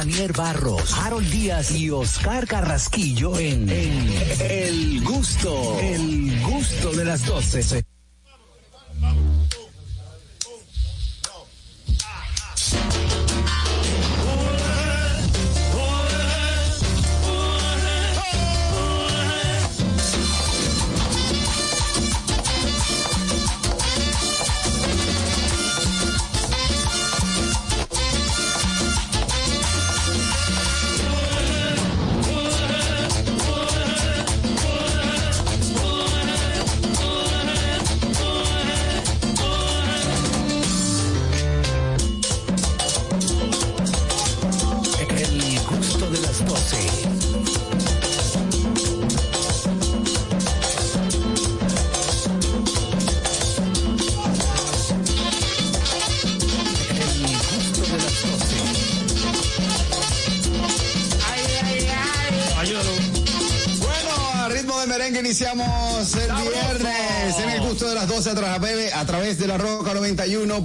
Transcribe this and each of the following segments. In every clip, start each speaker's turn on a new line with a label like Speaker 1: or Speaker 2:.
Speaker 1: Anier Barros, Harold Díaz y Oscar Carrasquillo en, en El Gusto, El Gusto de las 12.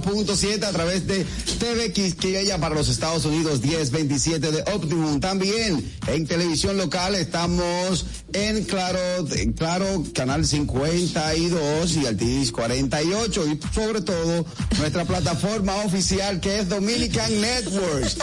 Speaker 2: 91.7, a través de TV Quisqueya para los Estados Unidos 1027 de Optimum. También en televisión local estamos en Claro, en Claro Canal 52 y Altis 48 y sobre todo nuestra plataforma oficial que es Dominican Networks.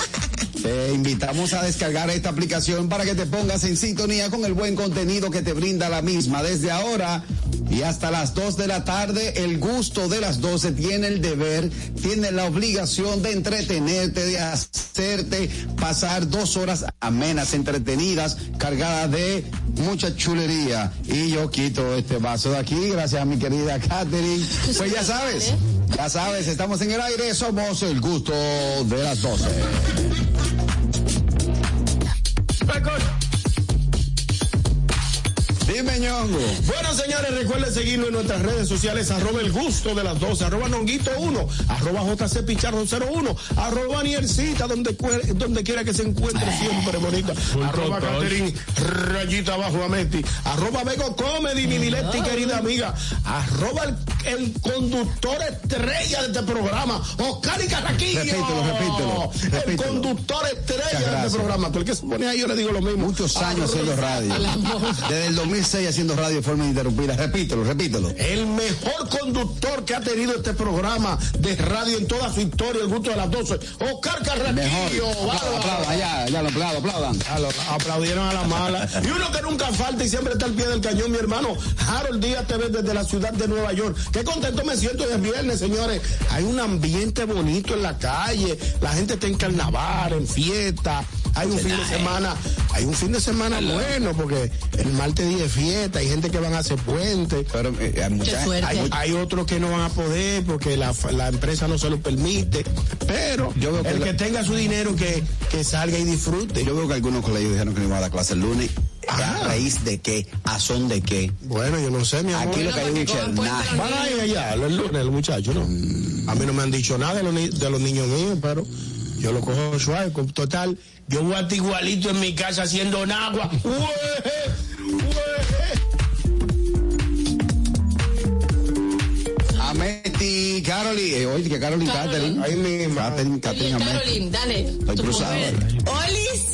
Speaker 2: Te invitamos a descargar esta aplicación para que te pongas en sintonía con el buen contenido que te brinda la misma. Desde ahora y hasta las 2 de la tarde, el gusto de las 12 tiene el deber, tiene la obligación de entretenerte, de hacerte pasar dos horas amenas, entretenidas, cargadas de mucha chulería. Y yo quito este vaso de aquí, gracias a mi querida Katherine. Pues ya sabes, ya sabes, estamos en el aire, somos el gusto de las 12. Pecos. Dime, ñongo.
Speaker 3: Bueno, señores, recuerden seguirnos en nuestras redes sociales, arroba el gusto de las 12, arroba nonguito 1, arroba jc pichardo 01, arroba niercita, donde, donde quiera que se encuentre siempre bonita, arroba Caterin, rayita abajo a Meti, arroba Bego Comedy, mi Diletti, querida amiga, arroba el, el conductor estrella de este programa, Oscar y Carraquillo.
Speaker 2: Repítelo, repítelo,
Speaker 3: El conductor estrella de este programa, porque que se pone ahí yo le digo lo mismo.
Speaker 2: Muchos años haciendo radio. Desde el 2006 haciendo radio de forma ininterrumpida. Repítelo, repítelo.
Speaker 3: El mejor conductor que ha tenido este programa de radio en toda su historia, el gusto de las 12. Oscar Carraquillo.
Speaker 2: Mejor.
Speaker 3: Bárbaro.
Speaker 2: Aplaudan, ya, ya lo aplaudo, aplaudan.
Speaker 3: Lo aplaudieron a la mala. Y uno que nunca falta y siempre está al pie del cañón, mi hermano Harold Díaz TV desde la ciudad de Nueva York. Qué contento me siento de viernes, señores. Hay un ambiente bonito en la calle. La gente está en carnaval, en fiesta. Hay un fin de semana, hay un fin de semana bueno porque el martes día de fiesta, hay gente que van a hacer puente.
Speaker 2: Pero eh, hay, mucha,
Speaker 4: suerte.
Speaker 2: hay,
Speaker 3: Hay otros que no van a poder porque la, la empresa no se lo permite. Pero
Speaker 2: Yo veo que
Speaker 3: el
Speaker 2: la-
Speaker 3: que tenga su dinero que, que salga y disfrute.
Speaker 2: yo veo que algunos colegios dijeron que no iban a dar clase el lunes.
Speaker 3: Ah.
Speaker 2: ¿A raíz de qué? ¿A son de qué?
Speaker 3: Bueno, yo no sé, mi amor.
Speaker 2: Aquí lo que hay un chernaje.
Speaker 4: los
Speaker 3: Van a ir allá el lunes, el muchacho, ¿no? A mí no me han dicho nada de los, ni- de los niños míos, pero yo lo cojo suave. con- Total, yo voy a estar igualito en mi casa haciendo agua.
Speaker 2: Ameti, Caroli, eh, oye, que Caroli, Catherine.
Speaker 3: Ahí mismo.
Speaker 2: Catherine, Catherine.
Speaker 4: Caroline, dale.
Speaker 2: Estoy cruzado.
Speaker 4: mujer.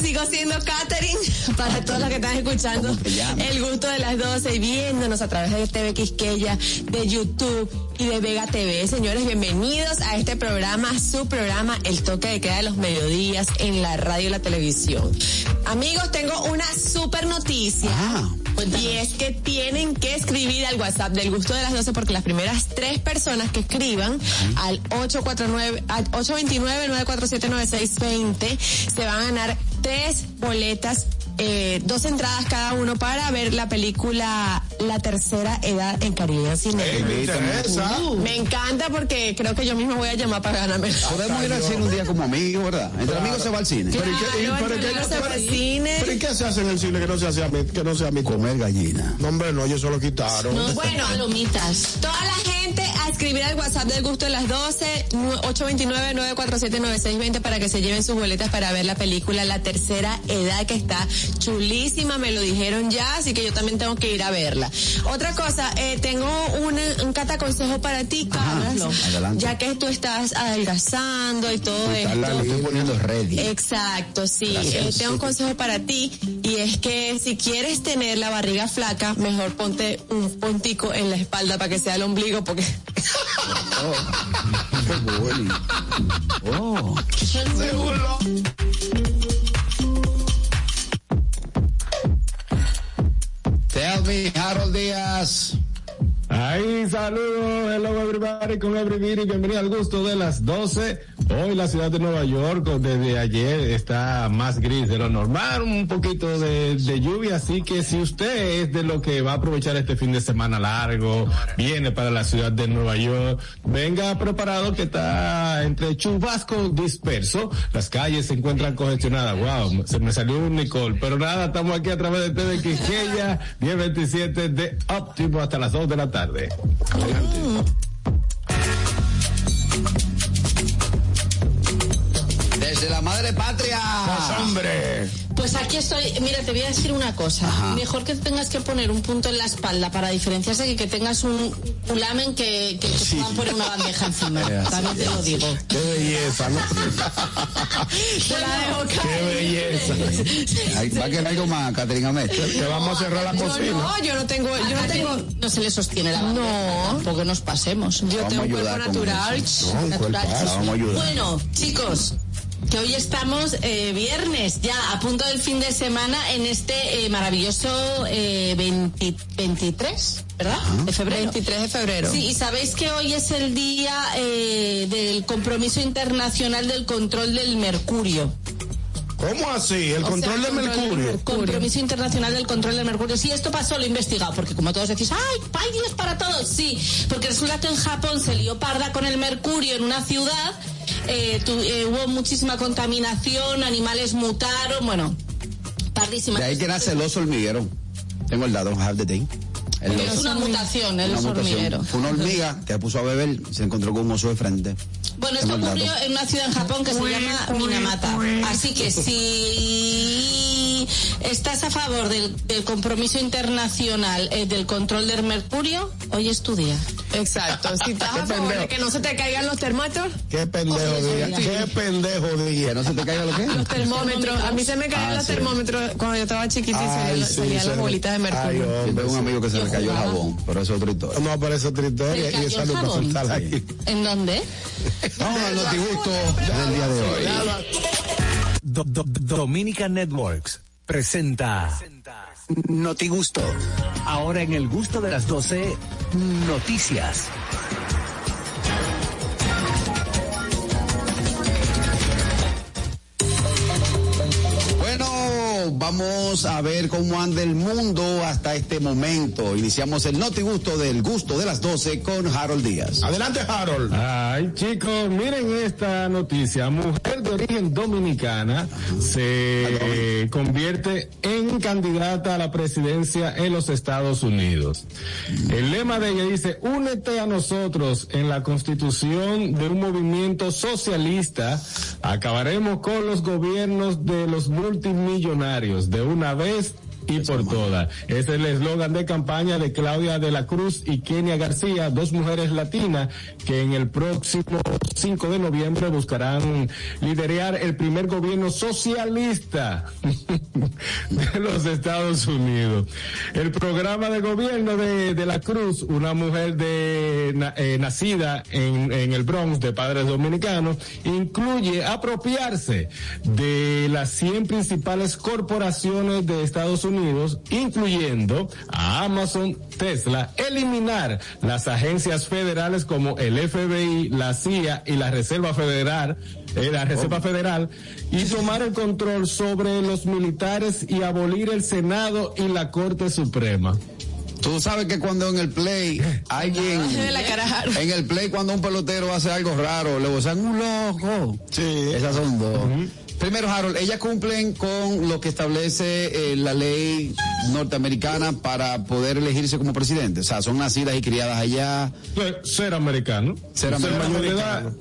Speaker 5: Sigo siendo Katherine para todos los que están escuchando el gusto de las 12 y viéndonos a través de TV Quisqueya, de YouTube y de Vega TV. Señores, bienvenidos a este programa, su programa, El Toque de Queda de los Mediodías en la radio y la televisión. Amigos, tengo una super noticia.
Speaker 2: Ah.
Speaker 5: Y es que tienen que escribir al WhatsApp del gusto de las 12 porque las primeras tres personas que escriban al 849, al 829-947-9620 se van a ganar tres boletas, eh, dos entradas cada uno para ver la película La Tercera Edad en Caribe Cine.
Speaker 3: Me interesa.
Speaker 5: Me encanta porque creo que yo misma voy a llamar para ganarme.
Speaker 2: Podemos ir al cine un día como amigos, ¿verdad? Entre amigos se va al cine.
Speaker 3: Pero ¿y qué-
Speaker 5: Claro,
Speaker 3: pero
Speaker 5: se va al
Speaker 3: pero-
Speaker 5: cine.
Speaker 3: pero ¿y qué se hace en el cine que no se hace a mí, que no sea a mí?
Speaker 2: Comer gallina.
Speaker 3: No, hombre, no, ellos se lo quitaron.
Speaker 4: No, bueno, palomitas.
Speaker 5: Toda la gente a escribir al WhatsApp del gusto de las 12, 829-947-9620 para que se lleven sus boletas para ver la película La Tercera Edad, que está chulísima, me lo dijeron ya, así que yo también tengo que ir a verla. Otra cosa, eh, tengo un, un cataconsejo para ti, Carlos,
Speaker 2: adelante.
Speaker 5: ya que tú estás adelgazando y todo esto.
Speaker 2: Estoy poniendo ready.
Speaker 5: Exacto, sí. Eh, tengo un consejo para ti y es que si quieres tener la barriga flaca, mejor ponte un puntico en la espalda para que sea el ombligo porque
Speaker 2: Qué bully. Oh. Tell me, Harold Díaz.
Speaker 6: Ahí, saludos, hello everybody, con everybody, bienvenido al gusto de las 12. Hoy la ciudad de Nueva York, desde ayer, está más gris de lo normal, un poquito de, lluvia, así que si usted es de lo que va a aprovechar este fin de semana largo, viene para la ciudad de Nueva York, venga preparado que está entre chubasco disperso, las calles se encuentran congestionadas, wow, se me salió un Nicole, pero nada, estamos aquí a través de TV Quisqueya, 1027 de óptimo hasta las 2 de la tarde. Adelante.
Speaker 2: Desde la madre patria.
Speaker 6: hombre.
Speaker 4: Pues aquí estoy. Mira, te voy a decir una cosa.
Speaker 2: Ajá.
Speaker 4: Mejor que tengas que poner un punto en la espalda para diferenciarse que que tengas un ulamen que, que te puedan poner una bandeja encima. También te lo digo.
Speaker 6: Qué belleza, ¿no?
Speaker 5: te la dejo
Speaker 6: Qué belleza.
Speaker 2: Ahí Va a querer algo más, Caterina Mestre.
Speaker 6: Te vamos a cerrar la cocina.
Speaker 5: no, yo no tengo, yo no tengo,
Speaker 4: No se le sostiene la bandeja.
Speaker 5: No.
Speaker 4: Tampoco nos pasemos.
Speaker 5: yo
Speaker 2: Vamos
Speaker 5: tengo un cuerpo natural.
Speaker 2: eso.
Speaker 6: No, un
Speaker 4: Natural.
Speaker 6: cuerpazo.
Speaker 2: Vamos a ayudar.
Speaker 4: Bueno, chicos, que hoy estamos eh, viernes, ya a punto del fin de semana en este eh, maravilloso eh, 20 23, ¿verdad? De febrero.
Speaker 5: 23 de febrero.
Speaker 4: Sí, y sabéis que hoy es el día eh, del compromiso internacional del control del mercurio.
Speaker 6: ¿Cómo así? El
Speaker 5: O sea,
Speaker 6: control de
Speaker 5: control del
Speaker 6: mercurio.
Speaker 5: mercurio.
Speaker 4: Compromiso internacional del control del mercurio. Sí, esto pasó, lo he investigado, porque como todos decís, ¡ay, hay Dios para todos! Sí, porque resulta que en Japón se lió parda con el mercurio en una ciudad, eh, tu- eh, hubo muchísima contaminación, animales mutaron, bueno, pardísima.
Speaker 2: De ahí que nace el oso hormiguero. Tengo el dato, have the day. El
Speaker 4: Es una mutación, el
Speaker 2: Una
Speaker 4: oso
Speaker 2: mutación.
Speaker 4: hormiguero.
Speaker 2: Fue una hormiga que puso a beber y se encontró con un oso de frente.
Speaker 4: Bueno, esto ocurrió
Speaker 2: dato.
Speaker 4: en una ciudad en Japón que se llama Minamata. Así que si estás a favor del, del compromiso internacional eh, del control del mercurio, hoy es tu día.
Speaker 5: Exacto. Si estás
Speaker 6: Qué
Speaker 5: a favor de que no se te caigan los termómetros,
Speaker 6: Qué pendejo día.
Speaker 4: sí.
Speaker 6: Qué pendejo día.
Speaker 2: no se te caiga lo que
Speaker 5: los termómetros. A mí se me caían
Speaker 2: Ah,
Speaker 5: los
Speaker 2: sí.
Speaker 5: termómetros cuando yo estaba chiquita y salían,
Speaker 6: sí,
Speaker 5: las bolitas de mercurio.
Speaker 6: Ay,
Speaker 2: Yo
Speaker 6: hombre,
Speaker 2: un amigo que se le cayó el jabón, pero eso es otra historia.
Speaker 6: No aparece otra historia
Speaker 4: ¿Le
Speaker 6: y
Speaker 4: cayó
Speaker 6: esa
Speaker 4: el
Speaker 6: no va a
Speaker 4: jabón?
Speaker 6: soltar aquí.
Speaker 4: ¿En dónde?
Speaker 2: Vamos al notigusto del día de hoy.
Speaker 1: Do- Do- Dominica Networks presenta Notigusto. Ahora en el gusto de las 12, noticias.
Speaker 2: Vamos a ver cómo anda el mundo hasta este momento. Iniciamos el notigusto del gusto de las 12 con Harold Díaz.
Speaker 6: Adelante, Harold. Ay, chicos, miren esta noticia. Mujer de origen dominicana se convierte en candidata a la presidencia en los Estados Unidos. El lema de ella dice, únete a nosotros en la constitución de un movimiento socialista. Acabaremos con los gobiernos de los multimillonarios de una vez y por todas. Es el eslogan de campaña de Claudia de la Cruz y Kenia García, dos mujeres latinas que en el próximo 5 de noviembre buscarán liderar el primer gobierno socialista de los Estados Unidos. El programa de gobierno de, de la Cruz, una mujer de na- eh, nacida en, en el Bronx de padres dominicanos, incluye apropiarse de las 100 principales corporaciones de Estados Unidos, incluyendo a Amazon, Tesla, eliminar las agencias federales como el FBI, la CIA y la Reserva Federal, eh, la Reserva Federal, y tomar el control sobre los militares y abolir el Senado y la Corte Suprema.
Speaker 2: Tú sabes que cuando en el play alguien
Speaker 5: De la cara Harold.
Speaker 2: en el play cuando un pelotero hace algo raro le gozan un loco.
Speaker 6: Sí.
Speaker 2: Esas son dos. Primero, Harold, ellas cumplen con lo que establece eh, la ley norteamericana para poder elegirse como presidente. O sea, son nacidas y criadas allá.
Speaker 6: Pues, ser americano.
Speaker 2: Ser americano.
Speaker 6: mayor de edad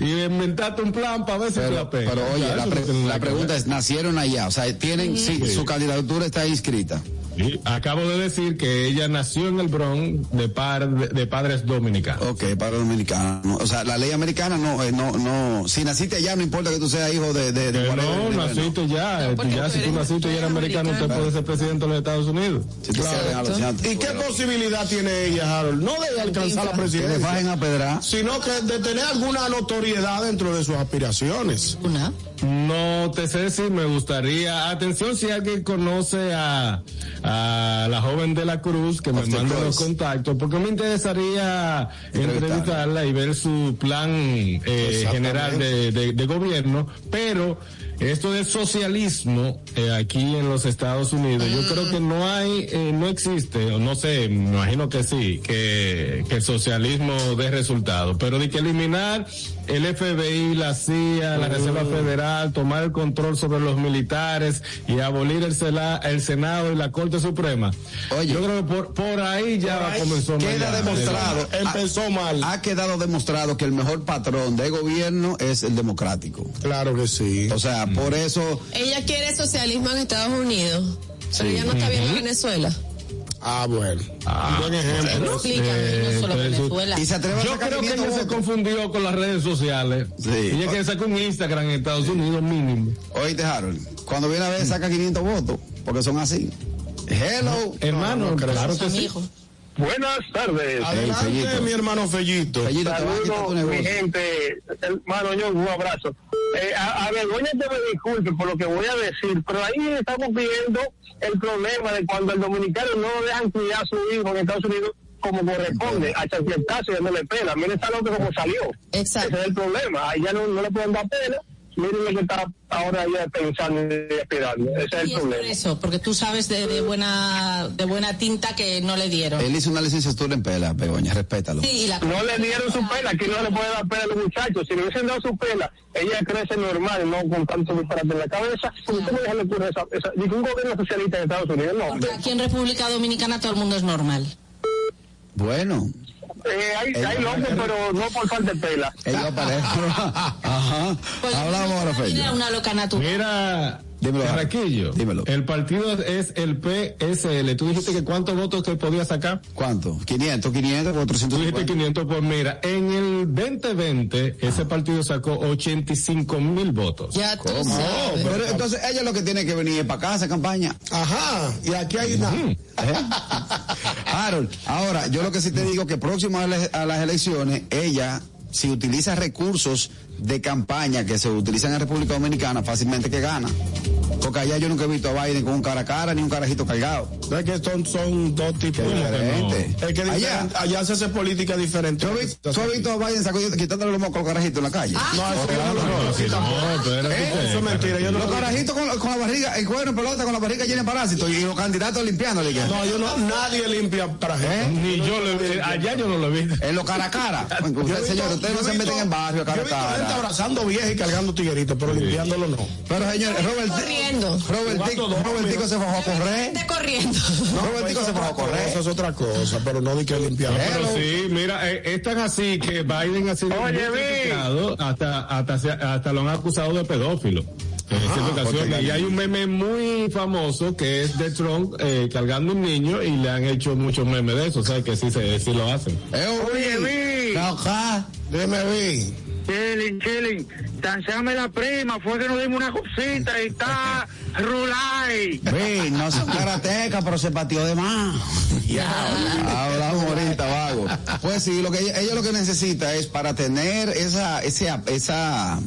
Speaker 6: y, y inventarte un plan para ver si te
Speaker 2: Pero,
Speaker 6: la pega.
Speaker 2: pero oye,
Speaker 6: Ya,
Speaker 2: la, pre- pregunta es, ¿nacieron allá? O sea, tienen, sí, su candidatura está inscrita.
Speaker 6: Sí, Acabo de decir que ella nació en el Bronx de, par- de, de padres dominicanos.
Speaker 2: Ok, los dominicanos. O sea, la ley americana no, eh, no, no, si naciste allá no importa que tú seas hijo de, de,
Speaker 6: no, naciste ya,
Speaker 5: No,
Speaker 6: eh, ya
Speaker 5: tú
Speaker 6: si tú naciste y eres
Speaker 5: eres
Speaker 6: americano, usted
Speaker 5: americano.
Speaker 6: puede ser presidente de los Estados Unidos.
Speaker 2: Si tú seas a los años,
Speaker 6: ¿Y qué
Speaker 2: eres-
Speaker 6: posibilidad tiene ella, Harold? No de alcanzar la
Speaker 2: Que le
Speaker 6: presidencia,
Speaker 2: bajen a pedrar.
Speaker 6: sino que de tener alguna notoriedad dentro de sus aspiraciones.
Speaker 4: Una.
Speaker 6: No te sé si me gustaría. Atención si alguien conoce a, a la joven de la Cruz, que me mande los contactos, porque me interesaría
Speaker 2: Entrevistarla.
Speaker 6: y ver su plan eh, general de, de- de gobierno, pero esto del socialismo eh, aquí en los Estados Unidos, yo creo que no hay, eh, no existe, o no sé, me imagino que sí, que, que el socialismo dé resultado, pero de que eliminar el FBI, la CIA, la Reserva Federal, tomar el control sobre los militares y abolir el, Sela- el Senado y la Corte Suprema.
Speaker 2: Oye.
Speaker 6: yo creo que por, por ahí ya
Speaker 2: Ahí
Speaker 6: comenzó
Speaker 2: queda
Speaker 6: mal.
Speaker 2: demostrado,
Speaker 6: Empezó
Speaker 2: ha-
Speaker 6: mal.
Speaker 2: Ha quedado demostrado que el mejor patrón de gobierno es el democrático.
Speaker 6: Claro que sí.
Speaker 2: O sea, por eso,
Speaker 5: Ella quiere socialismo en Estados Unidos, pero ella no está bien en Venezuela.
Speaker 6: Ah, bueno. Un buen ejemplo.
Speaker 4: Explícame, no solo
Speaker 6: entonces,
Speaker 4: Venezuela.
Speaker 2: y se atreve
Speaker 6: Yo creo que
Speaker 2: 500
Speaker 6: ella se confundió con las redes sociales.
Speaker 2: Sí.
Speaker 6: Ella quiere sacar un Instagram en Estados Unidos mínimo.
Speaker 2: Oíste, Harold, cuando viene a ver saca 500 votos, porque son así. Hello.
Speaker 6: Hermano, claro que sí.
Speaker 7: Buenas tardes.
Speaker 6: Adelante,
Speaker 2: Fellito.
Speaker 6: mi hermano Fellito.
Speaker 2: Fellito,
Speaker 7: Saludos, mi gente. Hermano, yo un abrazo. Eh, a, a Begoña te me disculpe por lo que voy a decir, pero ahí estamos viendo el problema de cuando el dominicano no lo dejan cuidar a su hijo en Estados Unidos como corresponde, a chanquetazo y dándole pela. Miren esta loca como salió.
Speaker 5: Exacto.
Speaker 7: Ese es el problema. Ahí ya no, no le pueden dar pena. Miren lo que está ahora ya pensando y esperando. Ese es el
Speaker 4: es por
Speaker 7: problema.
Speaker 4: eso, porque tú sabes de, de buena de buena tinta que no le dieron.
Speaker 2: Él hizo una licenciatura en pela, Begoña, respétalo.
Speaker 4: Sí, y la
Speaker 7: No le dieron su pela, aquí no le puede dar pela a los muchachos. Si le hubiesen dado su pela, ella crece normal, no con tanto disparate en la cabeza. ¿Cómo le ocurre esa, esa, ningún gobierno socialista en Estados Unidos? No, hombre.
Speaker 4: Aquí en República Dominicana todo el mundo es normal.
Speaker 2: Bueno,
Speaker 7: Eh, hay, hay locos, pero no por falta de pela.
Speaker 2: parece. Ajá.
Speaker 4: Pues,
Speaker 2: Hablamos ahora,
Speaker 4: Mira,
Speaker 2: Fello.
Speaker 4: una loca natural.
Speaker 6: Mira,
Speaker 2: Dímelo,
Speaker 6: Carraquillo,
Speaker 2: dímelo.
Speaker 6: el partido es el PSL. Tú dijiste que cuántos votos que podía sacar.
Speaker 2: ¿Cuánto? 500, 500,
Speaker 6: Tú dijiste
Speaker 2: 450.
Speaker 6: 500, pues mira, en el 2020 ese partido sacó 85 mil votos.
Speaker 5: Ya tú
Speaker 2: ¿Cómo?
Speaker 5: sabes.
Speaker 2: Pero entonces ella lo que tiene que venir es para acá a hacer campaña.
Speaker 6: Ajá, y aquí hay una.
Speaker 2: ¿Eh? Harold, ahora, yo lo que sí te digo que próximo a, las- a las elecciones, ella, si utiliza recursos de campaña que se utilizan en República Dominicana, fácilmente que gana. Porque allá yo nunca he visto a Biden con un cara a cara ni un carajito cargado.
Speaker 6: Es que son, son dos tipos
Speaker 2: Qué diferente.
Speaker 6: Es que
Speaker 2: Allá.
Speaker 6: allá se hace política diferente.
Speaker 2: ¿Tú has visto, tú has visto a Biden sacudiendo- quitándole los mocos al carajito en la calle?
Speaker 6: No, eso yo no tampoco.
Speaker 2: ¿Eh?
Speaker 6: Eso es mentira. Yo no
Speaker 2: Los
Speaker 6: lo
Speaker 2: carajitos con, la- con la barriga, el cuero en pelota con la barriga llena de parásitos y los candidatos limpiándole.
Speaker 6: No, yo no, nadie limpia para
Speaker 2: ¿Eh?
Speaker 6: Ni yo lo he Allá yo no lo he visto.
Speaker 2: En los cara a cara.
Speaker 6: Yo
Speaker 2: señor, ustedes
Speaker 6: yo
Speaker 2: no se meten en barrio a cara
Speaker 6: Yo
Speaker 2: a
Speaker 6: visto gente abrazando viejas y cargando tigueritos, pero limpiándolo no.
Speaker 2: Pero señor, Robert,
Speaker 5: Corriendo.
Speaker 2: Robertico, Robertico se bajó a correr.
Speaker 5: Está corriendo.
Speaker 2: Robertico se bajó a
Speaker 6: Eso
Speaker 2: correr.
Speaker 6: es otra cosa, pero no de que limpiar.
Speaker 2: Pero
Speaker 6: Pero sí, mira, eh, es tan así que Biden ha sido
Speaker 7: Oye,
Speaker 6: muy hasta, hasta, hasta lo han acusado de pedófilo. En ocasiones.
Speaker 2: porque-
Speaker 6: Y hay un meme muy famoso que es de Trump eh, cargando un niño y le han hecho muchos memes de eso, o sea que sí, se, sí lo hacen.
Speaker 2: Eh,
Speaker 7: Oye, vi.
Speaker 6: Dime, vi.
Speaker 7: Chilling, chilling. Danseame la prima, fue que nos dimos una cosita y está Rulay.
Speaker 2: Ve, no son karatecas, pero se pateó de más. Hablamos ahorita, vago. Pues sí, lo que ella, ella lo que necesita es para tener esa, esa, esa,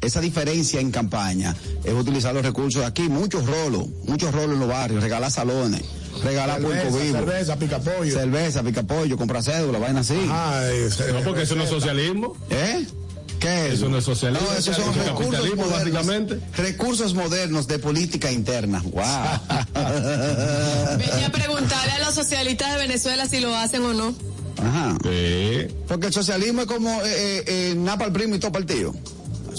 Speaker 2: esa diferencia en campaña, es utilizar los recursos de aquí, muchos rolos, muchos rolos en los barrios, regalar salones, regalar puerco vivo,
Speaker 6: cerveza, pica pollo.
Speaker 2: cerveza, pica pollo, comprar cédula, vaina así.
Speaker 6: Ay,
Speaker 2: Ah,
Speaker 6: no, porque eso no es socialismo.
Speaker 2: ¿Eh? ¿Qué es?
Speaker 6: Eso no es socialismo,
Speaker 2: No, esos son
Speaker 6: eso es
Speaker 2: recursos modernos,
Speaker 6: básicamente.
Speaker 2: recursos modernos de política interna. Wow.
Speaker 5: Venía a preguntarle a los socialistas de Venezuela si lo hacen o no.
Speaker 2: Ajá.
Speaker 6: Sí.
Speaker 2: Porque el socialismo es como eh, eh, eh, napa al primo y todo partido.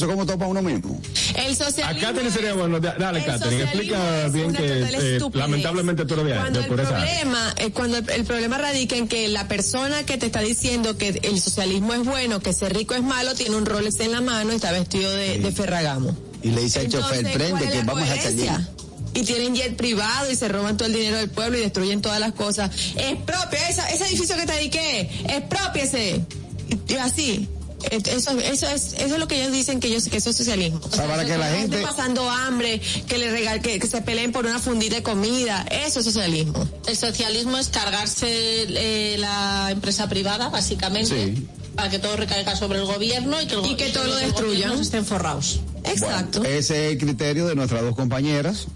Speaker 2: Eso es como topa uno mismo.
Speaker 5: El socialismo.
Speaker 3: Acá te sería bueno. da- Dale, Catherine, explica
Speaker 5: es
Speaker 3: bien que eh, lamentablemente tú eres de,
Speaker 5: Cuando
Speaker 3: de
Speaker 5: el
Speaker 3: esa
Speaker 5: problema, eh, cuando el, el problema radica en que la persona que te está diciendo que el socialismo es bueno, que ser rico es malo, tiene un Rolex en la mano y está vestido de, de Ferragamo.
Speaker 2: Y le dice al chofer, prende
Speaker 5: ¿cuál es
Speaker 2: que vamos a
Speaker 5: coherencia?
Speaker 2: salir.
Speaker 5: Y tienen jet privado y se roban todo el dinero del pueblo y destruyen todas las cosas. Expropia, esa, ese edificio que te dediqué, expropiese. Y, y así. Eso, eso es eso es lo que ellos dicen que ellos que eso es socialismo. O
Speaker 2: sea, para que la gente-
Speaker 5: pasando hambre, que le regal, que, que se peleen por una fundita de comida, eso es socialismo.
Speaker 4: El socialismo es cargarse eh, la empresa privada, básicamente,
Speaker 2: Sí.
Speaker 4: para que todo recaiga sobre el gobierno y que, el
Speaker 5: Y que todo lo
Speaker 4: los
Speaker 5: destruyan.
Speaker 4: gobiernos estén forrados.
Speaker 5: Exacto.
Speaker 2: Bueno, ese es el criterio de nuestras dos compañeras.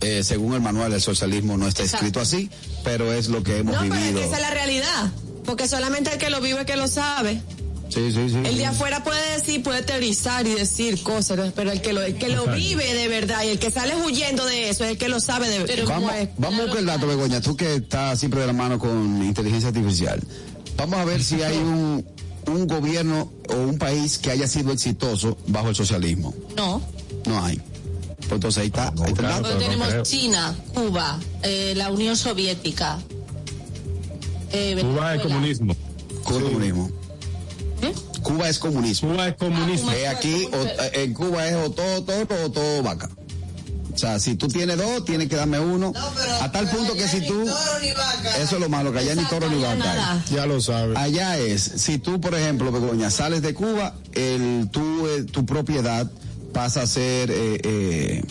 Speaker 2: Eh, según el manual, el socialismo no está
Speaker 4: Exacto.
Speaker 2: escrito así, pero es lo que hemos
Speaker 5: no, pero es
Speaker 2: vivido.
Speaker 5: que esa es la realidad. Porque solamente el que lo vive que lo sabe.
Speaker 2: Sí, sí, sí.
Speaker 5: El
Speaker 2: sí.
Speaker 5: de afuera puede decir, puede teorizar y decir cosas, pero el que lo, el que lo vive de verdad y el que sale huyendo de eso es el que lo sabe de cómo
Speaker 2: Vamos, vamos con el dato, Begoña, tú que estás siempre de la mano con inteligencia artificial. Vamos a ver si hay un, un gobierno o un país que haya sido exitoso bajo el socialismo.
Speaker 4: No.
Speaker 2: No hay. Pues entonces ahí está. ahí está el
Speaker 3: claro.
Speaker 2: dato.
Speaker 4: Pero
Speaker 3: no
Speaker 4: tenemos
Speaker 3: creo.
Speaker 4: China, Cuba, eh, la Unión Soviética. eh,
Speaker 3: Cuba es comunismo.
Speaker 2: Cuba es comunismo.
Speaker 4: ¿Eh?
Speaker 2: Cuba es comunismo.
Speaker 3: Cuba es comunismo.
Speaker 4: Ah,
Speaker 2: Eh, aquí o- eh, en Cuba es o todo toro o todo vaca. O sea, si tú tienes dos, tienes que darme uno. a tal punto que si tú... Eso es lo malo, que allá ni toro ni vaca.
Speaker 3: Ya lo sabes.
Speaker 2: Allá es, si tú, por ejemplo, Begoña, sales de Cuba, el, tu, eh, tu propiedad pasa a ser eh,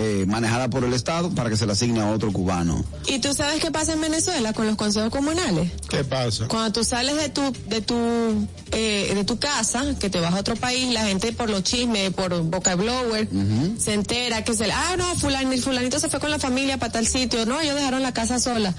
Speaker 2: eh, manejada por el Estado para que se la asigne a otro cubano.
Speaker 5: ¿Y tú sabes qué pasa en Venezuela con los consejos comunales?
Speaker 3: ¿Qué pasa?
Speaker 5: Cuando tú sales de tu de tu eh, de tu casa, que te vas a otro país, la gente por los chismes, por boca blower, se entera que se ah no, fulanito, fulanito se fue con la familia para tal sitio, no, ellos dejaron la casa sola.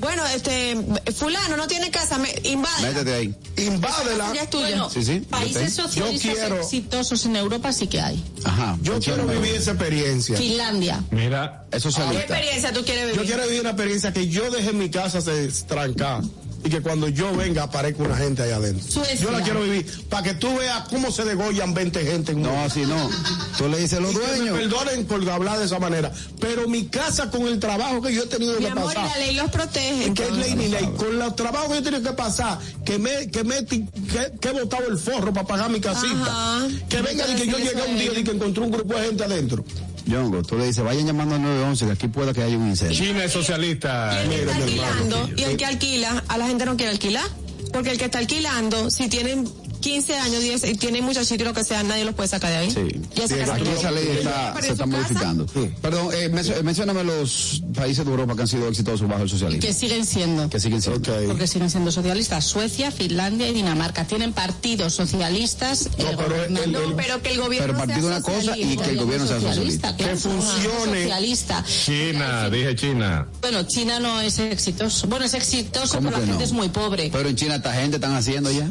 Speaker 5: Bueno, este fulano no tiene casa, me, invade.
Speaker 2: Métete ahí.
Speaker 3: Invádela.
Speaker 5: Ya es tuya.
Speaker 4: Bueno,
Speaker 2: Sí, sí,
Speaker 4: países
Speaker 2: yo
Speaker 4: socialistas
Speaker 3: quiero-
Speaker 4: exitosos en Europa sí que hay.
Speaker 2: Ajá.
Speaker 3: Yo quiero
Speaker 2: funciona.
Speaker 3: vivir esa experiencia.
Speaker 4: Finlandia.
Speaker 3: Mira,
Speaker 2: Es
Speaker 5: ¿Qué
Speaker 2: socialista.
Speaker 5: experiencia tú quieres
Speaker 3: yo
Speaker 5: vivir?
Speaker 3: quiero vivir una experiencia que yo deje mi casa se trancar y que cuando yo venga aparezca una gente ahí adentro.
Speaker 4: Suecia.
Speaker 3: Yo la quiero vivir para que tú veas cómo se degollan 20 gente en un
Speaker 2: No, así no. Tú le dices a los
Speaker 3: Y que me
Speaker 2: dueños.
Speaker 3: perdonen por hablar de esa manera, pero mi casa con el trabajo que yo he tenido
Speaker 5: Mi
Speaker 3: que
Speaker 5: amor,
Speaker 3: pasar.
Speaker 5: la ley los protege. entonces.
Speaker 3: ley ni ley, con los trabajos que yo he tenido que pasar, que me, que me, ti- que, que he botado el forro para pagar mi casita,
Speaker 5: Ajá.
Speaker 3: que venga y que yo
Speaker 5: Eso
Speaker 3: llegué un día y que encontré un grupo de gente adentro.
Speaker 2: Yongo, tú le dices, vayan llamando al 911, que aquí pueda que haya un incendio.
Speaker 3: China es socialista.
Speaker 5: Y el que está alquilando y el que alquila, a la gente no quiere alquilar. Porque el que está alquilando, si tienen 15 años, 10, y tienen muchachitos y lo que sea, nadie los puede sacar de ahí.
Speaker 2: Sí, Sí, aquí esa ley está, se está modificando. Perdón, eh, mencio- mencióname los países de Europa que han sido exitosos bajo el socialismo.
Speaker 4: Que siguen siendo.
Speaker 2: Que siguen siendo.
Speaker 4: Porque siguen siendo socialistas. Suecia, Finlandia y Dinamarca tienen partidos socialistas.
Speaker 3: No,
Speaker 4: eh,
Speaker 3: pero el- el-
Speaker 5: No, pero que el gobierno
Speaker 2: Pero partido
Speaker 5: sea
Speaker 2: una cosa y que el gobierno sea socialista.
Speaker 3: Que funcione.
Speaker 4: Socialista.
Speaker 6: China, dije China.
Speaker 4: Bueno, China no es exitoso. Bueno, es exitoso,
Speaker 2: ¿Cómo
Speaker 4: pero la gente es muy pobre.
Speaker 2: Pero en China esta gente están haciendo ya.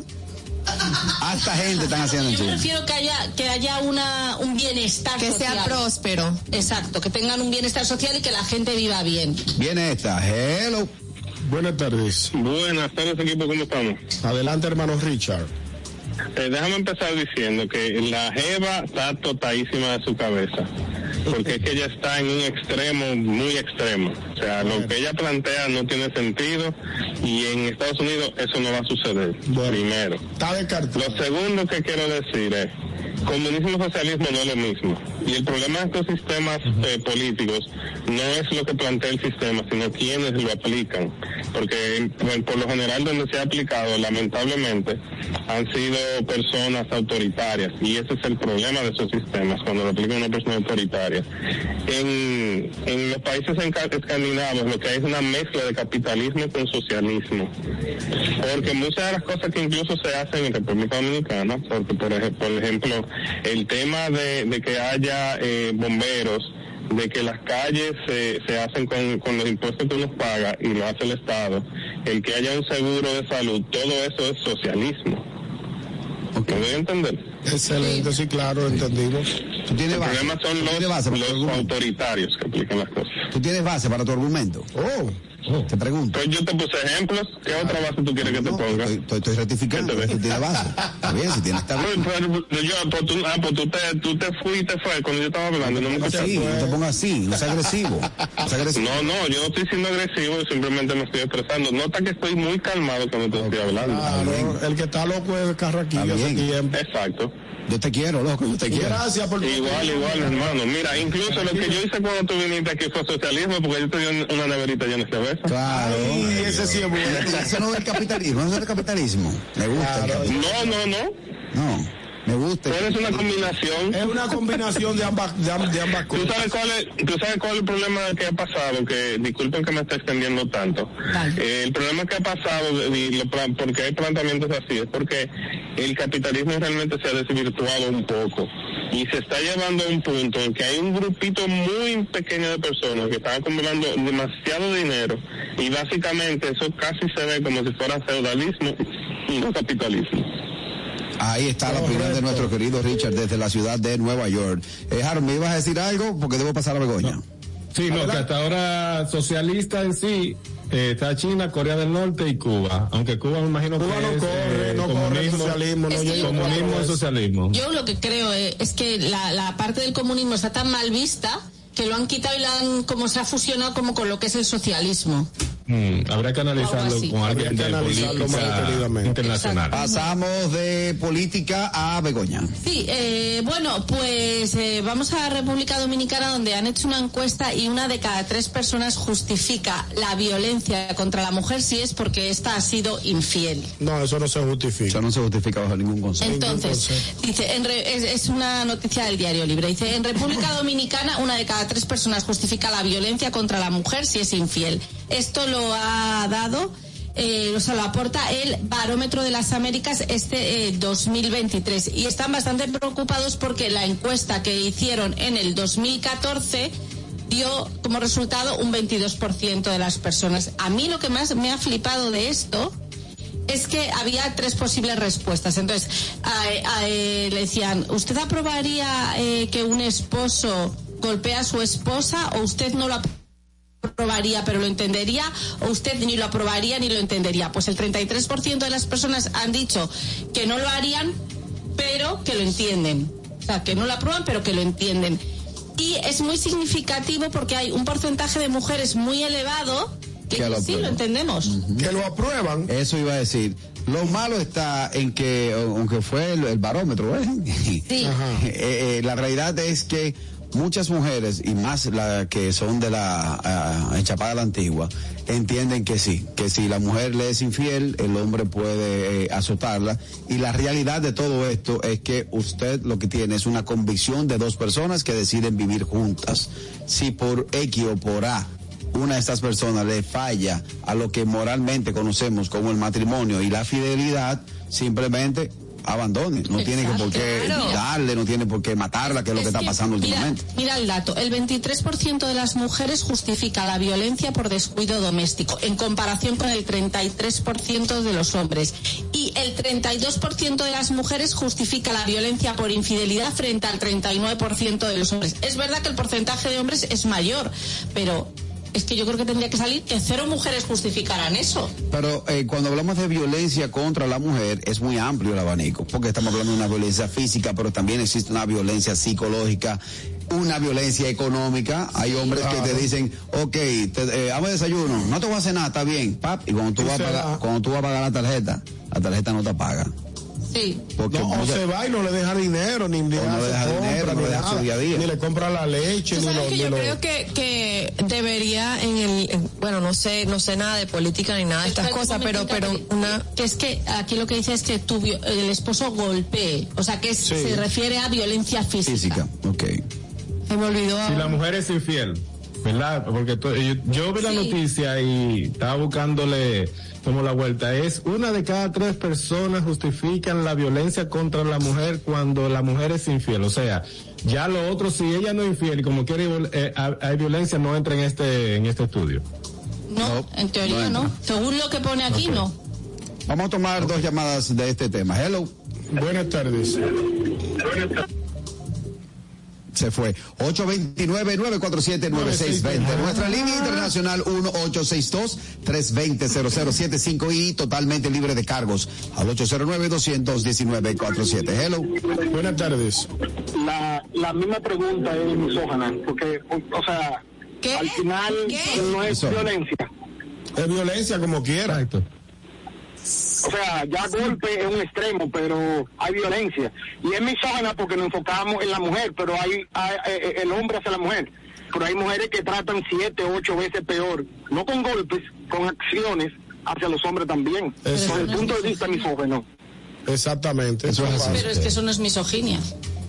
Speaker 2: Hasta gente están haciendo en
Speaker 4: Yo prefiero que haya, que haya una, un bienestar
Speaker 5: Que
Speaker 4: social.
Speaker 5: sea próspero.
Speaker 4: Exacto, que tengan un bienestar social y que la gente viva bien.
Speaker 2: Viene esta. Hello.
Speaker 3: Buenas tardes.
Speaker 8: Buenas tardes, equipo, ¿cómo estamos?
Speaker 3: Adelante, hermano Richard.
Speaker 8: Eh, déjame empezar diciendo que la Jeva está totadísima de su cabeza. Porque es que ella está en un extremo muy extremo. O sea, lo que ella plantea no tiene sentido y en Estados Unidos eso no va a suceder.
Speaker 3: Bueno.
Speaker 8: Primero.
Speaker 3: Está descartado.
Speaker 8: Lo segundo que quiero decir es, comunismo y socialismo no es lo mismo. Y el problema de estos sistemas eh, políticos no es lo que plantea el sistema, sino quienes lo aplican. Porque por, por lo general donde se ha aplicado, lamentablemente, han sido personas autoritarias. Y ese es el problema de esos sistemas, cuando lo aplica una persona autoritaria. En, en los países escandinavos lo que hay es una mezcla de capitalismo con socialismo. Porque muchas de las cosas que incluso se hacen en República Dominicana, porque por, ej- por ejemplo, el tema de, de que haya eh, bomberos, de que las calles se, se hacen con, con los impuestos que uno paga y lo hace el Estado, el que haya un seguro de salud, todo eso es socialismo. ¿Me doy a entender?
Speaker 3: Excelente, sí, claro, entendimos.
Speaker 2: Tú tienes
Speaker 8: El
Speaker 2: base.
Speaker 8: problema son
Speaker 2: Tú tienes base
Speaker 8: los, los autoritarios que aplican las cosas.
Speaker 2: Tú tienes base para tu argumento.
Speaker 3: Oh,
Speaker 2: Te pregunto.
Speaker 8: Pues yo te puse ejemplos. ¿Qué otra base tú quieres que te
Speaker 2: No,
Speaker 8: ponga?
Speaker 2: estoy, estoy, estoy rectificando.
Speaker 8: ¿Qué te ves?
Speaker 2: Tú tienes base. Está bien, si tienes, está bien.
Speaker 8: Pues, pues, yo, pues, tú, ah, pues tú te, tú te fuiste fue cuando yo estaba hablando, no me escuchaste.
Speaker 2: Sí, no te pongas así, no seas agresivo. No seas agresivo.
Speaker 8: No, no, yo no estoy siendo agresivo, simplemente me estoy expresando. Nota que estoy muy calmado cuando te estoy hablando.
Speaker 3: claro, el que está loco es Carraquillo hace tiempo.
Speaker 8: Exacto.
Speaker 2: Yo te quiero, loco, yo te quiero.
Speaker 3: Gracias por
Speaker 8: Igual, igual, hermano. Mira, incluso lo que yo hice cuando tú viniste aquí fue socialismo, porque yo te di una neverita llena de cerveza.
Speaker 2: Claro.
Speaker 3: Ay, ese sí es bueno.
Speaker 2: Eso no es el capitalismo, eso es el capitalismo. Me gusta. el capitalismo.
Speaker 8: No, no, no.
Speaker 2: No,
Speaker 8: Pero es una combinación.
Speaker 3: Es una combinación de ambas, de, am- de ambas
Speaker 8: ¿Tú
Speaker 3: cosas.
Speaker 8: sabes, cuál es, ¿Tú sabes cuál es el problema que ha pasado? Que disculpen que me esté extendiendo tanto. Eh, el problema que ha pasado, y lo plan- porque hay planteamientos así, es porque el capitalismo realmente se ha desvirtuado un poco y se está llevando a un punto en que hay un grupito muy pequeño de personas que están acumulando demasiado dinero y básicamente eso casi se ve como si fuera feudalismo y no capitalismo.
Speaker 2: Ahí está la opinión de nuestro querido Richard desde la ciudad de Nueva York. Eh, Harold, ¿me ibas a decir algo? Porque debo pasar a Begoña.
Speaker 9: Sí, no, que hasta ahora socialista en sí eh, está China, Corea del Norte y Cuba. Aunque Cuba me imagino
Speaker 3: Cuba
Speaker 9: que
Speaker 3: no
Speaker 9: es
Speaker 3: corre,
Speaker 9: eh,
Speaker 3: no corre
Speaker 9: comunismo,
Speaker 3: socialismo, no
Speaker 4: Es
Speaker 3: llega
Speaker 9: comunismo y socialismo.
Speaker 4: Yo lo que creo eh, es que la, la parte del comunismo está tan mal vista que lo han quitado y la han, como se ha fusionado como con lo que es el socialismo.
Speaker 9: Mm, habrá que analizarlo con alguien de política internacional.
Speaker 2: Pasamos de política a Begoña.
Speaker 4: Sí, eh, bueno, pues eh, vamos a República Dominicana donde han hecho una encuesta y una de cada tres personas justifica la violencia contra la mujer si es porque ésta ha sido infiel.
Speaker 3: No, eso no se justifica.
Speaker 2: Eso no se justifica bajo ningún concepto.
Speaker 4: Entonces, dice, en re- es, es una noticia del diario Libre. Dice, en República Dominicana, una de cada tres personas justifica la violencia contra la mujer si es infiel. Esto lo ha dado, eh, o sea, lo aporta el Barómetro de las Américas este eh, 2023. Y están bastante preocupados porque la encuesta que hicieron en el 2014 dio como resultado un 22% de las personas. A mí lo que más me ha flipado de esto es que había tres posibles respuestas. Entonces, a- eh, le decían, ¿usted aprobaría eh, que un esposo golpee a su esposa o usted no lo aprobaría pero lo entendería o usted ni lo aprobaría ni lo entendería? Pues el 33% de las personas han dicho que no lo harían pero que lo entienden. O sea, que no lo aprueban pero que lo entienden. Y es muy significativo porque hay un porcentaje de mujeres muy elevado que,
Speaker 2: Que lo
Speaker 4: sí lo entendemos.
Speaker 3: Que lo aprueban.
Speaker 2: Eso iba a decir. Lo malo está en que, aunque fue el, el barómetro, ¿eh?
Speaker 4: Sí.
Speaker 2: Eh, eh, la realidad es que muchas mujeres, y más las que son de la ah, Chapada la Antigua, entienden que sí, que si la mujer le es infiel, el hombre puede eh, azotarla. Y la realidad de todo esto es que usted lo que tiene es una convicción de dos personas que deciden vivir juntas. Si por X o por A una de estas personas le falla a lo que moralmente conocemos como el matrimonio y la fidelidad, simplemente abandone. No tiene que por qué
Speaker 4: Claro.
Speaker 2: darle, no tiene por qué matarla, que es lo que está pasando
Speaker 4: mira,
Speaker 2: últimamente.
Speaker 4: Mira el dato, el 23% de las mujeres justifica la violencia por descuido doméstico, en comparación con el 33% de los hombres. Y el 32% de las mujeres justifica la violencia por infidelidad frente al 39% de los hombres. Es verdad que el porcentaje de hombres es mayor, pero es que yo creo que tendría que salir que cero mujeres justificaran eso.
Speaker 2: Pero eh, cuando hablamos de violencia contra la mujer es muy amplio el abanico, porque estamos hablando de una violencia física, pero también existe una violencia psicológica, una violencia económica. Hay hombres que te dicen, ok, te, eh, hazme desayuno, no te voy a hacer nada, está bien, pap, y cuando tú, vas a pagar, cuando tú vas a pagar la tarjeta, la tarjeta no te paga.
Speaker 4: Sí.
Speaker 2: Porque
Speaker 3: No, o se va y no le deja dinero, ni le
Speaker 2: no
Speaker 3: hace
Speaker 2: deja
Speaker 3: compra,
Speaker 2: dinero, no
Speaker 3: ni nada,
Speaker 2: su día a día.
Speaker 3: Ni le compra la leche,
Speaker 5: Tú
Speaker 3: ni
Speaker 5: sabes
Speaker 3: lo,
Speaker 5: que
Speaker 3: ni
Speaker 5: yo
Speaker 3: lo-
Speaker 5: creo que, que debería en el, en- bueno, no sé, no sé nada de política ni nada de estas cosas, pero, pero
Speaker 4: que-
Speaker 5: una,
Speaker 4: que es que aquí lo que dice es que tu el esposo golpee, o sea que es-
Speaker 3: Sí.
Speaker 4: se refiere a violencia física.
Speaker 2: Física, ok.
Speaker 5: se me olvidó.
Speaker 9: Si la mujer es infiel, ¿verdad? Porque to- yo, yo vi la
Speaker 4: Sí.
Speaker 9: noticia y estaba buscándole como la vuelta. Es una de cada tres personas justifican la violencia contra la mujer cuando la mujer es infiel. O sea, ya lo otro, si ella no es infiel y como quiere eh, hay violencia, no entra en este, en este estudio.
Speaker 4: No,
Speaker 2: No,
Speaker 4: en teoría
Speaker 2: no.
Speaker 4: Según lo que pone aquí, no.
Speaker 2: Vamos a tomar dos llamadas de este tema. Hello.
Speaker 3: Buenas tardes.
Speaker 2: Se fue. 829-947-9620. Nuestra línea internacional 1862-320-0075 y totalmente libre de cargos al 809-219-47. Hello.
Speaker 3: Buenas tardes.
Speaker 7: La, la misma pregunta es misógana, porque, o sea,
Speaker 5: ¿Qué?
Speaker 7: al final
Speaker 5: ¿Qué?
Speaker 7: no es
Speaker 2: Misógana.
Speaker 7: violencia.
Speaker 3: Es violencia como quiera.
Speaker 6: Exacto.
Speaker 7: O sea, ya golpe es un extremo, pero hay violencia. Y es misógana porque nos enfocamos en la mujer, pero hay, hay- eh, el hombre hacia la mujer. Pero hay mujeres que tratan siete, ocho veces peor, no con golpes, con acciones hacia los hombres también. Desde el punto de vista misógeno.
Speaker 3: Exactamente.
Speaker 2: Eso es así.
Speaker 4: Pero es que eso no es misoginia.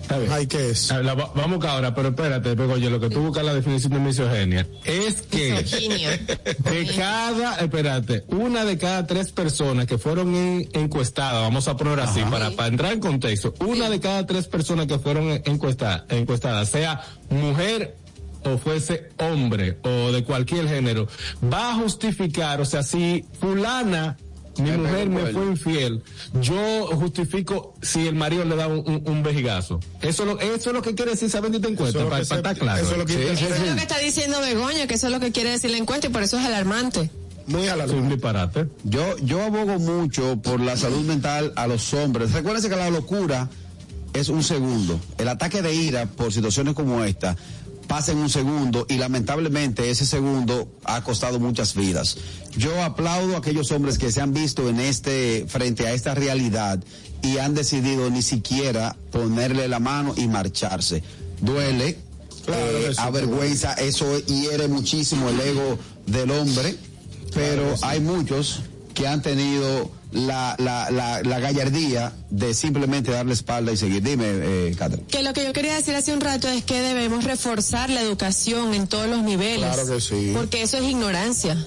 Speaker 6: Está bien.
Speaker 3: Ay, ¿qué es?
Speaker 6: La va- vamos acá ahora, pero espérate, Begoña, lo que tú buscas la definición de misoginia es que
Speaker 5: Misoginia.
Speaker 6: de cada, espérate, una de cada tres personas que fueron en- encuestadas, vamos a poner así, para, para entrar en contexto, una de cada tres personas que fueron en- encuesta- encuestadas, sea mujer o fuese hombre o de cualquier género, va a justificar, o sea, si fulana mi
Speaker 2: Me
Speaker 6: mujer me fue infiel, yo justifico si el marido le da un, un, un vejigazo. Eso, es lo, eso es lo que quiere decir esa bendita encuesta,
Speaker 3: Eso es lo
Speaker 6: para, estar claro.
Speaker 3: eso es lo que
Speaker 6: Sí.
Speaker 5: Eso es lo que está diciendo Begoña, que eso es lo que quiere decir la encuesta y por eso es alarmante.
Speaker 3: Muy
Speaker 6: un
Speaker 3: alarmante.
Speaker 6: disparate.
Speaker 2: Yo, yo abogo mucho por la salud mental a los hombres. Recuérdense que la locura es un segundo. El ataque de ira por situaciones como esta pasa en un segundo y lamentablemente ese segundo ha costado muchas vidas. Yo aplaudo a aquellos hombres que se han visto en este, frente a esta realidad y han decidido ni siquiera ponerle la mano y marcharse. Duele,
Speaker 3: Claro
Speaker 2: eh,
Speaker 3: sí,
Speaker 2: avergüenza, eso hiere muchísimo el ego del hombre, pero hay muchos que han tenido la, la, la, la gallardía de simplemente darle espalda y seguir. Dime, eh, Catherine.
Speaker 5: Que lo que yo quería decir hace un rato es que debemos reforzar la educación en todos los niveles.
Speaker 3: Claro que sí.
Speaker 5: Porque eso es ignorancia.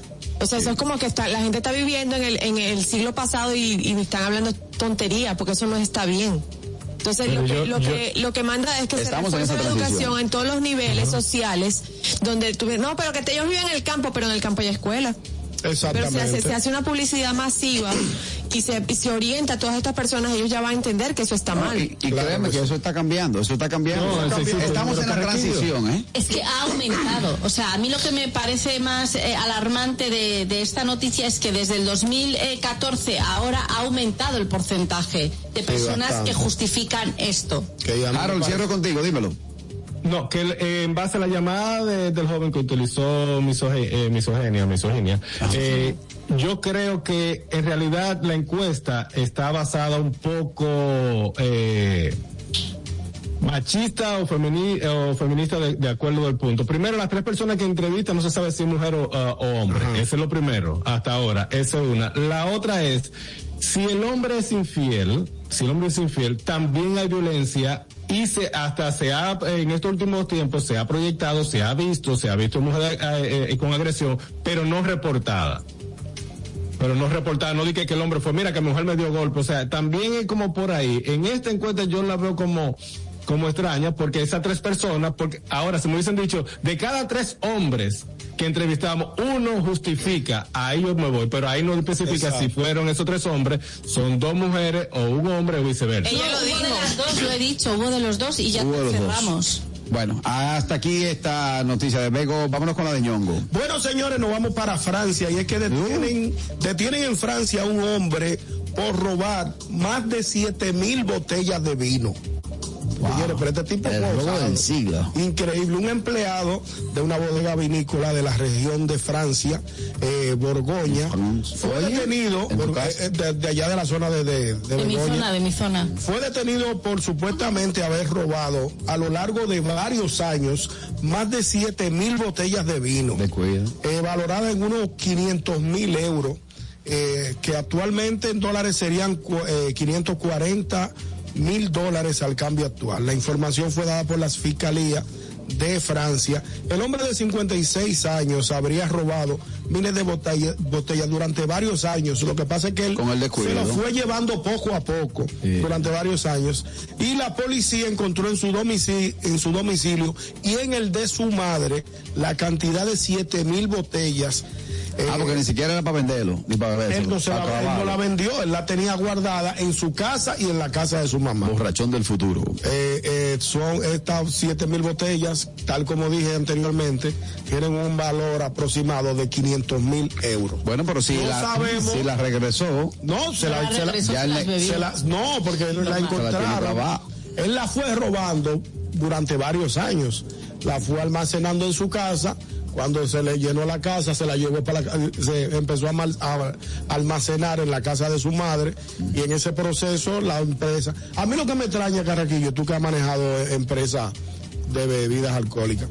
Speaker 5: O sea, eso es como que está, la gente está viviendo en el, en el siglo pasado y, y están hablando tontería, porque eso no está bien. Entonces, lo, que,
Speaker 6: yo-
Speaker 5: lo,
Speaker 6: yo-
Speaker 5: que, lo que manda es que se refuerce la educación en todos los niveles sociales, donde tú, no, pero que te- ellos viven en el campo, pero en el campo hay escuela. Pero se
Speaker 3: Exactamente.
Speaker 5: hace, se hace una publicidad masiva y se, y se orienta a todas estas personas, ellos ya van a entender que eso está
Speaker 2: No,
Speaker 5: mal.
Speaker 2: y y
Speaker 3: Claro
Speaker 2: créeme
Speaker 3: que
Speaker 2: que
Speaker 3: sí.
Speaker 2: eso está cambiando, eso está cambiando.
Speaker 6: No,
Speaker 2: Eso Estamos
Speaker 6: pero
Speaker 2: en la transición, ¿eh?
Speaker 4: Es que ha aumentado. O sea, a mí lo que me parece más eh, alarmante de, de esta noticia es que desde el 2014 ahora ha aumentado el porcentaje de personas que justifican esto.
Speaker 3: Que
Speaker 2: Harold,
Speaker 3: parece-
Speaker 2: cierro contigo, dímelo.
Speaker 6: No, que eh, en base a la llamada de- del joven que utilizó misoge- eh, misogenia, misoginia, eh, yo creo que en realidad la encuesta está basada un poco eh, machista o, femini- o feminista de, de acuerdo del punto. Primero, las tres personas que entrevistan no se sabe si es mujer o, ah, o hombre. Ese es lo primero, hasta ahora. Esa es una. La otra es, si el hombre es infiel, si el hombre es infiel, también hay violencia y se, hasta se ha, en estos últimos tiempos, se ha proyectado, se ha visto, se ha visto mujer eh, eh, con agresión, pero no reportada pero no reportada, no dije que el hombre fue, mira que mi mujer me dio golpe, o sea, también es como por ahí. En esta encuesta yo la veo como como extraña porque esas tres personas, porque ahora se me hubiesen dicho, de cada tres hombres que entrevistamos, uno justifica, a ellos me voy, pero ahí no especifica
Speaker 3: Exacto.
Speaker 6: si fueron esos tres hombres, son dos mujeres o un hombre o viceversa.
Speaker 5: Ella lo dijo.
Speaker 4: de las dos, lo he dicho, hubo de los dos y ya cerramos.
Speaker 2: Bueno, hasta aquí esta noticia de Bego. Vámonos con la de Ñongo.
Speaker 3: Bueno, señores, nos vamos para Francia y es que detienen, detienen en Francia a un hombre por robar más de 7 mil botellas de vino. Señores, pero este tipo
Speaker 2: El
Speaker 3: fue
Speaker 2: robo
Speaker 3: osado.
Speaker 2: del siglo.
Speaker 3: Increíble, un empleado de una bodega vinícola de la región de Francia, eh, Borgoña, fue
Speaker 2: Oye,
Speaker 3: detenido por-
Speaker 2: casa.
Speaker 3: eh, de, de allá de la zona de, de, de
Speaker 4: De mi
Speaker 3: Borgoña.
Speaker 4: zona, de mi zona.
Speaker 3: Fue detenido por supuestamente haber robado a lo largo de varios años más de 7 mil botellas de vino,
Speaker 2: De cuidado.
Speaker 3: eh, valorada en unos 500 mil euros, eh, que actualmente en dólares serían eh, 540 mil dólares al cambio actual. La información fue dada por las fiscalías de Francia. El hombre de 56 años habría robado miles de botellas durante varios años. Lo que pasa es que él
Speaker 2: Con el descuido.
Speaker 3: se lo fue llevando poco a poco
Speaker 2: Sí.
Speaker 3: durante varios años y la policía encontró en su domicilio, en su domicilio y en el de su madre la cantidad de siete mil botellas
Speaker 2: ah, porque ni siquiera era para venderlo, ni para beberlo.
Speaker 3: Él no, se la, él no la vendió, él la tenía guardada en su casa y en la casa de su mamá.
Speaker 2: Borrachón del futuro.
Speaker 3: Eh, eh, son estas siete mil botellas, tal como dije anteriormente, tienen un valor aproximado de 500 mil euros.
Speaker 2: Bueno, pero si,
Speaker 3: No
Speaker 2: la,
Speaker 3: sabemos.
Speaker 2: si la regresó,
Speaker 3: No, se la,
Speaker 4: la
Speaker 3: se la-
Speaker 4: regresó,
Speaker 3: la- no, porque la
Speaker 2: tiene
Speaker 3: encontraron. Él la fue robando durante varios años. La fue almacenando en su casa. Cuando se le llenó la casa, se la llevó para la, se empezó a, a almacenar en la casa de su madre y en ese proceso la empresa. A mí lo que me extraña, Carraquillo, tú que has manejado eh, empresa de bebidas alcohólicas,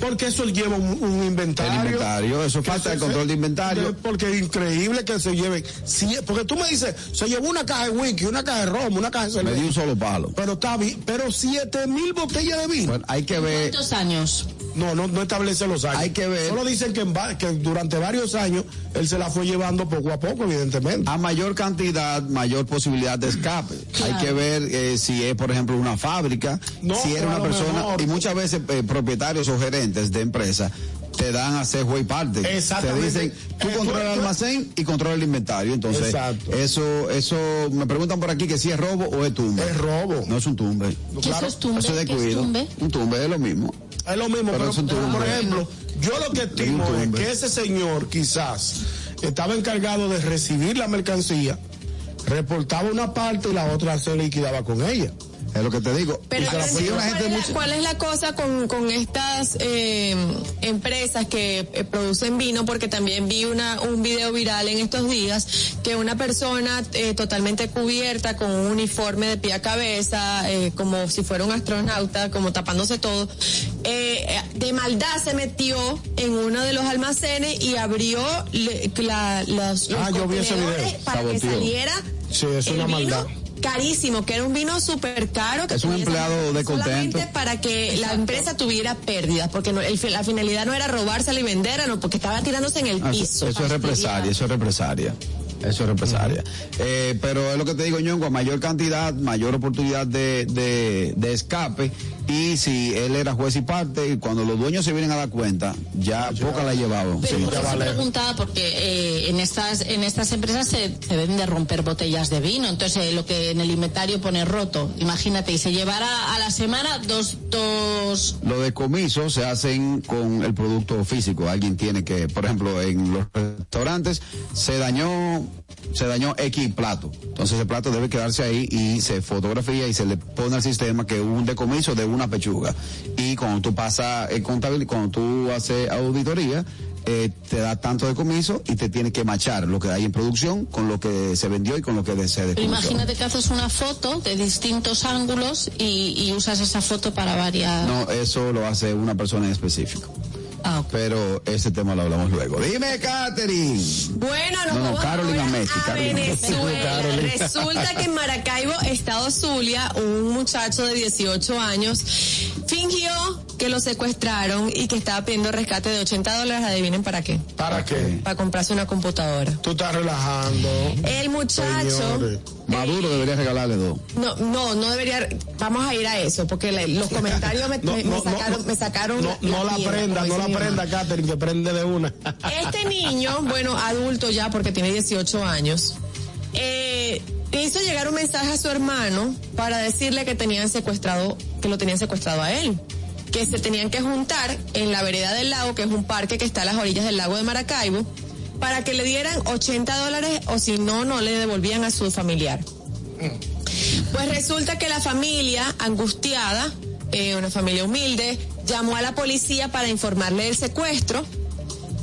Speaker 3: porque eso lleva un, un inventario.
Speaker 2: El inventario, eso falta el control de inventario.
Speaker 3: de- porque es increíble que se lleven. si- porque tú me dices, se llevó una caja de whisky, una caja de ron, una caja de
Speaker 2: me
Speaker 3: cerveza.
Speaker 2: dio un solo palo.
Speaker 3: Pero está bien, pero siete mil botellas de vino.
Speaker 2: Bueno, hay que ver,
Speaker 4: ¿Cuántos años?
Speaker 3: No, no, no establece los años.
Speaker 2: Hay que ver.
Speaker 3: Solo dicen que, en va- que durante varios años él se la fue llevando poco a poco, evidentemente.
Speaker 2: a mayor cantidad, mayor posibilidad de escape.
Speaker 4: Claro.
Speaker 2: Hay que ver eh, si es, por ejemplo, una fábrica,
Speaker 3: No,
Speaker 2: si era una persona,
Speaker 3: mejor-
Speaker 2: y muchas veces eh, propietarios o gerentes de empresas te dan a hacer juez y parte.
Speaker 3: Exactamente.
Speaker 2: Te dicen, tú
Speaker 3: Eh,
Speaker 2: controlas el almacén y controlas el inventario. Entonces,
Speaker 3: Exacto.
Speaker 2: eso, eso, me preguntan por aquí que si es robo o es tumbe.
Speaker 3: Es robo.
Speaker 2: No es un tumbe.
Speaker 4: ¿Qué
Speaker 3: Claro,
Speaker 4: eso es tumbe?
Speaker 2: Eso es
Speaker 4: ¿Qué es
Speaker 2: descuido.
Speaker 4: tumbe?
Speaker 2: Un tumbe es lo mismo.
Speaker 3: Es lo mismo,
Speaker 2: Pero
Speaker 3: pero,
Speaker 2: es un
Speaker 3: pero,
Speaker 2: tumbe.
Speaker 3: por ejemplo, yo lo que estimo
Speaker 2: Es
Speaker 3: que ese señor quizás estaba encargado de recibir la mercancía, reportaba una parte y la otra se liquidaba con ella.
Speaker 2: Es lo que te digo.
Speaker 5: Pero ¿cuál,
Speaker 2: gente
Speaker 5: es la,
Speaker 2: mucho-
Speaker 5: cuál es la cosa con, con estas eh, empresas que eh, producen vino? Porque también vi una, un video viral en estos días que una persona eh, totalmente cubierta con un uniforme de pie a cabeza, eh, como si fuera un astronauta, como tapándose todo, eh, de maldad se metió en uno de los almacenes y abrió le- la- los, los
Speaker 3: Ah, yo vi ese video.
Speaker 5: para que saliera
Speaker 3: Sí, es
Speaker 5: el
Speaker 3: una
Speaker 5: vino
Speaker 3: maldad.
Speaker 5: Carísimo, que era un vino súper caro. que
Speaker 2: Es un empleado de
Speaker 5: solamente
Speaker 2: contento.
Speaker 5: para que la empresa tuviera pérdidas, porque no- el la finalidad no era robársela y venderla, no, porque estaba tirándose en el
Speaker 2: Ah,
Speaker 5: piso.
Speaker 2: Eso, eso es represalia, eso es represalia. Eso es represalia. Eh, pero es lo que te digo, Ñongo, a mayor cantidad, mayor oportunidad de, de, de escape. Y si él era juez y parte, y cuando los dueños se vienen a dar cuenta, ya poca la llevaban.
Speaker 4: Pero
Speaker 2: Sí.
Speaker 4: por eso preguntaba, porque eh, en estas en estas empresas se, se deben de romper botellas de vino. Entonces, eh, lo que en el inventario pone roto, imagínate, y se llevará a la semana dos, dos
Speaker 2: Los decomisos se hacen con el producto físico. Alguien tiene que, por ejemplo, en los restaurantes se dañó, se dañó X plato. Entonces el plato debe quedarse ahí y se fotografía y se le pone al sistema que hubo un decomiso de una pechuga. Y cuando tú pasas el contabilidad, cuando tú haces auditoría, eh, te da tanto decomiso y te tiene que machar lo que hay en producción con lo que se vendió y con lo que se
Speaker 4: Pero
Speaker 2: decomisó.
Speaker 4: imagínate que haces una foto de distintos ángulos y, y usas esa foto para varias.
Speaker 2: No, eso lo hace una persona en específico.
Speaker 4: Ah.
Speaker 2: Pero ese tema lo hablamos luego. Dime, Catherine.
Speaker 5: Bueno, nos
Speaker 2: No, no,
Speaker 5: vamos
Speaker 2: Carolina Messi,
Speaker 5: a
Speaker 2: Carolina.
Speaker 5: Venezuela. Resulta que en Maracaibo, Estado Zulia, un muchacho de 18 años fingió que lo secuestraron y que estaba pidiendo rescate de 80 dólares. Adivinen para qué.
Speaker 3: ¿Para qué?
Speaker 5: Para comprarse una computadora.
Speaker 3: Tú estás relajando.
Speaker 5: El muchacho.
Speaker 3: Señores.
Speaker 2: Maduro debería regalarle dos.
Speaker 5: No, no, no debería. Vamos a ir a eso, porque le- los comentarios me,
Speaker 3: No,
Speaker 5: me-
Speaker 3: no,
Speaker 5: sacaron,
Speaker 3: no.
Speaker 5: me sacaron
Speaker 3: No, no la prenda, no la prenda,
Speaker 5: mamá.
Speaker 3: Catherine, que prende de una.
Speaker 5: Este niño, bueno, adulto ya porque tiene 18 años, eh, hizo llegar un mensaje a su hermano para decirle que tenían secuestrado, que lo tenían secuestrado a él. Que se tenían que juntar en la vereda del lago, que es un parque que está a las orillas del lago de Maracaibo, para que le dieran 80 dólares o si no, no le devolvían a su familiar. Pues resulta que la familia, angustiada, eh, una familia humilde, llamó a la policía para informarle del secuestro.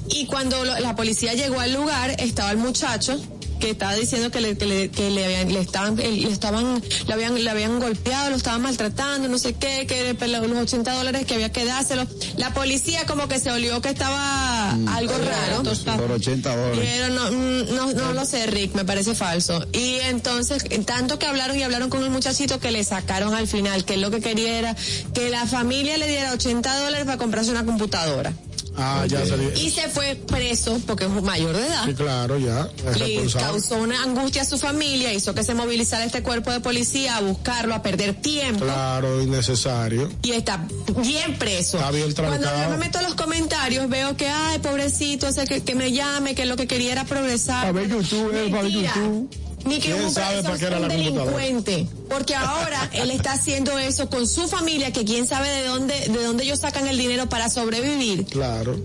Speaker 5: Y cuando la policía llegó al lugar, estaba el muchacho que estaba diciendo que le, que le, que le habían, le estaban, le estaban, le habían, le habían golpeado, lo estaban maltratando, no sé qué, que los 80 dólares que había que dárselo. La policía como que se olió que estaba algo raro.
Speaker 2: Por 80 dólares.
Speaker 5: Pero no, mm, no, no lo sé, Rick, me parece falso. Y entonces, tanto que hablaron y hablaron con el muchachito que le sacaron al final, que él lo que quería era que la familia le diera 80 dólares para comprarse una computadora.
Speaker 3: Ah, ya salió.
Speaker 5: Y se fue preso porque es mayor de edad.
Speaker 3: Sí, claro, ya.
Speaker 5: Le causó una angustia a su familia, hizo que se movilizara este cuerpo de policía a buscarlo, a perder tiempo.
Speaker 3: Claro, innecesario.
Speaker 5: Y está bien preso.
Speaker 3: Está bien
Speaker 5: Cuando
Speaker 3: trancado.
Speaker 5: yo me meto a los comentarios, veo que, ay, pobrecito, o sea, que, que me llame, que lo que quería era progresar.
Speaker 3: A ver YouTube, eh, para. YouTube.
Speaker 5: Ni que
Speaker 3: ¿Quién
Speaker 5: un
Speaker 3: sabe para qué era
Speaker 5: un
Speaker 3: la
Speaker 5: delincuente. Porque ahora él está haciendo eso con su familia, que quién sabe de dónde, de dónde ellos sacan el dinero para sobrevivir.
Speaker 3: Claro.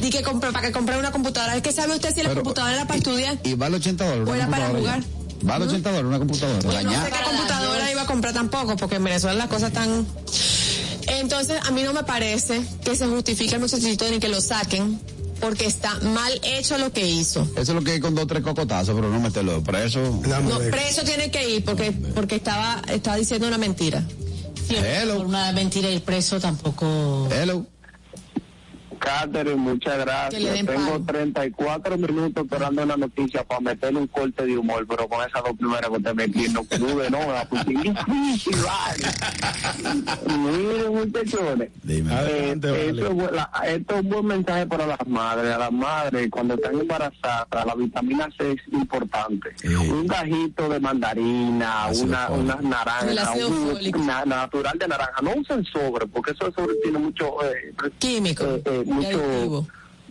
Speaker 5: Y que compre, para que compre una computadora. Es que sabe usted si la computadora era para estudiar.
Speaker 2: Y vale 80 dólares.
Speaker 5: O era para jugar.
Speaker 2: Vale 80 dólares una computadora.
Speaker 5: No sé qué computadora iba a comprar tampoco, porque en Venezuela las cosas están... Entonces, a mí no me parece que se justifique el muchachito ni que lo saquen, porque está mal hecho lo que hizo.
Speaker 2: Eso es lo que hay con dos o tres cocotazos, pero no meterlo preso.
Speaker 5: No, preso tiene que ir porque porque estaba estaba diciendo una mentira.
Speaker 4: Sí,
Speaker 2: Hello.
Speaker 4: Por una mentira ir preso tampoco.
Speaker 2: Hello.
Speaker 10: Catherine, muchas
Speaker 5: Que
Speaker 10: gracias. Tengo
Speaker 5: palo.
Speaker 10: 34 minutos esperando una noticia para meterle un corte de humor, pero con esas dos primeras que te metí, no pude, no, la puse difícil, vale. Miren, muchachones.
Speaker 2: Dime.
Speaker 3: Adelante,
Speaker 10: Eh,
Speaker 3: vale.
Speaker 10: esto, es la- esto es un buen mensaje para las madres. A las madres, cuando están embarazadas, la vitamina C es importante.
Speaker 2: Sí.
Speaker 10: Un gajito de mandarina, una, unas naranjas, un na- natural de naranja. No usen sobre, porque eso sobre tiene mucho, eh,
Speaker 5: Químico.
Speaker 10: eh, eh. Mucho,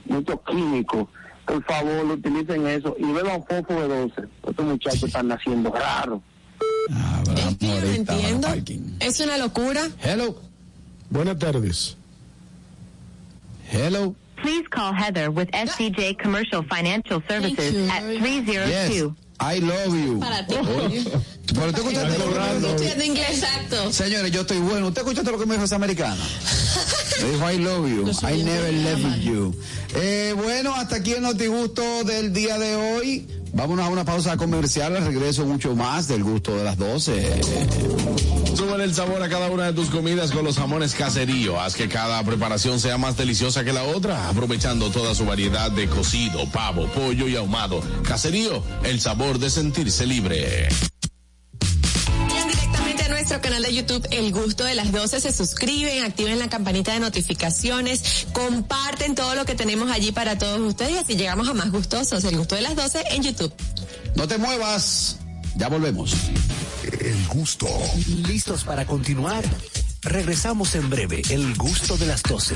Speaker 10: mucho químico. Por favor, utilicen eso y beban fofo de 12. Estos muchachos están naciendo raros.
Speaker 2: Ah,
Speaker 5: Es que yo no entiendo. Es una locura.
Speaker 2: Hello.
Speaker 3: Buenas tardes.
Speaker 2: Hello.
Speaker 11: Please call Heather with SCJ Commercial Financial Services at
Speaker 2: Yes.
Speaker 11: 302.
Speaker 2: I love you.
Speaker 4: Para ti.
Speaker 2: Oye, Pero usted escuchaste lo que me dijo?
Speaker 5: Estudiando inglés.
Speaker 4: Exacto.
Speaker 2: Señores, yo estoy bueno. ¿Usted escuchaste lo que me dijo esa americana? Me dijo, I love you. I never left you. Eh, bueno, hasta aquí el notigusto del día de hoy. Vámonos a una pausa comercial. Al regreso mucho más del gusto de las 12.
Speaker 12: Súbele el sabor a cada una de tus comidas con los jamones caserío. Haz que cada preparación sea más deliciosa que la otra, aprovechando toda su variedad de cocido, pavo, pollo y ahumado. Caserío, el sabor de sentirse libre.
Speaker 5: Nuestro canal de YouTube El Gusto de las 12, se suscriben, activen la campanita de notificaciones, comparten todo lo que tenemos allí para todos ustedes y así llegamos a más gustosos. El Gusto de las 12 en YouTube.
Speaker 2: No te muevas. Ya volvemos.
Speaker 13: El gusto. ¿Listos para continuar? Regresamos en breve. El gusto de las 12.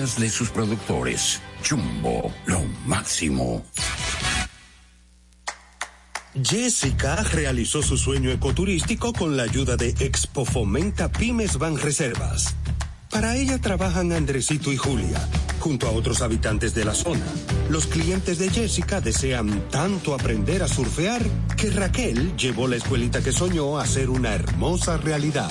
Speaker 14: de sus productores. Jumbo, lo máximo.
Speaker 15: Jessica realizó su sueño ecoturístico con la ayuda de Expo Fomenta Pymes Ban Reservas. Para ella trabajan Andresito y Julia, junto a otros habitantes de la zona. Los clientes de Jessica desean tanto aprender a surfear que Raquel llevó la escuelita que soñó a ser una hermosa realidad.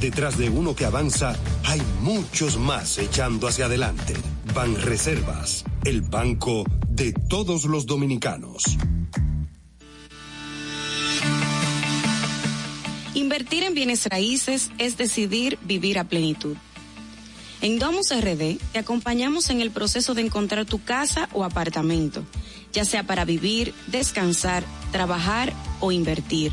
Speaker 16: Detrás de uno que avanza, hay muchos más echando hacia adelante. Ban Reservas, el banco de todos los dominicanos.
Speaker 17: Invertir en bienes raíces es decidir vivir a plenitud. En Domus RD te acompañamos en el proceso de encontrar tu casa o apartamento, ya sea para vivir, descansar, trabajar o invertir.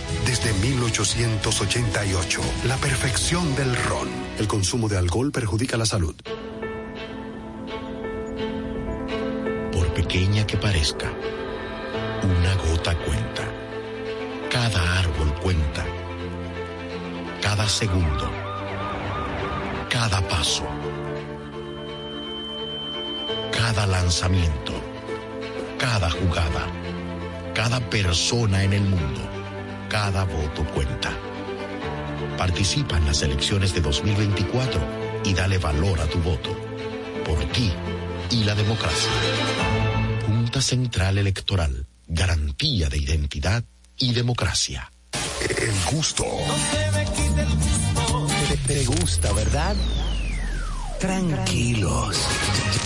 Speaker 16: desde 1888, la perfección del ron. El consumo de alcohol perjudica la salud.
Speaker 14: Por pequeña que parezca, una gota cuenta. Cada árbol cuenta. Cada segundo. Cada paso. Cada lanzamiento. Cada jugada. Cada persona en el mundo. Cada voto cuenta. Participa en las elecciones de 2024 y dale valor a tu voto. Por ti y la democracia. Junta Central Electoral. Garantía de identidad y democracia.
Speaker 16: El gusto.
Speaker 1: Te, te gusta, ¿verdad? Tranquilos.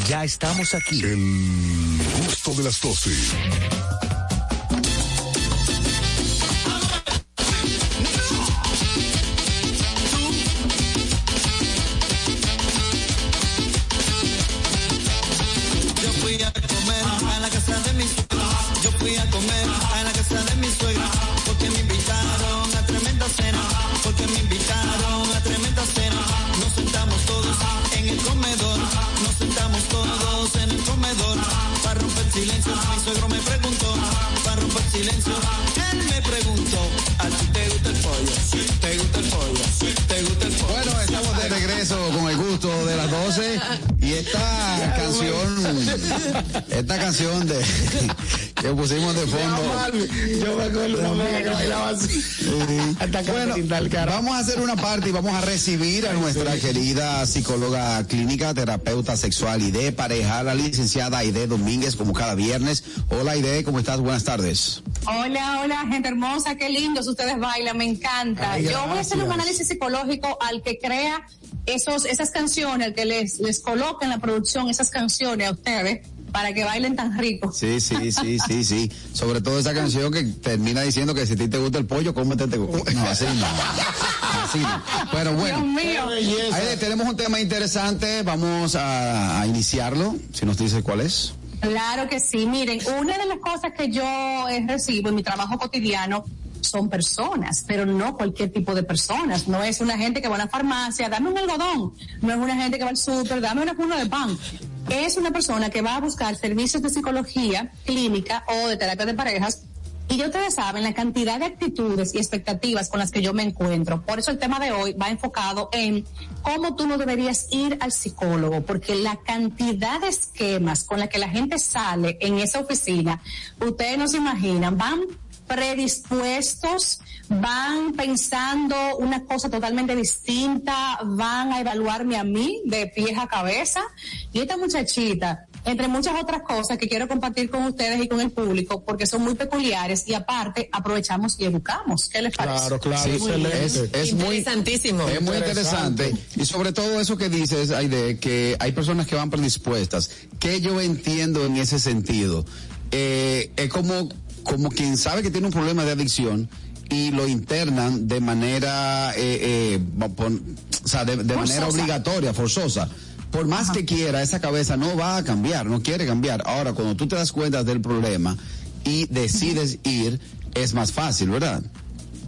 Speaker 1: Ya estamos aquí.
Speaker 16: El gusto de las 12.
Speaker 2: Y esta canción, esta canción de que pusimos de fondo.
Speaker 3: Yo me acuerdo una amiga que bailaba así.
Speaker 2: Bueno, vamos a hacer una parte y vamos a recibir a nuestra querida psicóloga clínica, terapeuta sexual y de pareja, la licenciada Aide Domínguez, como cada viernes. Hola Aide, ¿cómo estás? Buenas tardes.
Speaker 18: Hola, hola, gente hermosa, qué lindos ustedes bailan, me encanta.
Speaker 2: Ay,
Speaker 18: Yo voy a hacer un análisis psicológico al que crea esos, esas canciones, al que les, les coloca en la producción esas canciones a ustedes para que bailen tan rico.
Speaker 2: Sí, sí, sí, sí, sí. Sobre todo esa canción que termina diciendo que si a ti te gusta el pollo, cómete este. No, así no. Así no. Pero bueno.
Speaker 18: Dios mío.
Speaker 2: Aide, tenemos un tema interesante. Vamos a, a iniciarlo. Si nos dice cuál es.
Speaker 18: Claro que sí. Miren, una de las cosas que yo eh, recibo en mi trabajo cotidiano son personas, pero no cualquier tipo de personas. No es una gente que va a la farmacia, dame un algodón. No es una gente que va al súper, dame una funda de pan. Es una persona que va a buscar servicios de psicología clínica o de terapia de parejas Y ya ustedes saben la cantidad de actitudes y expectativas con las que yo me encuentro. Por eso el tema de hoy va enfocado en cómo tú no deberías ir al psicólogo, porque la cantidad de esquemas con la que la gente sale en esa oficina, ustedes no se imaginan, van predispuestos, van pensando una cosa totalmente distinta, van a evaluarme a mí de pies a cabeza. Y esta muchachita, entre muchas otras cosas que quiero compartir con ustedes y con el público, porque son muy peculiares y aparte aprovechamos y educamos. ¿Qué les parece?
Speaker 3: Claro, claro,
Speaker 2: Sí,
Speaker 3: excelente.
Speaker 2: es, es muy
Speaker 5: Interesantísimo.
Speaker 2: Es muy interesante. Y sobre todo eso que dices, Aide, que hay personas que van predispuestas. que yo entiendo en ese sentido? Eh, es como, como quien sabe que tiene un problema de adicción y lo internan de manera, eh, eh, va- pon- o sea, de, de manera obligatoria, forzosa. Por más que quiera, esa cabeza no va a cambiar, no quiere cambiar. Ahora, cuando tú te das cuenta del problema y decides ir, es más fácil, ¿verdad?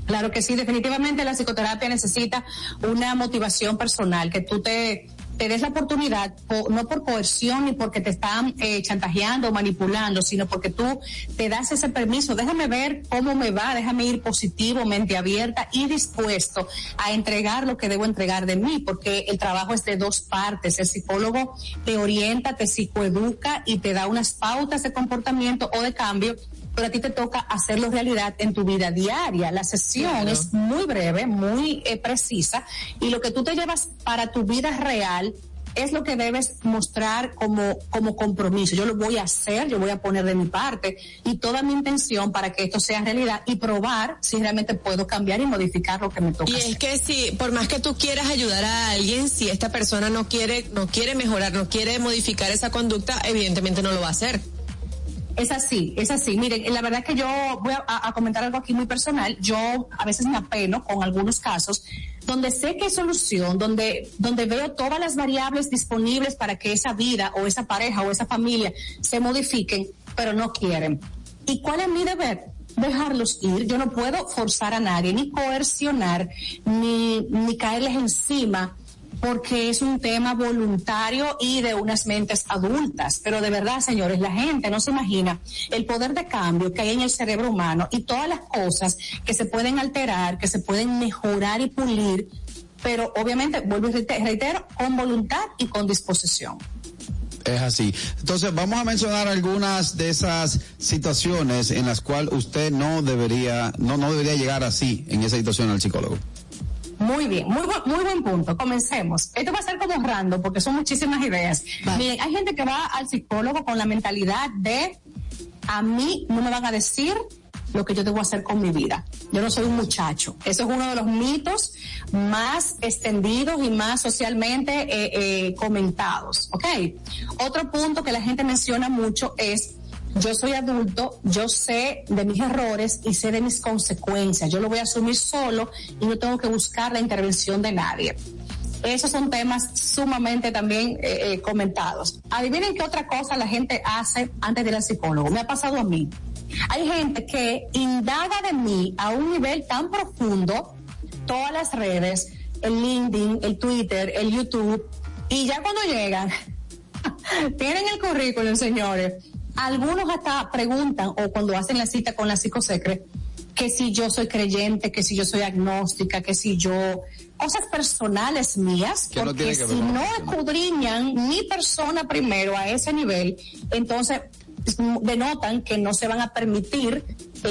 Speaker 18: Claro que sí, definitivamente la psicoterapia necesita una motivación personal, que tú te, te des la oportunidad, po- no por coerción ni porque te están eh, chantajeando o manipulando, sino porque tú te das ese permiso, déjame ver cómo me va, déjame ir positivo, mente abierta y dispuesto a entregar lo que debo entregar de mí, porque el trabajo es de dos partes, el psicólogo te orienta, te psicoeduca y te da unas pautas de comportamiento o de cambio pero a ti te toca hacerlo realidad en tu vida diaria. La sesión
Speaker 5: Claro.
Speaker 18: es muy breve, muy eh, precisa, y lo que tú te llevas para tu vida real es lo que debes mostrar como, como compromiso. Yo lo voy a hacer, yo voy a poner de mi parte y toda mi intención para que esto sea realidad y probar si realmente puedo cambiar y modificar lo que me toca
Speaker 5: Y
Speaker 18: hacer.
Speaker 5: es que si, por más que tú quieras ayudar a alguien, si esta persona no quiere, no quiere mejorar, no quiere modificar esa conducta, evidentemente no lo va a hacer.
Speaker 18: Es así, es así. Miren, la verdad que yo voy a, a comentar algo aquí muy personal. Yo a veces me apeno con algunos casos donde sé que hay solución, donde, donde veo todas las variables disponibles para que esa vida o esa pareja o esa familia se modifiquen, pero no quieren. ¿Y cuál es mi deber? Dejarlos ir. Yo no puedo forzar a nadie, ni coercionar, ni, ni caerles encima porque es un tema voluntario y de unas mentes adultas. Pero de verdad, señores, la gente no se imagina el poder de cambio que hay en el cerebro humano y todas las cosas que se pueden alterar, que se pueden mejorar y pulir, pero obviamente, vuelvo y reite- reitero, con voluntad y con disposición.
Speaker 2: Es así. Entonces, vamos a mencionar algunas de esas situaciones en las cuales usted no debería, no, no debería llegar así en esa situación al psicólogo.
Speaker 18: Muy bien, muy, bu- muy buen punto. Comencemos. Esto va a ser como random porque son muchísimas ideas. Miren, hay gente que va al psicólogo con la mentalidad de a mí no me van a decir lo que yo debo hacer con mi vida. Yo no soy un muchacho. Eso es uno de los mitos más extendidos y más socialmente eh, eh, comentados. ¿Ok? Otro punto que la gente menciona mucho es yo soy adulto, yo sé de mis errores y sé de mis consecuencias. Yo lo voy a asumir solo y no tengo que buscar la intervención de nadie. Esos son temas sumamente también eh, eh, comentados. Adivinen qué otra cosa la gente hace antes de ir al psicólogo. Me ha pasado a mí. Hay gente que indaga de mí a un nivel tan profundo, todas las redes, el LinkedIn, el Twitter, el YouTube, y ya cuando llegan, tienen el currículum, señores. Algunos hasta preguntan, o cuando hacen la cita con la psicosecre, que si yo soy creyente, que si yo soy agnóstica, que si yo... Cosas personales mías,
Speaker 2: Que
Speaker 18: porque
Speaker 2: ver
Speaker 18: si no escudriñan mi persona primero a ese nivel, entonces mm, denotan que no se van a permitir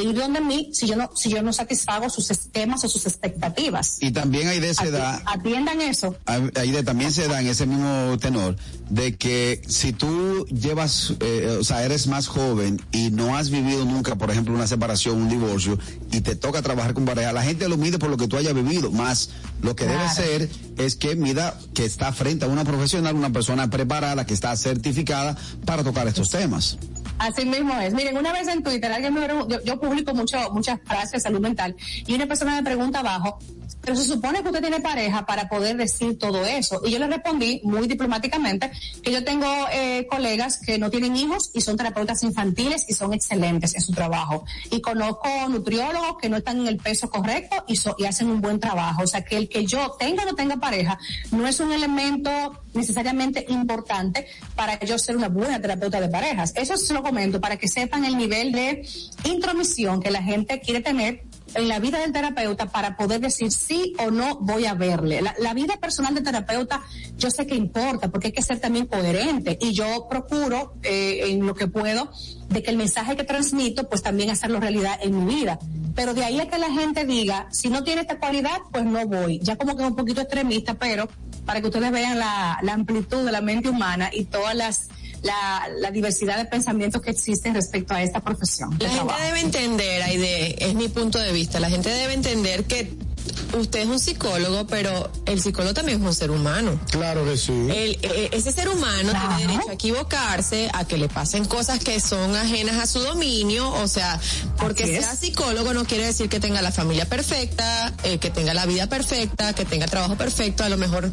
Speaker 18: ir donde mí si yo no si yo no satisfago sus esquemas o sus expectativas.
Speaker 2: Y también hay de
Speaker 18: Ati-
Speaker 2: edad,
Speaker 18: Atiendan eso.
Speaker 2: ahí de, también se da en ese mismo tenor de que si tú llevas, eh, o sea, eres más joven y no has vivido nunca, por ejemplo, una separación, un divorcio, y te toca trabajar con pareja, la gente lo mide por lo que tú hayas vivido, más lo que debe ser es que mida que está frente a una profesional, una persona preparada, que está certificada para tocar estos temas.
Speaker 18: Así mismo es. Miren, una vez en Twitter alguien me yo, yo publico mucho, muchas frases de salud mental y una persona me pregunta abajo, pero se supone que usted tiene pareja para poder decir todo eso. Y yo le respondí muy diplomáticamente que yo tengo eh, colegas que no tienen hijos y son terapeutas infantiles y son excelentes en su trabajo. Y conozco nutriólogos que no están en el peso correcto y, so- y hacen un buen trabajo. O sea, que el que yo tenga o no tenga pareja no es un elemento necesariamente importante para yo ser una buena terapeuta de parejas. Eso se lo comento para que sepan el nivel de intromisión que la gente quiere tener en la vida del terapeuta para poder decir sí o no voy a verle. La, vida personal del terapeuta yo sé que importa porque hay que ser también coherente y yo procuro eh, en lo que puedo de que el mensaje que transmito pues también hacerlo realidad en mi vida. Pero de ahí a que la gente diga, si no tiene esta cualidad, pues no voy. Ya como que es un poquito extremista, pero para que ustedes vean la, la amplitud de la mente humana y todas las la, la, diversidad de pensamientos que existen respecto a esta profesión.
Speaker 5: La gente
Speaker 18: trabajo.
Speaker 5: debe entender, Aide, es mi punto de vista, la gente debe entender que usted es un psicólogo, pero el psicólogo también es un ser humano.
Speaker 3: Claro que sí.
Speaker 5: El, eh, ese ser humano
Speaker 18: Claro.
Speaker 5: tiene derecho a equivocarse, a que le pasen cosas que son ajenas a su dominio, o sea, porque sea psicólogo no quiere decir que tenga la familia perfecta, eh, que tenga la vida perfecta, que tenga trabajo perfecto, a lo mejor,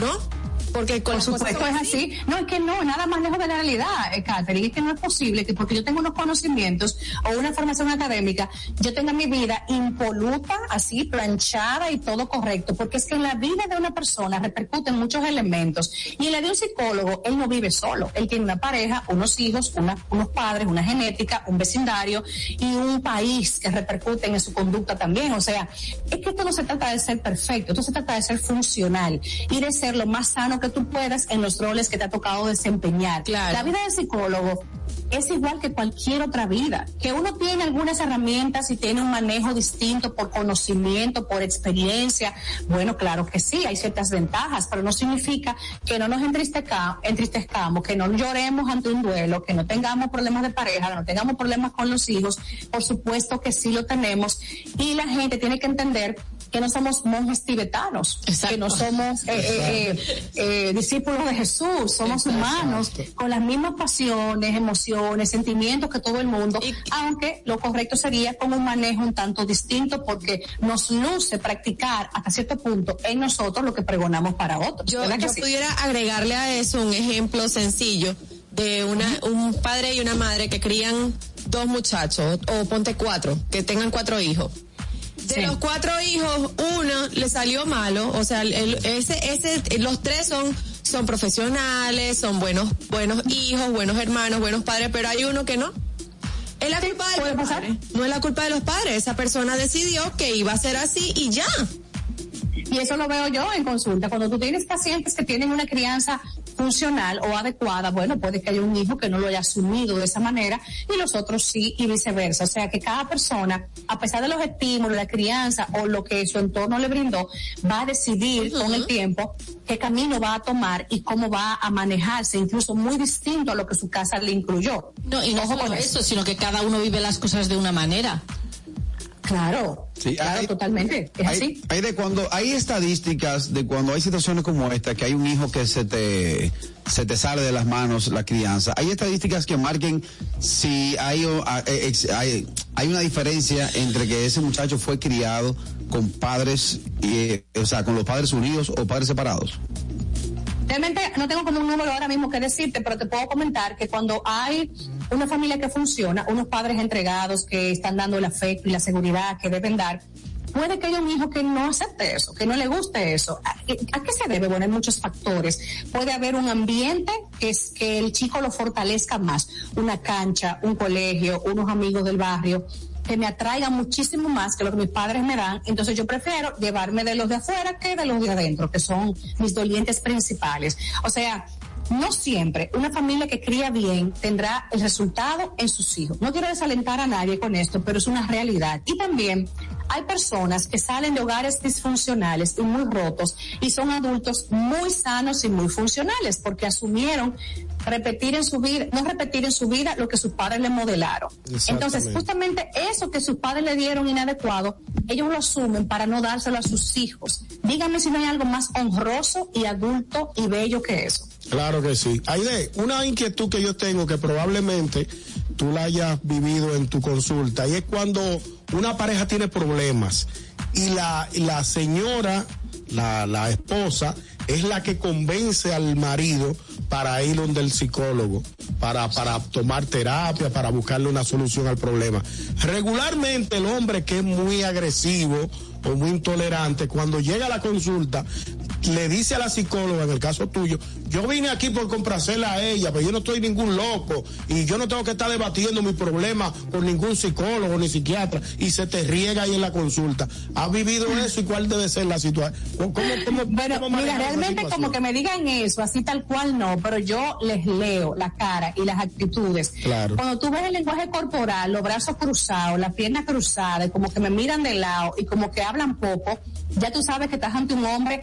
Speaker 5: ¿no? Porque con
Speaker 18: Por supuesto es así. No, es que no, nada más lejos de la realidad, eh, Catherine. Es que no es posible que porque yo tengo unos conocimientos o una formación académica, yo tenga mi vida impoluta, así, planchada y todo correcto. Porque es que en la vida de una persona repercuten muchos elementos. Y en la de un psicólogo, él no vive solo. Él tiene una pareja, unos hijos, una- unos padres, una genética, un vecindario y un país que repercuten en su conducta también. O sea, es que esto no se trata de ser perfecto, esto se trata de ser funcional y de ser lo más sano que tú puedas en los roles que te ha tocado desempeñar.
Speaker 5: Claro.
Speaker 18: La vida del psicólogo es igual que cualquier otra vida, que uno tiene algunas herramientas y tiene un manejo distinto por conocimiento, por experiencia. Bueno, claro que sí, hay ciertas ventajas, pero no significa que no nos entristezca- entristezcamos, que no lloremos ante un duelo, que no tengamos problemas de pareja, que no tengamos problemas con los hijos. Por supuesto que sí lo tenemos. Y la gente tiene que entender que no somos monjes tibetanos, que no somos eh, eh, eh, discípulos de Jesús, somos humanos con las mismas pasiones, emociones, sentimientos que todo el mundo, aunque lo correcto sería con un manejo un tanto distinto porque nos luce practicar hasta cierto punto en nosotros lo que pregonamos para otros.
Speaker 5: Yo,
Speaker 18: ¿verdad que
Speaker 5: yo
Speaker 18: sí?
Speaker 5: pudiera agregarle a eso un ejemplo sencillo de una, un padre y una madre que crían dos muchachos, o ponte cuatro, que tengan cuatro hijos. De
Speaker 18: Sí.
Speaker 5: los cuatro hijos, uno le salió malo, o sea, el- ese, ese, los tres son, son profesionales, son buenos, buenos hijos, buenos hermanos, buenos padres, pero hay uno que no. Es la culpa de los
Speaker 18: pasar.
Speaker 5: padres. No es la culpa de los padres. Esa persona decidió que iba a ser así y ya.
Speaker 18: Y eso lo veo yo en consulta. Cuando tú tienes pacientes que tienen una crianza funcional o adecuada, bueno, puede que haya un hijo que no lo haya asumido de esa manera y los otros sí y viceversa. O sea que cada persona, a pesar de los estímulos, la crianza o lo que su entorno le brindó, va a decidir con el tiempo qué camino va a tomar y cómo va a manejarse, incluso muy distinto a lo que su casa le incluyó.
Speaker 4: No, y no
Speaker 18: Ojo
Speaker 4: solo
Speaker 18: con
Speaker 4: eso, sino que cada uno vive las cosas de una manera.
Speaker 18: Claro,
Speaker 2: Sí,
Speaker 18: claro,
Speaker 2: hay-
Speaker 18: totalmente. Es
Speaker 2: hay,
Speaker 18: así.
Speaker 2: hay de cuando hay estadísticas de cuando hay situaciones como esta que hay un hijo que se te se te sale de las manos la crianza. Hay estadísticas que marquen si hay eh, hay, hay una diferencia entre que ese muchacho fue criado con padres eh, o sea, con los padres unidos o padres separados.
Speaker 18: Realmente no tengo como un número ahora mismo que decirte, pero te puedo comentar que cuando hay una familia que funciona, unos padres entregados que están dando el afecto y la seguridad que deben dar, puede que haya un hijo que no acepte eso, que no le guste eso. ¿A, qué se debe? Bueno, hay muchos factores. Puede haber un ambiente que es que el chico lo fortalezca más, una cancha, un colegio, unos amigos del barrio que me atraigan muchísimo más que lo que mis padres me dan, entonces yo prefiero llevarme de los de afuera que de los de adentro, que son mis dolientes principales. O sea, no siempre una familia que cría bien tendrá el resultado en sus hijos. No quiero desalentar a nadie con esto, pero es una realidad. Y también hay personas que salen de hogares disfuncionales y muy rotos y son adultos muy sanos y muy funcionales porque asumieron repetir en su vida, no repetir en su vida lo que sus padres le modelaron. Entonces, justamente eso que sus padres le dieron inadecuado, ellos lo asumen para no dárselo a sus hijos. Díganme si no hay algo más honroso y adulto y bello que eso.
Speaker 3: Claro que sí. Aide, una inquietud que yo tengo que probablemente tú la hayas vivido en tu consulta y es cuando una pareja tiene problemas y la, la señora, la, la esposa, es la que convence al marido para ir donde el psicólogo, para, para tomar terapia, para buscarle una solución al problema. Regularmente el hombre que es muy agresivo o muy intolerante, cuando llega a la consulta, le dice a la psicóloga, en el caso tuyo, yo vine aquí por complacerla a ella, pero yo no estoy ningún loco y yo no tengo que estar debatiendo mi problema con ningún psicólogo ni psiquiatra y se te riega ahí en la consulta. ¿Has vivido eso y cuál debe ser la situación? ¿Cómo, cómo,
Speaker 18: Bueno,
Speaker 3: cómo
Speaker 18: mira, realmente como que me digan eso, así tal cual no, pero yo les leo la cara y las actitudes.
Speaker 3: Claro.
Speaker 18: Cuando tú ves el lenguaje corporal, los brazos cruzados, las piernas cruzadas, como que me miran de lado y como que hablan poco, ya tú sabes que estás ante un hombre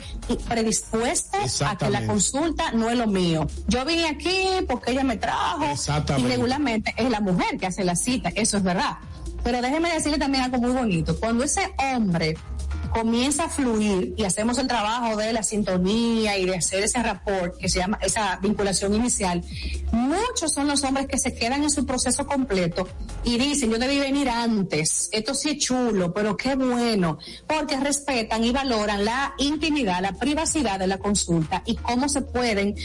Speaker 18: predispuesto a que la consulta no es lo mío. Yo vine aquí porque ella me trajo y
Speaker 3: Exactamente.
Speaker 18: regularmente es la mujer que hace la cita, eso es verdad. Pero déjeme decirle también algo muy bonito. Cuando ese hombre comienza a fluir y hacemos el trabajo de la sintonía y de hacer ese rapport que se llama esa vinculación inicial, muchos son los hombres que se quedan en su proceso completo y dicen, yo debí venir antes, esto sí es chulo, pero qué bueno, porque respetan y valoran la intimidad, la privacidad de la consulta y cómo se pueden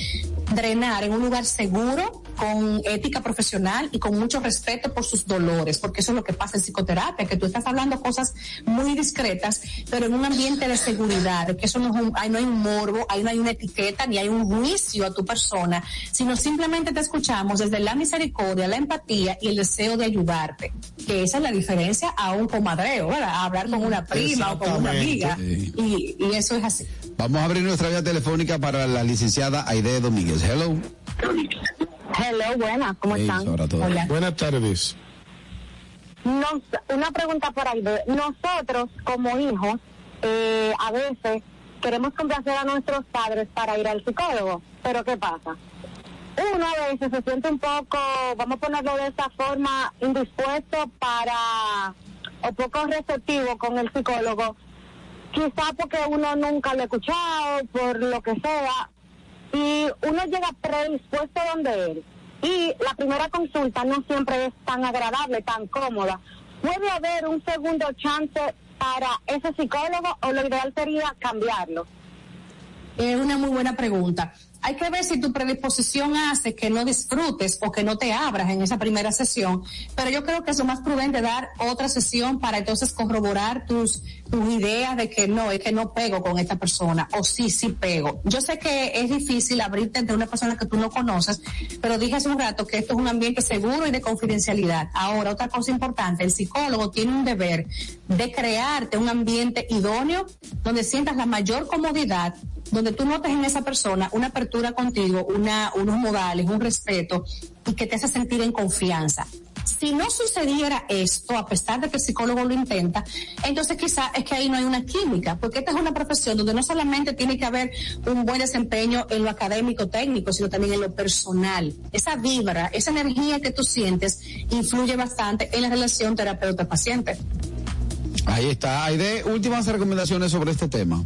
Speaker 18: drenar en un lugar seguro, con ética profesional y con mucho respeto por sus dolores, porque eso es lo que pasa en psicoterapia, que tú estás hablando cosas muy discretas, pero en un ambiente de seguridad, que eso no, es un- ahí no hay un morbo, ahí no hay una etiqueta, ni hay un juicio a tu persona, sino simplemente te escuchamos desde la misericordia, la empatía y el deseo de ayudarte, que esa es la diferencia a un comadreo, ¿verdad? A hablar con una prima o con una amiga, y, y eso es así.
Speaker 2: Vamos a abrir nuestra vía telefónica para la licenciada Aide Domínguez. Hello.
Speaker 19: Hello, buenas, ¿cómo
Speaker 2: Hey,
Speaker 19: están?
Speaker 2: Hola.
Speaker 3: Buenas tardes.
Speaker 19: Nos- una pregunta por ahí. Nosotros, como hijos, eh, a veces queremos complacer a nuestros padres para ir al psicólogo, pero ¿qué pasa? Uno a veces se siente un poco, vamos a ponerlo de esta forma, indispuesto para, o poco receptivo con el psicólogo, quizá porque uno nunca lo ha escuchado, por lo que sea, y uno llega predispuesto donde él. Y la primera consulta no siempre es tan agradable, tan cómoda. ¿Puede haber un segundo chance para ese psicólogo o lo ideal sería cambiarlo?
Speaker 18: Es una muy buena pregunta. Hay que ver si tu predisposición hace que no disfrutes o que no te abras en esa primera sesión, pero yo creo que es más prudente dar otra sesión para entonces corroborar tus, tus ideas de que no, es que no pego con esta persona o sí, sí pego. Yo sé que es difícil abrirte ante una persona que tú no conoces, pero dije hace un rato que esto es un ambiente seguro y de confidencialidad. Ahora, otra cosa importante, el psicólogo tiene un deber de crearte un ambiente idóneo donde sientas la mayor comodidad donde tú notes en esa persona una apertura contigo, una, unos modales, un respeto y que te hace sentir en confianza. Si no sucediera esto, a pesar de que el psicólogo lo intenta, entonces quizá es que ahí no hay una química, porque esta es una profesión donde no solamente tiene que haber un buen desempeño en lo académico técnico, sino también en lo personal. Esa vibra, esa energía que tú sientes influye bastante en la relación terapeuta-paciente.
Speaker 2: Ahí está. Aide, últimas recomendaciones sobre este tema.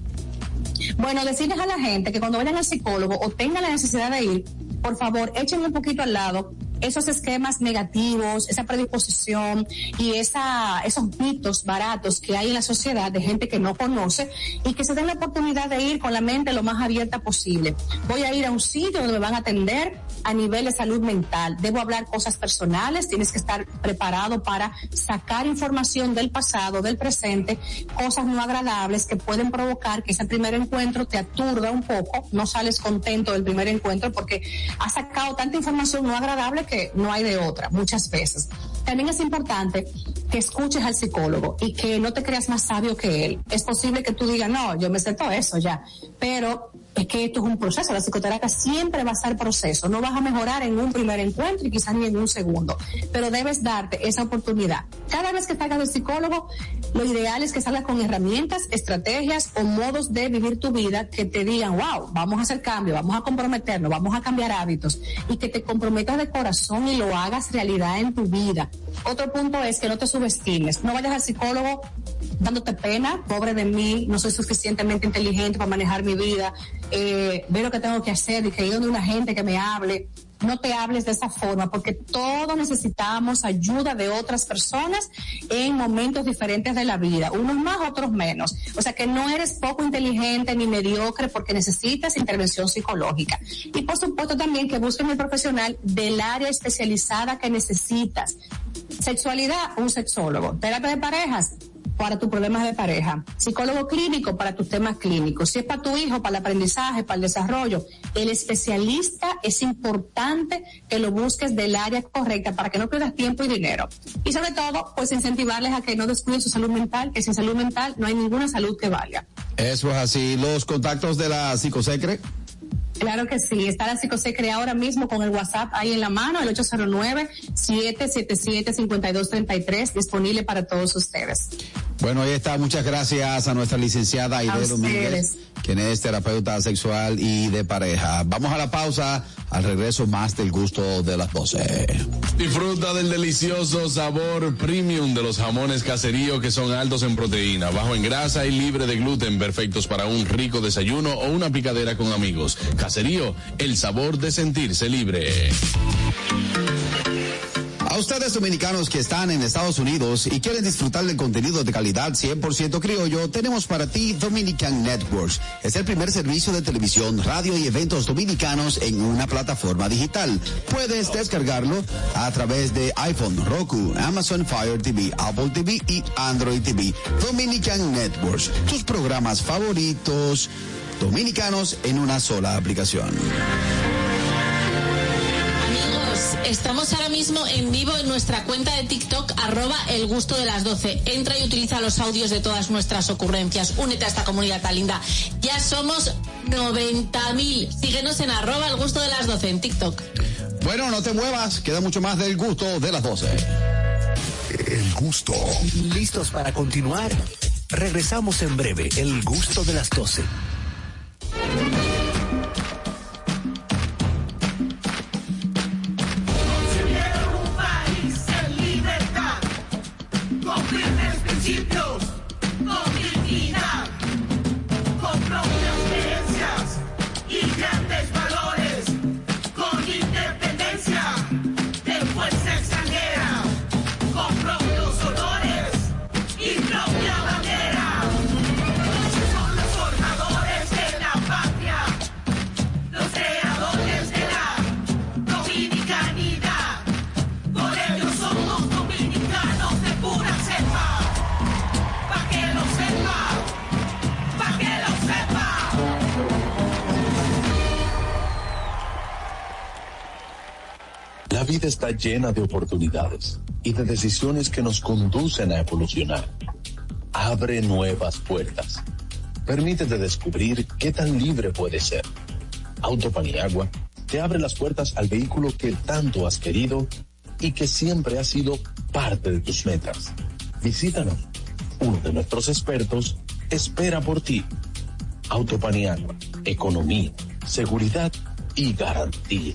Speaker 18: Bueno, decirles a la gente que cuando vayan al psicólogo o tengan la necesidad de ir, por favor, echen un poquito al lado esos esquemas negativos, esa predisposición y esa, esos mitos baratos que hay en la sociedad de gente que no conoce y que se den la oportunidad de ir con la mente lo más abierta posible. Voy a ir a un sitio donde me van a atender a nivel de salud mental. Debo hablar cosas personales, tienes que estar preparado para sacar información del pasado, del presente, cosas no agradables que pueden provocar que ese primer encuentro te aturda un poco, no sales contento del primer encuentro porque has sacado tanta información no agradable que no hay de otra, muchas veces. También es importante que escuches al psicólogo y que no te creas más sabio que él. Es posible que tú digas, no, yo me sé todo eso ya, pero es que esto es un proceso, la psicoterapia siempre va a ser proceso, no vas a mejorar en un primer encuentro y quizás ni en un segundo, pero debes darte esa oportunidad. Cada vez que salgas del psicólogo, lo ideal es que salgas con herramientas, estrategias o modos de vivir tu vida que te digan, wow, vamos a hacer cambio, vamos a comprometernos, vamos a cambiar hábitos y que te comprometas de corazón y lo hagas realidad en tu vida. Otro punto es que no te subestimes, no vayas al psicólogo dándote pena, pobre de mí, no soy suficientemente inteligente para manejar mi vida, eh, ver lo que tengo que hacer y que ir donde una gente que me hable. No te hables de esa forma porque todos necesitamos ayuda de otras personas en momentos diferentes de la vida, unos más, otros menos. O sea que no eres poco inteligente ni mediocre porque necesitas intervención psicológica. Y por supuesto también que busquen el profesional del área especializada que necesitas. Sexualidad, un sexólogo. Terapia de parejas, para tus problemas de pareja, psicólogo clínico para tus temas clínicos, si es para tu hijo, para el aprendizaje, para el desarrollo, el especialista es importante que lo busques del área correcta para que no pierdas tiempo y dinero. Y sobre todo, pues incentivarles a que no descuiden su salud mental, que sin salud mental no hay ninguna salud que valga.
Speaker 2: Eso es así. Los contactos de la psicosecre.
Speaker 18: Claro que sí, está la psicosecre ahora mismo con el WhatsApp ahí en la mano, el 809-777-5233, disponible para todos ustedes.
Speaker 2: Bueno, ahí está. Muchas gracias a nuestra licenciada Aide. Domínguez, quien es terapeuta sexual y de pareja. Vamos a la pausa. Al regreso, más del gusto de las 12.
Speaker 12: Disfruta del delicioso sabor premium de los jamones caserío que son altos en proteína, bajo en grasa y libre de gluten, perfectos para un rico desayuno o una picadera con amigos. Caserío, el sabor de sentirse libre.
Speaker 2: A ustedes dominicanos que están en Estados Unidos y quieren disfrutar del contenido de calidad 100% criollo, tenemos para ti Dominican Networks. Es el primer servicio de televisión, radio y eventos dominicanos en una plataforma digital. Puedes descargarlo a través de iPhone, Roku, Amazon Fire TV, Apple TV y Android TV. Dominican Networks, tus programas favoritos dominicanos en una sola aplicación.
Speaker 4: Estamos ahora mismo en vivo en nuestra cuenta de TikTok, arroba el gusto de las 12. Entra y utiliza los audios de todas nuestras ocurrencias. Únete a esta comunidad tan linda. Ya somos 90.000. Síguenos en arroba el gusto de las 12 en TikTok.
Speaker 2: Bueno, no te muevas, queda mucho más del gusto de las 12.
Speaker 13: El gusto. ¿Listos para continuar? Regresamos en breve. El gusto de las 12.
Speaker 20: Vida está llena de oportunidades y de decisiones que nos conducen a evolucionar. Abre nuevas puertas. Permítete descubrir qué tan libre puedes ser. Autopaniagua te abre las puertas al vehículo que tanto has querido y que siempre ha sido parte de tus metas. Visítanos. Uno de nuestros expertos espera por ti. Autopaniagua, economía, seguridad y garantía.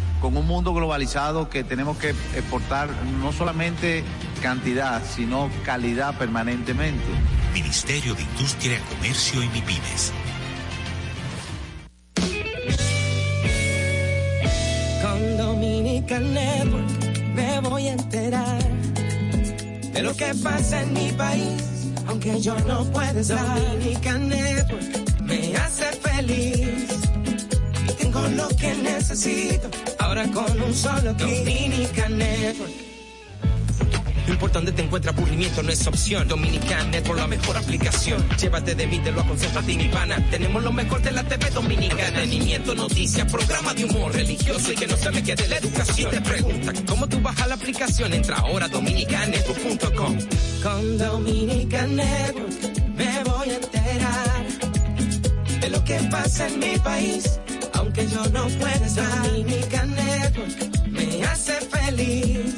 Speaker 21: con un mundo globalizado que tenemos que exportar no solamente cantidad, sino calidad permanentemente.
Speaker 22: Ministerio de Industria, Comercio y MIPIMES.
Speaker 23: Con Dominican Network me voy a enterar de lo que pasa en mi país, aunque yo no pueda estar. Dominican Network me hace feliz y tengo lo que necesito. Ahora con un solo clic. Dominican Network.
Speaker 24: No importa dónde te encuentres, aburrimiento no es opción. Dominican Network, la mejor aplicación. Llévate de mí, te lo aconsejo a ti, mi pana. Tenemos lo mejor de la TV Dominicana. Entretenimiento, noticias, programa de humor religioso y que no se me quede la educación. Te preguntan, ¿cómo tú bajas la aplicación? Entra ahora a dominicanetwork.com.
Speaker 23: Con Dominican Network me voy a enterar de lo que pasa en mi país, aunque yo no pueda estar. Dominican Network me hace feliz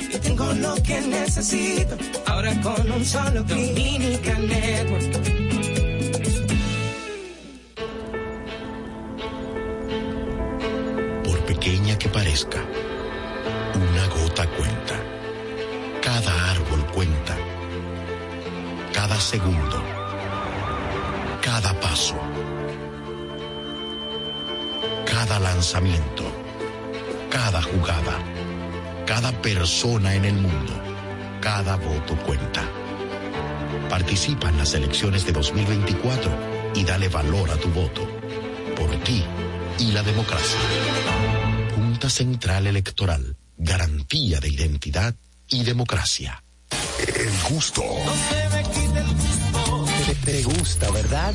Speaker 23: y tengo lo que necesito. Ahora con un solo clic. Network.
Speaker 14: Por pequeña que parezca, una gota cuenta.
Speaker 22: Cada árbol cuenta. Cada segundo. Cada lanzamiento. Cada jugada. Cada persona en el mundo. Cada voto cuenta. Participa en las elecciones de 2024 y dale valor a tu voto. Por ti y la democracia. Junta Central Electoral. Garantía de identidad y democracia.
Speaker 1: El gusto. Te, te gusta, ¿verdad?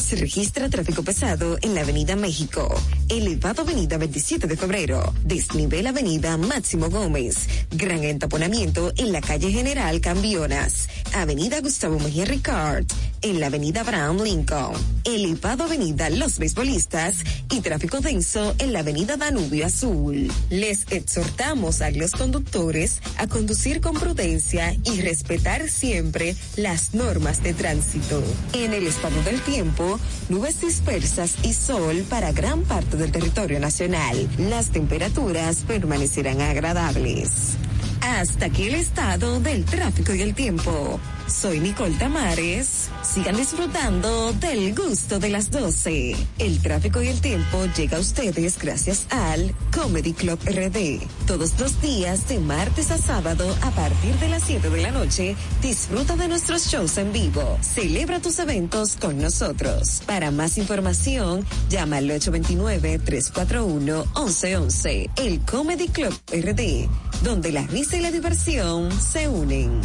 Speaker 25: Se registra tráfico pesado en la Avenida México, elevado Avenida 27 de Febrero, desnivel Avenida Máximo Gómez, gran entaponamiento en la calle General Cambionas, Avenida Gustavo Mejía Ricard, en la Avenida Abraham Lincoln, elevado Avenida Los Beisbolistas. Y tráfico denso en la Avenida Danubio Azul. Les exhortamos a los conductores a conducir con prudencia y respetar siempre las normas de tránsito. En el estado del tiempo, nubes dispersas y sol para gran parte del territorio nacional. Las temperaturas permanecerán agradables. Hasta aquí el estado del tráfico y el tiempo. Soy Nicole Tamares. Sigan disfrutando del gusto de las 12. El tráfico y el tiempo llega a ustedes gracias al Comedy Club RD. Todos los días de martes a sábado a partir de las 7 de la noche, disfruta de nuestros shows en vivo. Celebra tus eventos con nosotros. Para más información, llama al 829-341-1111. El Comedy Club RD, donde la risa y la diversión se unen.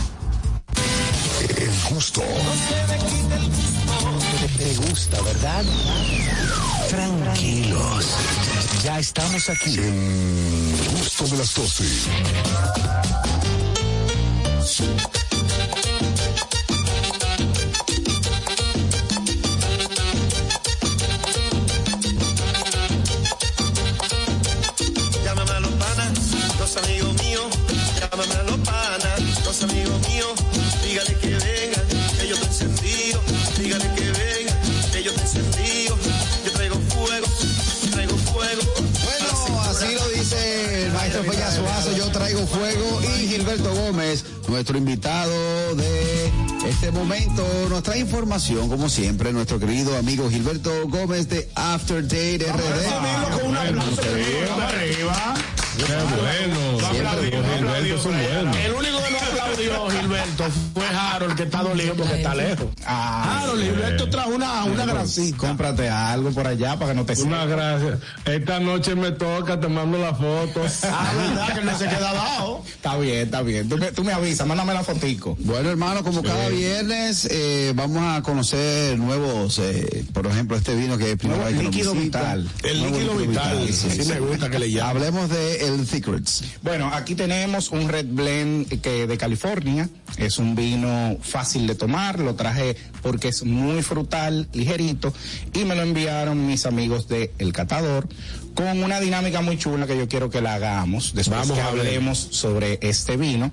Speaker 26: El gusto.
Speaker 1: Te, gusta, ¿verdad? Tranquilos. Ya estamos aquí.
Speaker 26: El gusto de las 12.
Speaker 27: Llámame a los panas, los amigos míos. Llámame a los panas, los amigos míos. Dígale que vengan, que yo te encendido. Dígale que vengan, que yo te encendido. Yo traigo fuego, traigo fuego.
Speaker 2: Bueno, así lo dice el maestro Peña Suazo, yo traigo fuego y Gilberto Gómez, nuestro invitado de este momento, nos trae información, como siempre, nuestro querido amigo Gilberto Gómez de After Date RD.
Speaker 3: arriba.
Speaker 12: Qué bueno.
Speaker 3: Siempre
Speaker 12: Gilberto son buenos.
Speaker 3: El único que no aplaudió Gilberto fue Harold, que está dolido porque está lejos. Harold, Gilberto trajo una, una grasita.
Speaker 2: Cómprate algo por allá para que no te
Speaker 12: Una gracias. Esta noche me toca, te mando las fotos.
Speaker 3: Ah, verdad que no se queda abajo.
Speaker 2: Está bien, está bien. Tú me, tú me avisas, mándame la fotico. Bueno, hermano, como cada viernes, eh, vamos a conocer nuevos, eh, por ejemplo, este vino que primero
Speaker 3: Nuevo
Speaker 2: hay que
Speaker 3: líquido vital. El líquido vital. Sí me gusta que le llamen.
Speaker 2: Hablemos de el Secrets.
Speaker 28: Bueno, aquí tenemos un Red Blend que de California. Es un vino fácil de tomar. Lo traje porque es muy frutal, ligerito. Y me lo enviaron mis amigos de El Catador con una dinámica muy chula que yo quiero que la hagamos. Después
Speaker 3: Vamos
Speaker 28: que hablemos sobre este vino.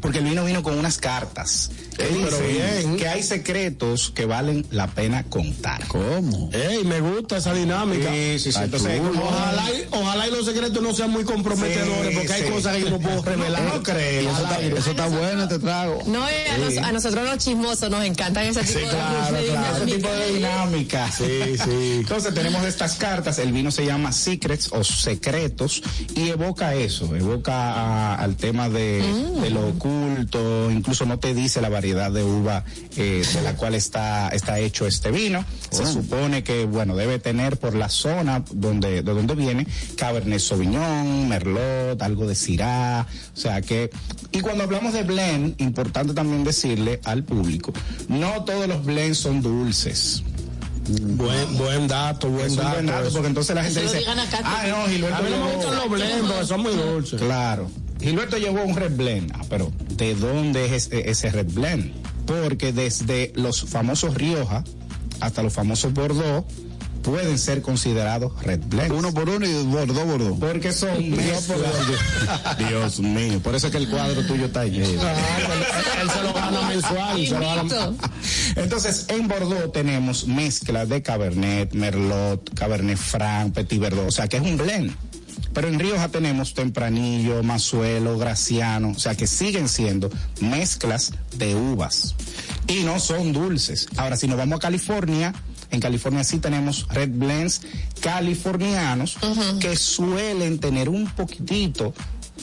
Speaker 28: Porque el vino vino con unas cartas.
Speaker 3: Ey, pero bien.
Speaker 28: que hay secretos que valen la pena contar.
Speaker 2: ¿Cómo?
Speaker 3: Ey, me gusta esa dinámica.
Speaker 28: Sí, sí, sí. Entonces,
Speaker 3: ojalá, y, ojalá y los secretos no sean muy comprometedores,
Speaker 28: Sí,
Speaker 3: porque hay cosas que yo no puedo revelar.
Speaker 28: No creo.
Speaker 2: Y eso, está, eso está bueno, te trago.
Speaker 5: No, eh, a, nos- a nosotros los chismosos nos encantan ese tipo
Speaker 28: Sí,
Speaker 5: de
Speaker 28: claro,
Speaker 5: de
Speaker 28: claro. Ese tipo de dinámica.
Speaker 3: Sí, sí.
Speaker 28: Entonces tenemos estas cartas, el vino se llama Secrets o Secretos y evoca eso, evoca a- al tema de,
Speaker 5: Mm.
Speaker 28: de lo oculto, incluso no te dice la variedad de uva eh, de la cual está, está hecho este vino. Se supone que, bueno, debe tener por la zona donde, de donde viene Cabernet Sauvignon, Merlot, algo de Syrah, o sea que, y cuando hablamos de blend, importante también decirle al público, no todos los blends son dulces.
Speaker 3: Buen, buen dato, buen dato.
Speaker 28: buen dato,
Speaker 3: eso.
Speaker 28: porque entonces la gente dice,
Speaker 4: acá,
Speaker 28: ah, no, Gilberto
Speaker 3: A mí no me
Speaker 28: llevó-
Speaker 3: gustan los blend porque son muy dulces.
Speaker 28: Claro. Gilberto llevó un red blend, ah, pero ¿de dónde es ese, ese red blend? Porque desde los famosos Rioja hasta los famosos Bordeaux, pueden ser considerados red blends.
Speaker 2: Uno por uno y Bordeaux, Bordeaux.
Speaker 28: Porque son mezclas. Dios mío, por eso es que el cuadro tuyo está lleno.
Speaker 3: Él se lo gana mensual. se lo gana-
Speaker 28: Entonces, en Bordeaux tenemos mezclas de Cabernet, Merlot, Cabernet Franc, Petit Verdot, o sea que es un blend. Pero en Rioja tenemos Tempranillo, Mazuelo, Graciano, o sea que siguen siendo mezclas de uvas y no son dulces. Ahora, si nos vamos a California, en California sí tenemos red blends californianos que suelen tener un poquitito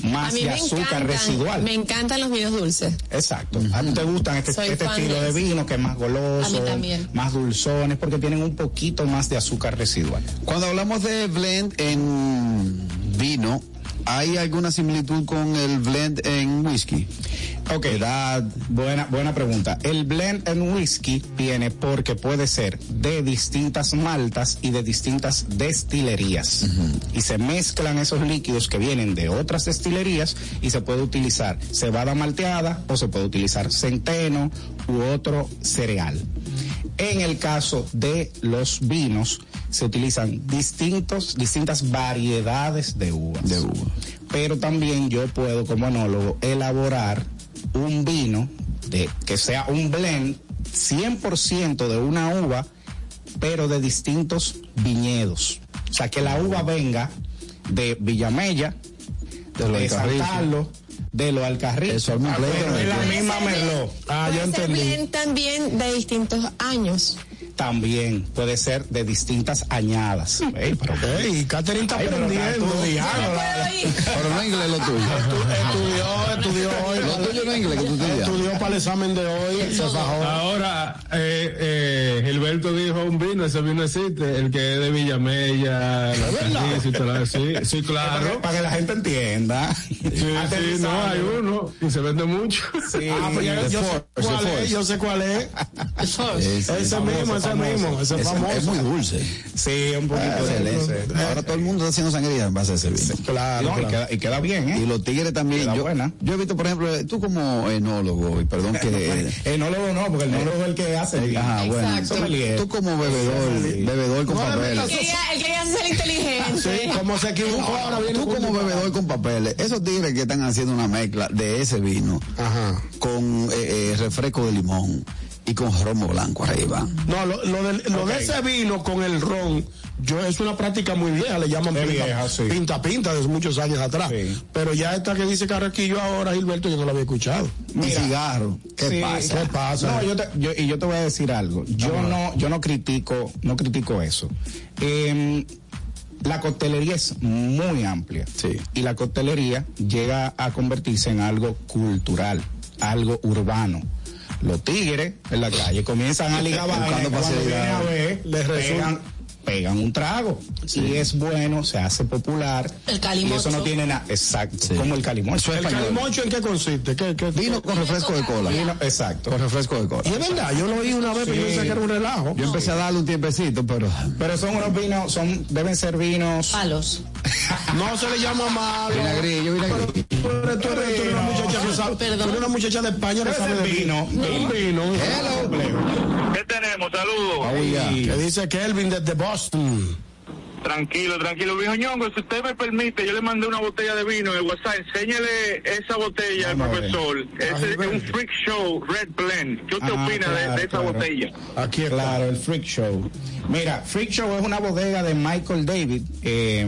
Speaker 28: más de azúcar
Speaker 5: encantan,
Speaker 28: residual.
Speaker 5: me encantan los vinos dulces.
Speaker 28: Exacto. A ti te gustan este, este estilo
Speaker 5: de
Speaker 28: vino que es más goloso, más dulzones, porque tienen un poquito más de azúcar residual.
Speaker 2: Cuando hablamos de blend en vino, ¿hay alguna similitud con el blend en whisky?
Speaker 28: Ok.
Speaker 2: Edad.
Speaker 28: Buena, buena pregunta. El blend en whisky viene porque puede ser de distintas maltas y de distintas destilerías. Y se mezclan esos líquidos que vienen de otras destilerías y se puede utilizar cebada malteada o se puede utilizar centeno u otro cereal. En el caso de los vinos, se utilizan distintos, distintas variedades de uvas.
Speaker 2: De uva.
Speaker 28: Pero también yo puedo, como enólogo, elaborar un vino de, que sea un blend 100% de una uva, pero de distintos viñedos. O sea, que la uva venga de Villamella,
Speaker 2: De
Speaker 28: de San
Speaker 2: Alcarrizos.
Speaker 28: Carlos, de los Alcarrizos.
Speaker 2: Eso es muy
Speaker 28: Ah, es la
Speaker 2: Puede
Speaker 28: misma Merlot. Ah, yo entendí.
Speaker 5: blend también de distintos años.
Speaker 28: También puede ser de distintas añadas. Ey, pero,
Speaker 3: Ey, Catherine está
Speaker 28: Ay, pero
Speaker 3: aprendiendo.
Speaker 28: estudiando, la-
Speaker 2: Pero no inglés lo tuyo.
Speaker 3: Estudió, estudió hoy.
Speaker 2: Lo tuyo no es inglés que tú estudias.
Speaker 3: Estudió para el examen de hoy. Se fajó.
Speaker 6: Ahora, eh, eh, Gilberto dijo un vino, ese vino existe, el que es de Villamella, la. Sí, sí,
Speaker 28: Para, que,
Speaker 6: claro.
Speaker 28: para que la gente entienda.
Speaker 6: Sí, sí, no, hay uno y se vende mucho.
Speaker 28: Sí,
Speaker 3: Ah, pues ya-
Speaker 28: de
Speaker 3: yo sé cuál es, yo sé cuál es.
Speaker 2: Ese,
Speaker 3: Ese mismo, ese mismo, ese
Speaker 2: ese
Speaker 3: famoso.
Speaker 2: es muy dulce.
Speaker 28: Sí, un poquito
Speaker 2: Ah,
Speaker 28: de
Speaker 2: excelente. Ahora todo el mundo está haciendo sangría en base a ese vino.
Speaker 3: Claro,
Speaker 28: No, y, queda, y queda bien, ¿eh?
Speaker 2: Y los tigres también.
Speaker 28: Queda
Speaker 2: Yo,
Speaker 28: buena.
Speaker 2: yo he visto, por ejemplo, tú como enólogo, y perdón que.
Speaker 28: Enólogo no, porque el enólogo es el que hace el vino.
Speaker 2: Ajá, bueno.
Speaker 5: Exacto.
Speaker 28: Sommelier.
Speaker 2: Tú como bebedor, bebedor con
Speaker 3: No
Speaker 2: papeles.
Speaker 3: metas-
Speaker 5: Quería, él quería ser inteligente.
Speaker 3: Sí, como se equivocó, ahora viene
Speaker 2: Tú como bebedor con papeles, esos tigres que están haciendo una mezcla de ese vino
Speaker 3: Ajá.
Speaker 2: con eh, eh, refresco de limón y con romo blanco arriba.
Speaker 3: No, lo, lo, del- lo de ese vino con el ron, yo es una práctica muy vieja, le llaman pinta,
Speaker 28: vieja, sí.
Speaker 3: pinta pinta desde muchos años atrás.
Speaker 28: Sí.
Speaker 3: Pero ya esta que dice Carraquillo ahora, Gilberto, yo no la había escuchado.
Speaker 2: Y cigarro. ¿Qué
Speaker 28: Sí,
Speaker 2: pasa?
Speaker 3: ¿Qué pasa?
Speaker 28: No, yo te, yo- y yo te voy a decir algo. Yo no, yo no critico, no critico eso. Em, la coctelería es muy amplia.
Speaker 2: Sí.
Speaker 28: Y la coctelería llega a convertirse en algo cultural, algo urbano. Los tigres en la calle comienzan a ligar cuando a ver,
Speaker 3: Les resulta-
Speaker 28: pegan, un trago. Y es bueno, se hace popular.
Speaker 4: El
Speaker 28: Y
Speaker 4: calimocho.
Speaker 28: eso no tiene nada, exacto,
Speaker 2: Sí.
Speaker 28: como el calimocho.
Speaker 3: ¿El calimocho en qué consiste? ¿Qué, qué-
Speaker 2: Vino con refresco de cola.
Speaker 28: Vino- exacto.
Speaker 2: Con refresco de cola.
Speaker 3: Y es verdad, yo lo oí una vez, pero yo
Speaker 28: Sí.
Speaker 3: pensé que era un relajo.
Speaker 2: Yo empecé a darle un tiempecito, pero
Speaker 28: Pero son unos vinos, son, deben ser vinos.
Speaker 4: Palos.
Speaker 3: No se le llama malo.
Speaker 2: vinagrillo, vinagrillo.
Speaker 3: Tú eres, tú eres- tú eres una muchacha que sabe. Tú eres una muchacha de España que sabe de
Speaker 28: vino.
Speaker 3: Un vino.
Speaker 7: ¿Qué tenemos? Saludos.
Speaker 3: Que dice Kelvin desde Boston.
Speaker 7: Tranquilo, tranquilo, viejo ñongo. Si usted me permite, yo le mandé una botella de vino de WhatsApp. Enséñale esa botella al profesor. Ese es un freak show Red Blend. ¿Qué usted
Speaker 28: Ah,
Speaker 7: opina de- esa
Speaker 28: claro.
Speaker 7: botella?
Speaker 3: Aquí está.
Speaker 28: Claro, el Freak Show. Mira, Freak Show es una bodega de Michael David, eh,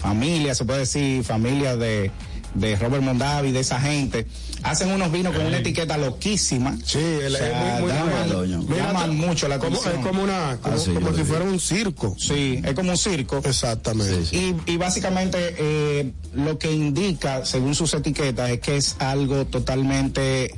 Speaker 28: familia, se puede decir, familia de, de Robert Mondavi, de esa gente. Hacen unos vinos con una etiqueta loquísima.
Speaker 3: Sí, él
Speaker 28: O sea,
Speaker 3: es muy, muy
Speaker 28: llaman-
Speaker 2: doño.
Speaker 3: Mira,
Speaker 28: llaman mucho la
Speaker 3: como,
Speaker 28: atención.
Speaker 3: Es como una, como,
Speaker 2: Ah, sí,
Speaker 3: como si fuera un circo.
Speaker 28: Sí, es como un circo.
Speaker 3: Exactamente.
Speaker 28: Y, y básicamente eh, lo que indica, según sus etiquetas, es que es algo totalmente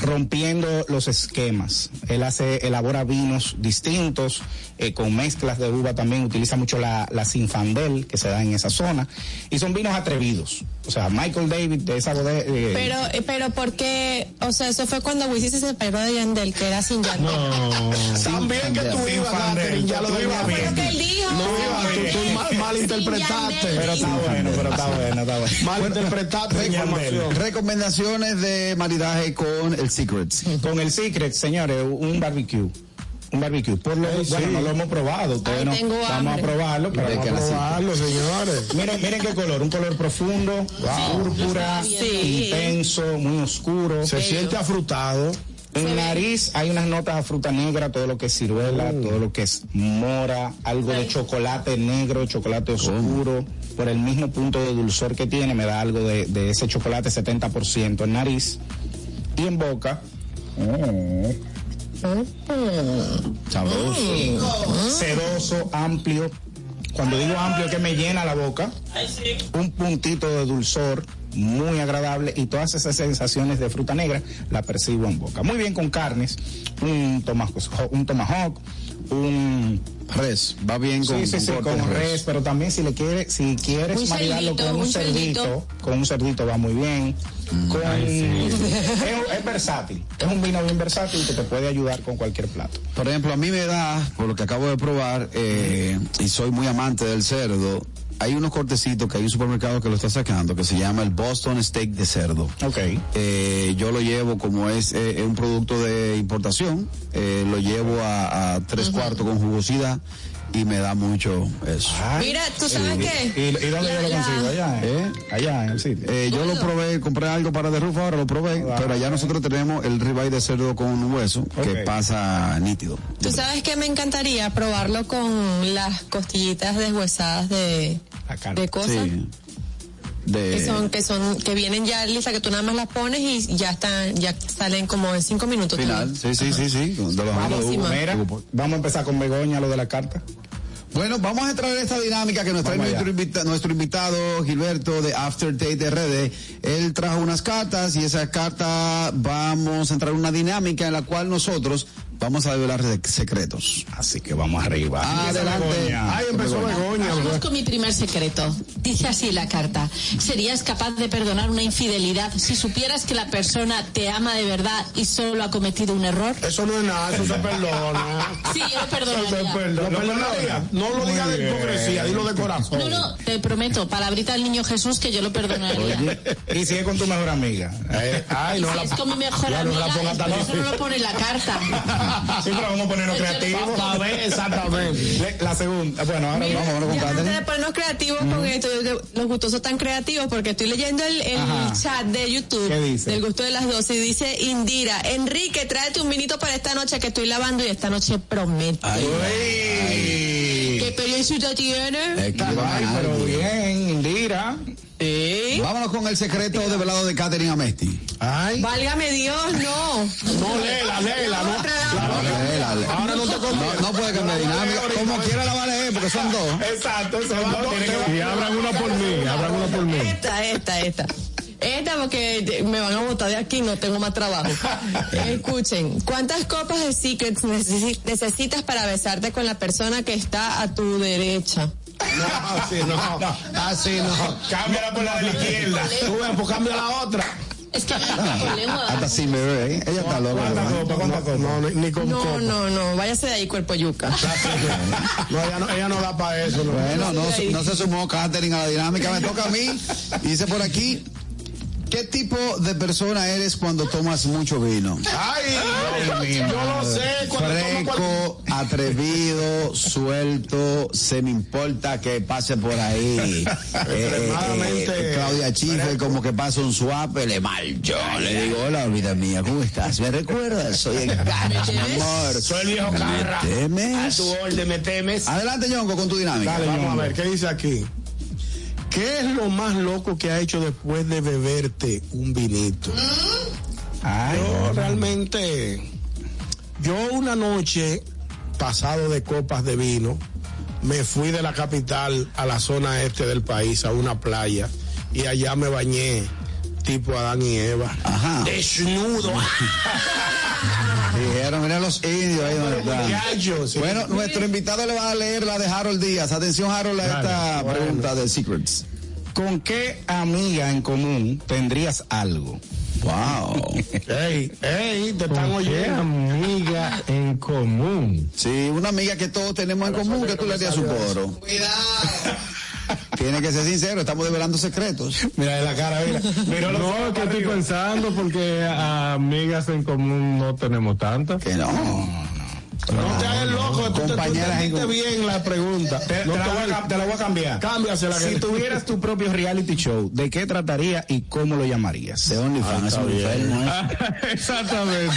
Speaker 28: rompiendo los esquemas. Él hace, elabora vinos distintos, eh, con mezclas de uva también, utiliza mucho la, la Sinfandel que se da en esa zona, y son vinos atrevidos. O sea, Michael David de esa bodega. eh,
Speaker 5: Pero, eh, pero ¿por qué? O sea, eso fue cuando Wisin se separó de Yandel, que era sin Yandel.
Speaker 3: También que tú ibas,
Speaker 28: Fandel.
Speaker 3: Catherine, ya lo
Speaker 28: ibas bien.
Speaker 5: Lo que él dijo.
Speaker 3: No, tú, tú mal, malinterpretaste.
Speaker 28: pero está bueno, pero está bueno, está bueno.
Speaker 3: Malinterpretaste información.
Speaker 2: recomendaciones de maridaje con el Secrets.
Speaker 28: Con el Secret, señores, un barbecue. Un barbecue. Por lo,
Speaker 3: Ay,
Speaker 28: bueno,
Speaker 3: sí.
Speaker 28: no lo hemos probado. Ustedes
Speaker 5: Ay,
Speaker 28: no-
Speaker 5: tengo
Speaker 28: vamos
Speaker 5: hambre.
Speaker 28: a probarlo. Pero
Speaker 3: Vamos a probarlo, señores.
Speaker 28: Miren, miren qué color, un color profundo, púrpura,
Speaker 5: Sí.
Speaker 28: intenso, muy oscuro.
Speaker 3: Se siente afrutado.
Speaker 28: En nariz hay unas notas a fruta negra, todo lo que es ciruela,
Speaker 3: Mm.
Speaker 28: todo lo que es mora, algo de chocolate negro, chocolate oscuro. Por el mismo punto de dulzor que tiene, me da algo de, de ese chocolate 70% en nariz. Y en boca, mm,
Speaker 2: Sabroso.
Speaker 28: sedoso, amplio. Cuando digo amplio es que me llena la boca. Un puntito de dulzor muy agradable y todas esas sensaciones de fruta negra la percibo en boca. Muy bien con carnes, un tomahawk, un, tomahawk, un
Speaker 2: Res, va bien con,
Speaker 28: sí, sí,
Speaker 2: con
Speaker 28: sí, con res, pero también si le quiere, si quieres
Speaker 5: Un
Speaker 28: maridarlo
Speaker 5: cerdito,
Speaker 28: con un,
Speaker 5: un
Speaker 28: cerdito,
Speaker 5: cerdito.
Speaker 28: con un cerdito va muy bien. Con, es, es versátil, es un vino bien versátil que te puede ayudar con cualquier plato.
Speaker 2: Por ejemplo, a mí me da, por lo que acabo de probar, eh, y soy muy amante del cerdo, hay unos cortecitos que hay un supermercado que lo está sacando que se llama el Boston Steak de cerdo.
Speaker 28: Ok.
Speaker 2: Eh, yo lo llevo como es eh, un producto de importación, eh, lo llevo a, a tres cuartos con jugosidad y me da mucho eso.
Speaker 5: Mira, ¿tú sabes qué?
Speaker 28: ¿Y, y dónde yo lo consigo? Allá,
Speaker 2: ¿Eh?
Speaker 28: allá en el sitio.
Speaker 2: Eh, yo lo probé, compré algo para Roof ahora, lo probé,
Speaker 28: Ah,
Speaker 2: pero allá nosotros tenemos el ribeye de cerdo con hueso que pasa nítido.
Speaker 5: ¿Tú sabes que me encantaría probarlo con las costillitas deshuesadas de, De cosas?
Speaker 2: Sí. De,
Speaker 5: Que son, que son, que vienen ya listas, que tú nada más las pones y ya están, ya salen como en cinco minutos.
Speaker 2: final, sí, sí, sí, sí, de los amigos de Hugo.
Speaker 5: Buenísima.
Speaker 28: Mira, vamos a empezar con Begoña, lo de la carta.
Speaker 2: Bueno, vamos a entrar en esta dinámica que nos trae nuestro, invita- nuestro invitado Gilberto de After Date RD. Él trajo unas cartas y esas cartas vamos a entrar en una dinámica en la cual nosotros vamos a develar de- secretos.
Speaker 28: Así que vamos arriba.
Speaker 2: Adelante.
Speaker 28: Begoña.
Speaker 3: Ay, empezó Begoña.
Speaker 4: Vamos con mi primer secreto. Dice así la carta. ¿Serías capaz de perdonar una infidelidad si supieras que la persona te ama de verdad y solo ha cometido un error?
Speaker 3: Eso no es nada, eso se perdona.
Speaker 4: Sí, yo lo
Speaker 3: Eso se
Speaker 4: perdonaría.
Speaker 3: perdona. Lo perdonaría. No lo diga de hipocresía, dilo de corazón.
Speaker 4: No, no, te prometo, palabrita del niño Jesús que yo lo perdonaría.
Speaker 28: Y sigue con tu mejor amiga.
Speaker 3: Eh, ay,
Speaker 4: Y
Speaker 3: no
Speaker 4: si
Speaker 3: la
Speaker 4: es con mi mejor
Speaker 3: ya no
Speaker 4: amiga,
Speaker 3: la ponga
Speaker 4: es
Speaker 3: tan
Speaker 4: que eso no lo pone en la carta.
Speaker 28: Sí, pero vamos a ponernos creativos.
Speaker 3: A ver, exactamente.
Speaker 28: La segunda, bueno, ahora
Speaker 5: Mira,
Speaker 28: vamos, vamos Catherine.
Speaker 5: antes de ponernos creativos con esto, los gustosos tan creativos, porque estoy leyendo el, chat de YouTube
Speaker 28: ¿Qué dice?
Speaker 5: del gusto de las dos y dice Indira, Enrique, tráete un vinito para esta noche que estoy lavando y esta noche prometo. ¿Qué experiencia tiene?
Speaker 2: Eh, que
Speaker 28: Ay,
Speaker 2: a
Speaker 28: pero bien, Indira.
Speaker 5: ¿Sí?
Speaker 2: Vámonos con el secreto develado de Catherine Amesti.
Speaker 3: Ay,
Speaker 5: Válgame Dios, no.
Speaker 3: no, léela, léela, no. La-
Speaker 2: Dale, dale.
Speaker 3: Ahora no te conviene.
Speaker 2: No, no puede cambiar dinámica. Como quiera la va a leer, porque son dos.
Speaker 28: Exacto,
Speaker 3: te-
Speaker 28: que-
Speaker 3: Y abran una por mí, abran una por mí.
Speaker 5: Esta, esta, esta. Esta porque me van a botar de aquí, no tengo más trabajo. Escuchen, ¿cuántas copas de Secrets necesi- necesitas para besarte con la persona que está a tu derecha?
Speaker 3: No, así no. Así no.
Speaker 28: Cámbiala por la de la izquierda.
Speaker 3: Tú ves, pues cambia la otra.
Speaker 4: Es que.
Speaker 2: Hasta sin bebé, ¿eh? Ella está loca.
Speaker 3: No, ni, ni con
Speaker 5: No,
Speaker 3: copa.
Speaker 5: no, no, váyase de ahí, cuerpo yuca.
Speaker 3: No, ella no, ella no da para eso. No.
Speaker 2: Bueno, no, se- no se sumó Catherine a la dinámica, me toca a mí. Dice por aquí, ¿qué tipo de persona eres cuando tomas mucho vino?
Speaker 3: Ay, yo lo sé. Cual-
Speaker 2: Fresco, atrevido, suelto, se me importa que pase por ahí.
Speaker 3: Extremadamente.
Speaker 2: Claudia Schiffer como que pasa un swap, le mal. Yo le digo, hola, vida mía, ¿cómo estás? ¿Me recuerdas? Soy el gato, mi amor.
Speaker 3: Soy el viejo
Speaker 2: ¿Me
Speaker 3: Carra.
Speaker 2: temes?
Speaker 3: A tu orden, me temes.
Speaker 2: Adelante, Ñongo, con tu dinámica.
Speaker 3: Dale, vamos a ver, ¿qué dice aquí? ¿Qué es lo más loco que ha hecho después de beberte un vinito? Yo realmente, yo una noche, pasado de copas de vino, me fui de la capital a la zona este del país, a una playa, y allá me bañé, tipo Adán y Eva.
Speaker 2: Ajá.
Speaker 3: Desnudo.
Speaker 2: Dijeron, mira los indios ahí donde están.
Speaker 3: Sí.
Speaker 2: Bueno, nuestro invitado le va a leer la de Harold Díaz. Atención, Harold, a esta
Speaker 3: Bueno.
Speaker 2: pregunta de Secrets.
Speaker 28: ¿Con qué amiga en común tendrías algo?
Speaker 2: Wow.
Speaker 3: Ey, ey, te están
Speaker 6: ¿Qué
Speaker 3: oyendo.
Speaker 6: amiga en común?
Speaker 2: Sí, una amiga que todos tenemos en común, que tú le harías su coro. Tiene que ser sincero, estamos develando secretos.
Speaker 28: Mira de la cara, mira. Mira
Speaker 6: No, que estoy pensando porque amigas en común no tenemos tantas.
Speaker 2: Que no.
Speaker 3: No te hagas loco, tú te- tú
Speaker 2: en-
Speaker 3: bien la pregunta.
Speaker 28: Te,
Speaker 3: No
Speaker 28: te la
Speaker 3: te
Speaker 28: voy a, te la voy a cambiar.
Speaker 3: Cámbiasela,
Speaker 28: Si
Speaker 3: que-
Speaker 28: tuvieras tu propio reality show, ¿de qué trataría y cómo lo llamarías?
Speaker 2: De OnlyFans, es un enfermo, ¿eh?
Speaker 6: Ah, Exactamente.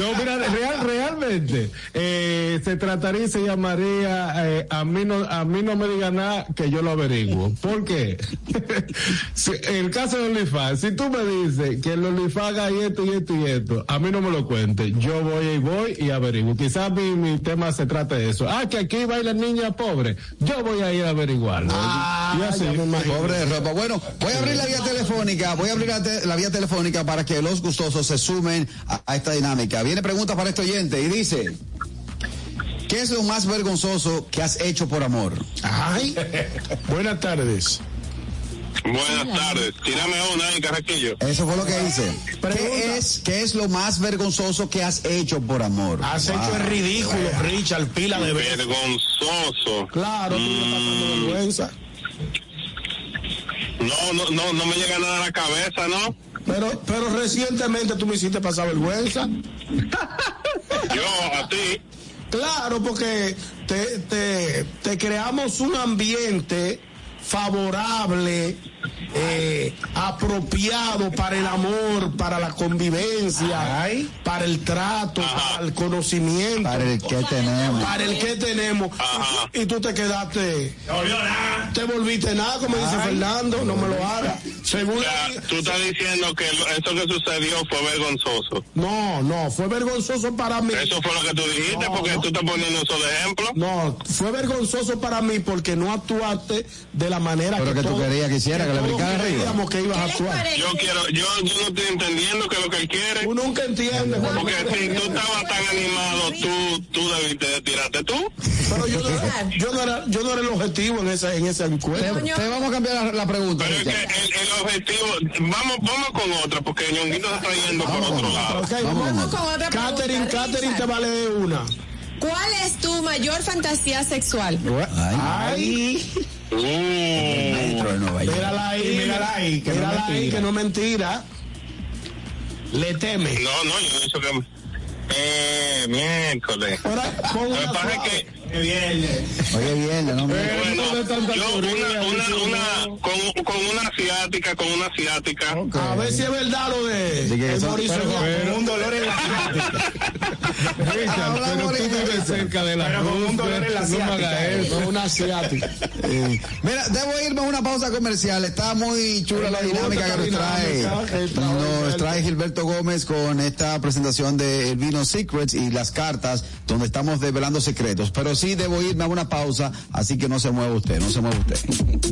Speaker 6: No, mira, real, realmente, eh, se trataría y se llamaría, eh, a mí no, a mí no me diga nada que yo lo averiguo. ¿Por qué? Si- el caso de OnlyFans, si tú me dices que el OnlyFans hay esto y esto y esto, a mí no me lo cuentes. Yo voy y voy y averiguo. Quizás mi, mi tema se trate de eso. Ah, que aquí bailan niñas pobres. Yo voy a ir a averiguarlo. y así.
Speaker 2: Pobre de ropa. Bueno, voy a abrir la vía telefónica, voy a abrir la, te- la vía telefónica para que los gustosos se sumen a, a esta dinámica. Viene pregunta para este oyente y dice, ¿qué es lo más vergonzoso que has hecho por amor?
Speaker 3: Ay, buenas tardes.
Speaker 7: Buenas tardes. Tírame una ahí, Carraquillo.
Speaker 2: Eso fue lo que hice. ¿Qué es, ¿Qué es lo más vergonzoso que has hecho por amor?
Speaker 3: Has
Speaker 2: Wow.
Speaker 3: hecho el ridículo, Richard, pila de veces.
Speaker 7: Vergonzoso.
Speaker 3: Claro, tú me estás pasando vergüenza.
Speaker 7: No, no, no, no me llega nada a la cabeza, ¿no?
Speaker 3: Pero, pero recientemente tú me hiciste pasar vergüenza.
Speaker 7: Yo, a ti.
Speaker 3: Claro, porque te, te, te creamos un ambiente favorable, eh, apropiado para el amor, para la convivencia, para el trato, para el conocimiento.
Speaker 2: Para el que tenemos.
Speaker 3: Para el que tenemos. Y tú te quedaste. Te volviste nada, como dice Fernando, no me lo hagas. Según
Speaker 7: O sea, tú estás diciendo que eso que sucedió fue vergonzoso.
Speaker 3: No, no, fue vergonzoso para mí.
Speaker 7: Eso fue lo que tú dijiste, porque tú estás poniendo eso de ejemplo.
Speaker 3: No, fue vergonzoso para mí porque no actuaste de la manera
Speaker 2: Pero que tú
Speaker 3: todos-
Speaker 2: querías que hiciera, que arriba.
Speaker 3: creíamos que ibas a actuar.
Speaker 7: Yo quiero, yo, yo no estoy entendiendo que lo que él quiere.
Speaker 3: Tú nunca entiendes. Juan.
Speaker 7: Porque si tú estabas tan animado, tú, tú debiste de tirarte tú.
Speaker 3: Pero yo no, era, yo no era, yo no era el objetivo en esa, en esa encuesta.
Speaker 2: te vamos a cambiar la, la pregunta.
Speaker 7: Pero es que el, el objetivo, vamos, vamos con otra, porque Ñonguito se está yendo por otro lado.
Speaker 3: Ok,
Speaker 2: Vamos
Speaker 3: vamos.
Speaker 5: con otra
Speaker 3: Catherine,
Speaker 5: pregunta,
Speaker 3: Catherine te vale una.
Speaker 5: ¿Cuál es tu mayor fantasía sexual?
Speaker 3: Ay,
Speaker 2: Metro de Nueva York.
Speaker 3: mírala ahí,
Speaker 28: Mírala ahí, que no
Speaker 3: mírala ahí,
Speaker 28: mentira.
Speaker 3: que no es mentira. Le teme.
Speaker 7: No, no, yo no he dicho que... Eh, miércoles.
Speaker 3: Ahora, pon
Speaker 7: Lo que
Speaker 3: una
Speaker 7: pasa es
Speaker 3: suave.
Speaker 7: que,
Speaker 2: Oye, bien, no me...
Speaker 7: bueno,
Speaker 6: de
Speaker 7: yo una, una, una, con, con una asiática, con una asiática.
Speaker 3: A ver si es verdad lo de
Speaker 2: Sí, que
Speaker 3: el Mauricio.
Speaker 28: Con un dolor en la
Speaker 6: Richard,
Speaker 2: Hablamos
Speaker 6: pero tú
Speaker 2: ahorita,
Speaker 6: vives
Speaker 2: Richard.
Speaker 6: cerca de la
Speaker 28: Pero con un dolor en la asiática,
Speaker 6: eso.
Speaker 3: No, una asiática.
Speaker 2: Eh, Mira, debo irme a una pausa comercial. Está muy chula la dinámica que nos trae, nos
Speaker 3: Gilberto.
Speaker 2: trae Gilberto Gómez con esta presentación de El Vino Secrets y las cartas donde estamos develando secretos. Pero sí debo irme a una pausa, así que no se mueva usted, no se mueva usted.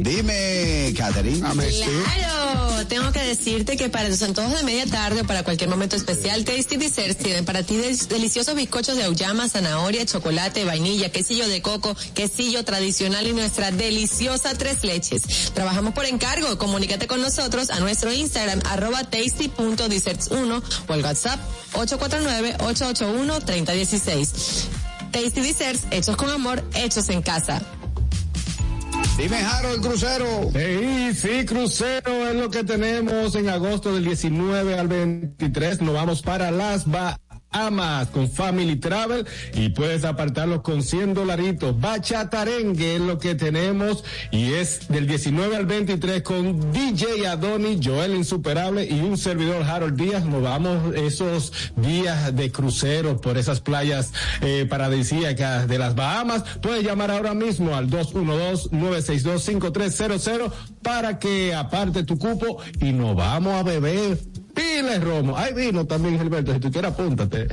Speaker 2: Dime, Catherine.
Speaker 5: Claro, tengo que decirte que para tus antojos de media tarde o para cualquier momento especial, Tasty Desserts tienen para ti deliciosos bizcochos de auyama, zanahoria, chocolate, vainilla, quesillo de coco, quesillo tradicional y nuestra deliciosa tres leches. Trabajamos por encargo, comunícate con nosotros a nuestro Instagram arroba tasty.desserts1 o al WhatsApp 849-881-3016. Tasty Desserts, hechos con amor, hechos en casa.
Speaker 2: Dime, Harold Crucero.
Speaker 6: Sí, sí, crucero es lo que tenemos en agosto del 19 al 23. Nos vamos para las Bahamas con Family Travel y puedes apartarlos con 100 dolaritos. Bachatarengue es lo que tenemos y es del 19 al 23 con DJ Adoni, Joel Insuperable y un servidor Harold Díaz. Nos vamos esos días de crucero por esas playas eh, paradisíacas de las Bahamas. Puedes llamar ahora mismo al 212-962-5300 para que aparte tu cupo y nos vamos a beber. Piles romo. Hay vino también, Gilberto. Si tú quieres, apúntate.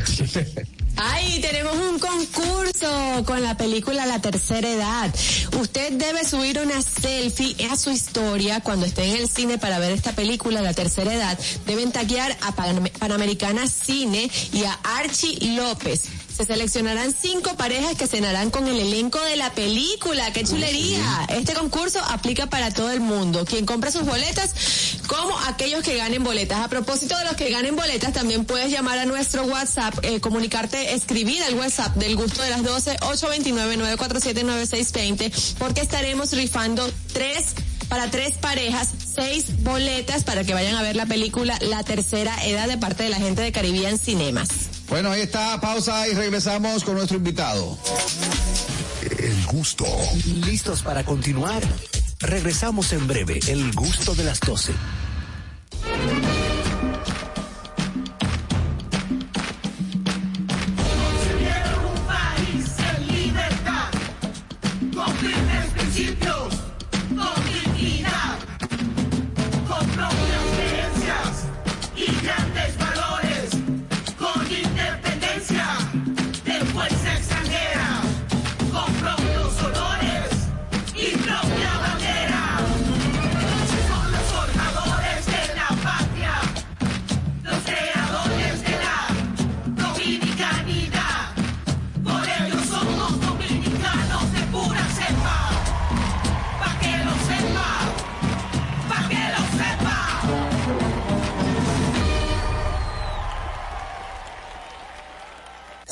Speaker 5: Ay, tenemos un concurso con la película La Tercera Edad. Usted debe subir una selfie a su historia cuando esté en el cine para ver esta película La Tercera Edad. Deben taguear a Pan- Panamericana Cine y a Archie López. Se seleccionarán cinco parejas que cenarán con el elenco de la película. ¡Qué chulería! Este concurso aplica para todo el mundo. Quien compra sus boletas, como aquellos que ganen boletas. A propósito de los que ganen boletas, también puedes llamar a nuestro WhatsApp, eh, comunicarte, escribir al WhatsApp del gusto de las 12, 829-947-9620, porque estaremos rifando tres para tres parejas, seis boletas para que vayan a ver la película La Tercera Edad de parte de la gente de Caribbean Cinemas.
Speaker 2: Bueno, ahí está, pausa y regresamos con nuestro invitado.
Speaker 1: El gusto.
Speaker 13: ¿Listos para continuar? Regresamos en breve, el gusto de las 12.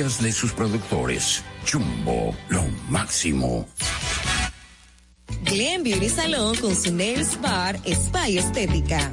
Speaker 14: de sus productores. Jumbo, lo máximo.
Speaker 25: Glen Beauty Salon con su Nails Bar Spa y Estética.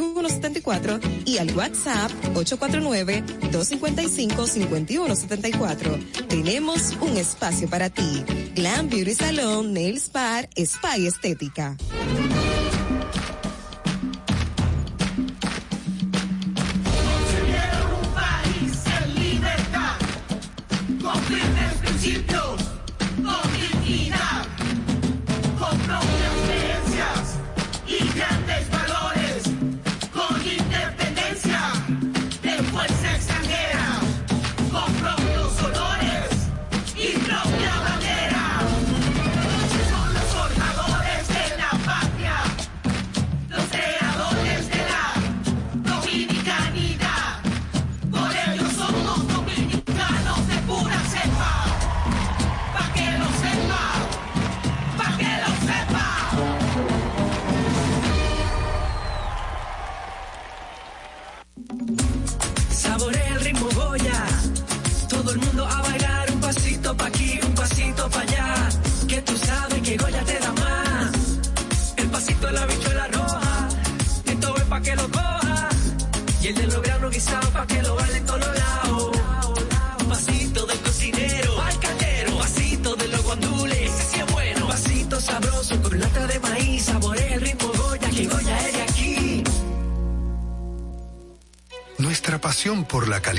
Speaker 25: 809-333-5174 y al WhatsApp 849-255-5174. Tenemos un espacio para ti. Glam Beauty Salon, Nails Bar, Spa y Estética.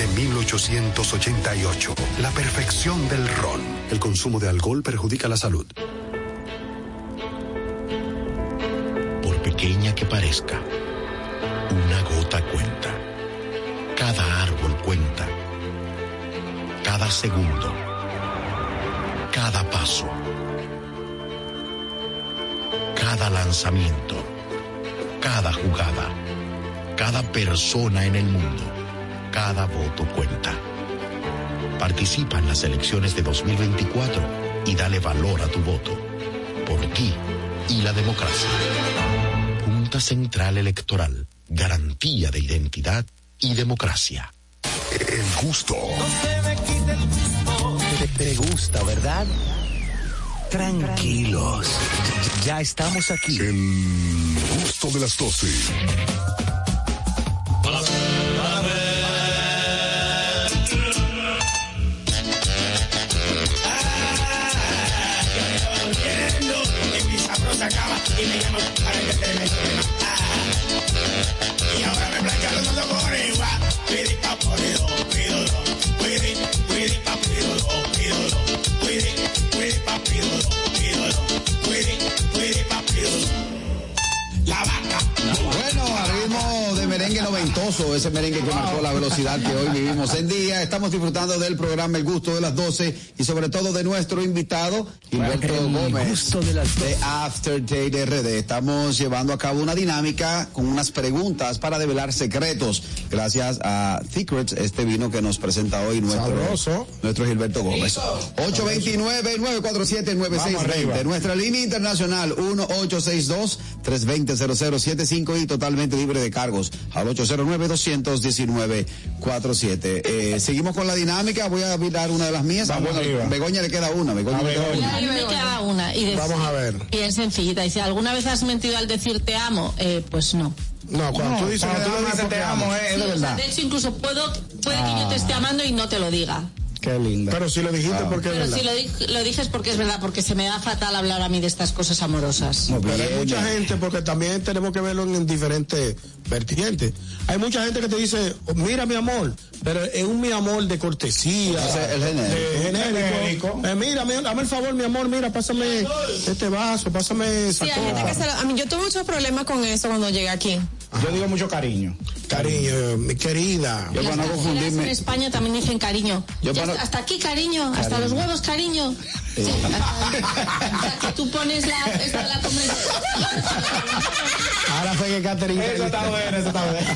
Speaker 16: desde 1888, la perfección del ron. El consumo de alcohol perjudica la salud.
Speaker 29: Por pequeña que parezca, una gota cuenta. Cada árbol cuenta. Cada segundo. Cada paso. Cada lanzamiento. Cada jugada. Cada persona en el mundo. Cada voto cuenta. Participa en las elecciones de 2024 y dale valor a tu voto. Por ti y la democracia. Junta Central Electoral. Garantía de identidad y democracia.
Speaker 1: El gusto.
Speaker 30: No se me quite
Speaker 1: Te gusta, ¿verdad? Tranquilos. Ya estamos aquí.
Speaker 26: El gusto de las 12.
Speaker 3: Acaba
Speaker 2: ese merengue que marcó la velocidad que hoy vivimos en día. Estamos disfrutando del programa El Gusto de las 12 y sobre todo de nuestro invitado, Gilberto
Speaker 1: El
Speaker 2: Gómez,
Speaker 1: gusto de las
Speaker 2: de After Date RD. Estamos llevando a cabo una dinámica con unas preguntas para develar secretos. Gracias a Secrets, este vino que nos presenta hoy nuestro,
Speaker 3: Sabroso.
Speaker 2: nuestro Gilberto Gómez. 829-947-9620. Nuestra línea internacional 1862-320-0075 y totalmente libre de cargos al 809-219-47. Eh, seguimos con la dinámica. Voy a mirar una de las mías. Ah,
Speaker 3: Vamos.
Speaker 2: Begoña le queda una.
Speaker 4: Y,
Speaker 3: Vamos a ver.
Speaker 4: y sencillita. Dice, ¿alguna vez has mentido al decir te amo? Eh, pues no.
Speaker 3: No, cuando tú dices te
Speaker 6: amo, eh, es verdad.
Speaker 4: de hecho, incluso puedo, puede que yo te esté amando y no te lo diga.
Speaker 6: Qué linda.
Speaker 3: Pero si lo dijiste porque es
Speaker 4: Pero
Speaker 3: verdad.
Speaker 4: si lo, lo dije es porque es verdad, porque se me da fatal hablar a mí de estas cosas amorosas.
Speaker 3: Pero hay
Speaker 2: bien.
Speaker 3: mucha gente, porque también tenemos que verlo en diferentes vertientes. Hay mucha gente que te dice, "Oh, mira mi amor, pero es un mi amor de cortesía,
Speaker 2: el genérico.
Speaker 3: de genérico.
Speaker 6: Genérico.
Speaker 3: Eh, mira, mi- dame el favor, mi amor, mira, pásame este vaso, pásame esa
Speaker 5: Sí, hay gente que se lo- a mí yo tuve muchos problemas con eso cuando llegué aquí.
Speaker 6: Yo digo mucho cariño.
Speaker 3: Cariño, mi querida.
Speaker 2: Yo
Speaker 4: Y
Speaker 2: para no
Speaker 4: las cazuelas En
Speaker 2: confundirme.
Speaker 4: España también dicen cariño.
Speaker 2: Yo para-
Speaker 4: hasta, aquí cariño, hasta los huevos cariño. Sí, hasta- hasta que tú pones la, esta, la conversación.
Speaker 2: Ahora fue que Catherine.
Speaker 6: Eso está bueno, eso está bueno.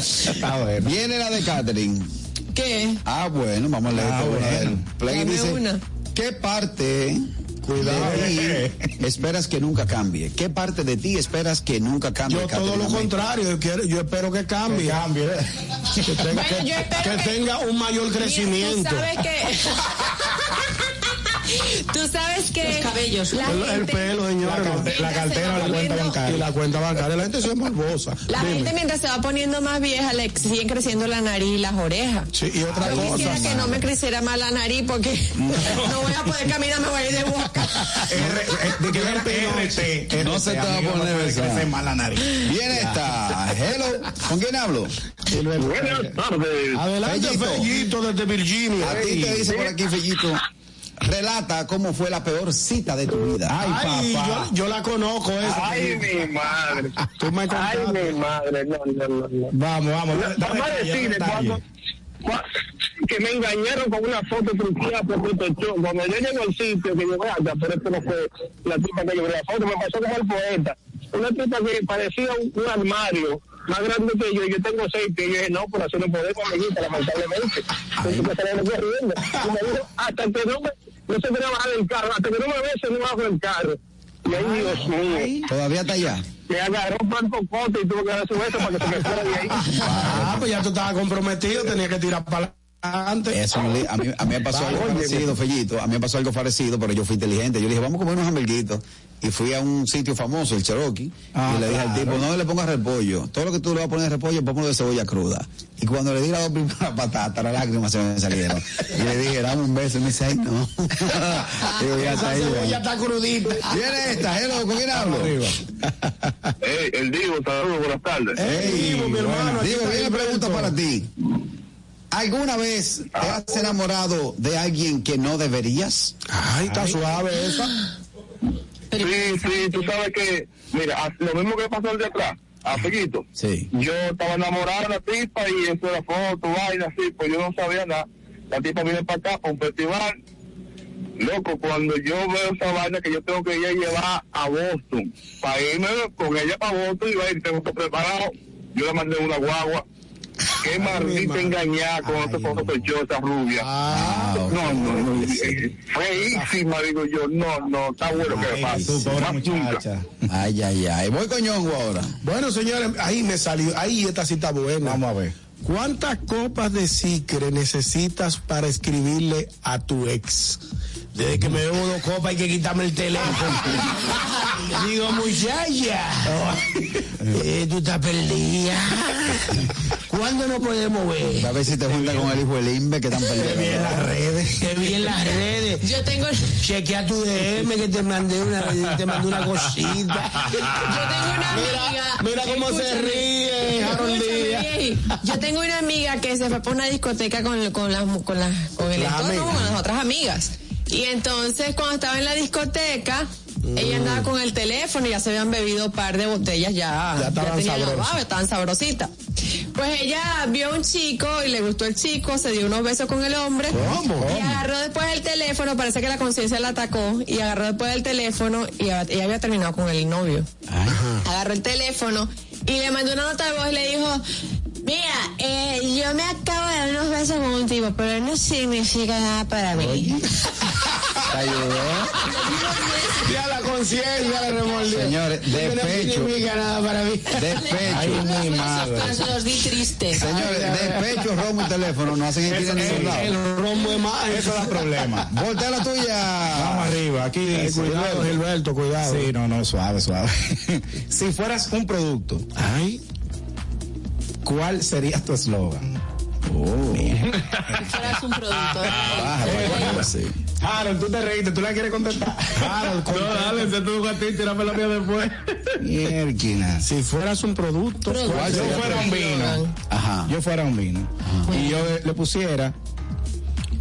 Speaker 6: está bueno.
Speaker 2: Viene la de Catherine.
Speaker 5: ¿Qué?
Speaker 2: Ah, bueno, vamos a leer
Speaker 6: Ah, bueno.
Speaker 2: Play
Speaker 5: Dame
Speaker 2: dice,
Speaker 5: una.
Speaker 2: ¿qué parte
Speaker 3: Cuidado.
Speaker 2: de ti esperas que nunca cambie? ¿Qué parte de ti esperas que nunca cambie?
Speaker 3: Yo todo lo contrario, yo, quiero, yo espero que cambie.
Speaker 6: Cambio, ¿eh?
Speaker 3: Que tenga,
Speaker 5: Bueno,
Speaker 3: que- que
Speaker 5: que-
Speaker 3: tenga un mayor crecimiento.
Speaker 5: Sabes que. Tú sabes que.
Speaker 4: Los cabellos.
Speaker 5: La
Speaker 3: El, pelo, señores.
Speaker 6: La, carte- la cartera o la cuenta
Speaker 3: Y
Speaker 6: bancaria.
Speaker 3: la cuenta bancaria, la gente se morbosa.
Speaker 5: la
Speaker 3: Dime.
Speaker 5: gente mientras se va poniendo más vieja le siguen creciendo la nariz y las orejas.
Speaker 3: Sí, y otra
Speaker 5: Yo
Speaker 3: cosa.
Speaker 5: quisiera que no me creciera más la nariz porque no voy a poder caminar, me voy a ir de boca.
Speaker 6: R- eh, de que era RT.
Speaker 2: No se te va a poner
Speaker 6: no puede
Speaker 2: esa.
Speaker 6: crecer más la nariz.
Speaker 2: Viene esta. Hello. ¿Con quién hablo?
Speaker 7: Buenas tardes.
Speaker 3: Adelante.
Speaker 2: Fellito,
Speaker 3: desde Virginia.
Speaker 2: A ti te dice por aquí, Fellito. Relata cómo fue la peor cita de tu vida.
Speaker 3: Ay, yo, yo la conozco esa.
Speaker 7: Ay, mi madre.
Speaker 3: Tú me
Speaker 7: Ay, mi madre. No, no, no, no.
Speaker 6: Vamos, vamos.
Speaker 7: Vamos a decirle cuando,
Speaker 6: detalle.
Speaker 7: cua- que me engañaron con una foto truqueada por Photoshop. Cuando yo llego al sitio, que yo vea, pero esto no fue la tipa que yo vi la foto, me pasó como el poeta. Una tipa que parecía un, un armario más grande que yo, y yo tengo seis pies. Y yo dije, no, por así no podemos, amiguita, lamentablemente. Entonces me salieron corriendo. Y me dijo, hasta que no me, no se me bajar del carro, hasta que no me no bajo del carro. Y ahí, Dios mío,
Speaker 2: Todavía está allá.
Speaker 7: me agarró un pocote y tuvo que dar su beso para que se me fuera de ahí.
Speaker 3: Ah, pues ya tú estabas comprometido, tenía que tirar para
Speaker 2: Eso li- a, mí, a mí me pasó algo parecido, Fellito. A mí me pasó algo parecido, pero yo fui inteligente. Yo le dije, vamos a comer unos hamburguitos. Y fui a un sitio famoso, el Cherokee.
Speaker 6: Ah,
Speaker 2: y le dije al tipo, no le pongas repollo. Todo lo que tú le vas a poner repollo, póngalo de cebolla cruda. Y cuando le di las dos primeras patatas, las lágrimas se me salieron. y le dije, dame un beso. Y me dice, ay, no. Digo, ya está ahí,
Speaker 3: cebolla
Speaker 2: ya.
Speaker 3: está crudita.
Speaker 2: Viene esta, hello, ¿con quién hablo?
Speaker 7: Hey, el Divo, saludos, buenas tardes.
Speaker 2: Ey,
Speaker 3: Divo, mi hermano, está
Speaker 2: viene pregunta para ti. ¿Alguna vez te has enamorado de alguien que no deberías?
Speaker 3: Ay, está suave esa.
Speaker 7: Sí, sí, tú sabes que, mira, lo mismo que pasó el de atrás, a Pequito.
Speaker 2: Sí.
Speaker 7: Yo estaba enamorado de la tipa y eso era foto, vaina, así, pues yo no sabía nada. La tipa viene para acá, para un festival. Loco, cuando yo veo esa vaina que yo tengo que ir a llevar a Boston, para irme con ella para Boston y va a ir, tengo todo preparado, yo le mandé una guagua. Qué maldita engañada con esa foto esa rubia.
Speaker 2: Ah, ok.
Speaker 7: No, no, no. eh, Feísima, digo yo. No, no, está bueno que le
Speaker 6: Ay,
Speaker 7: pase.
Speaker 2: Ay, ay, ay. Voy con Ñongo ahora.
Speaker 3: Bueno, señores, ahí me salió, ahí esta cita buena.
Speaker 6: Vamos a ver.
Speaker 3: ¿Cuántas copas de Cicre necesitas para escribirle a tu ex? Desde que me bebo dos copas hay que quitarme el teléfono. Digo, muchacha, eh, tú estás perdida. ¿Cuándo nos podemos ver?
Speaker 2: A ver si te juntas con el hijo del Imbe que están
Speaker 3: Te vi en las redes. Te vi en las redes.
Speaker 5: Yo tengo,
Speaker 3: Chequea tu DM que te mandé una, te mandé una cosita.
Speaker 5: yo tengo una amiga.
Speaker 3: Mira cómo se ríe, Harold.
Speaker 5: Yo tengo una amiga que se fue por una discoteca con, con, las, con, las, con el entorno, con las otras amigas. Y entonces cuando estaba en la discoteca, ella andaba con el teléfono y ya se habían bebido un par de botellas ya.
Speaker 3: Ya estaban sabrosas.
Speaker 5: baba, estaban sabrositas. Pues ella vio a un chico y le gustó el chico, se dio unos besos con el hombre.
Speaker 3: ¿Cómo?
Speaker 5: Y agarró después el teléfono, parece que la conciencia la atacó, y agarró después el teléfono y ella había terminado con el novio. Agarró el teléfono y le mandó una nota de voz y le dijo, mira, eh, yo me acabo de dar unos besos con un tipo, pero no significa nada para mí.
Speaker 2: ¿Te ayudó?
Speaker 3: Ya la conciencia le remoldió.
Speaker 2: Señores,
Speaker 3: Eso no
Speaker 2: despecho.
Speaker 3: significa nada para mí.
Speaker 2: Despecho.
Speaker 4: Ay, Pero se los di triste.
Speaker 2: Señores, despecho, romo y teléfono no hacen en ningún lado.
Speaker 3: El rombo de más.
Speaker 6: Eso da problema.
Speaker 2: Voltea la tuya.
Speaker 6: Vamos arriba, aquí
Speaker 3: Eh,
Speaker 6: dice.
Speaker 3: cuidado, Gilberto, cuidado.
Speaker 6: Sí, no, no, suave, suave. si fueras un producto,
Speaker 3: Ay,
Speaker 6: ¿cuál sería tu eslogan?
Speaker 4: Si fueras un producto.
Speaker 2: Baja, baja, sí.
Speaker 6: Harold, tú te reíste, tú la quieres contestar.
Speaker 3: Harold,
Speaker 6: no, dale, se tuvo a ti, tirame la mía después.
Speaker 2: Mierquina.
Speaker 3: si fueras un producto. ¿cuál
Speaker 6: Yo fuera un vino,
Speaker 2: Ajá.
Speaker 6: yo fuera un vino, y yo le pusiera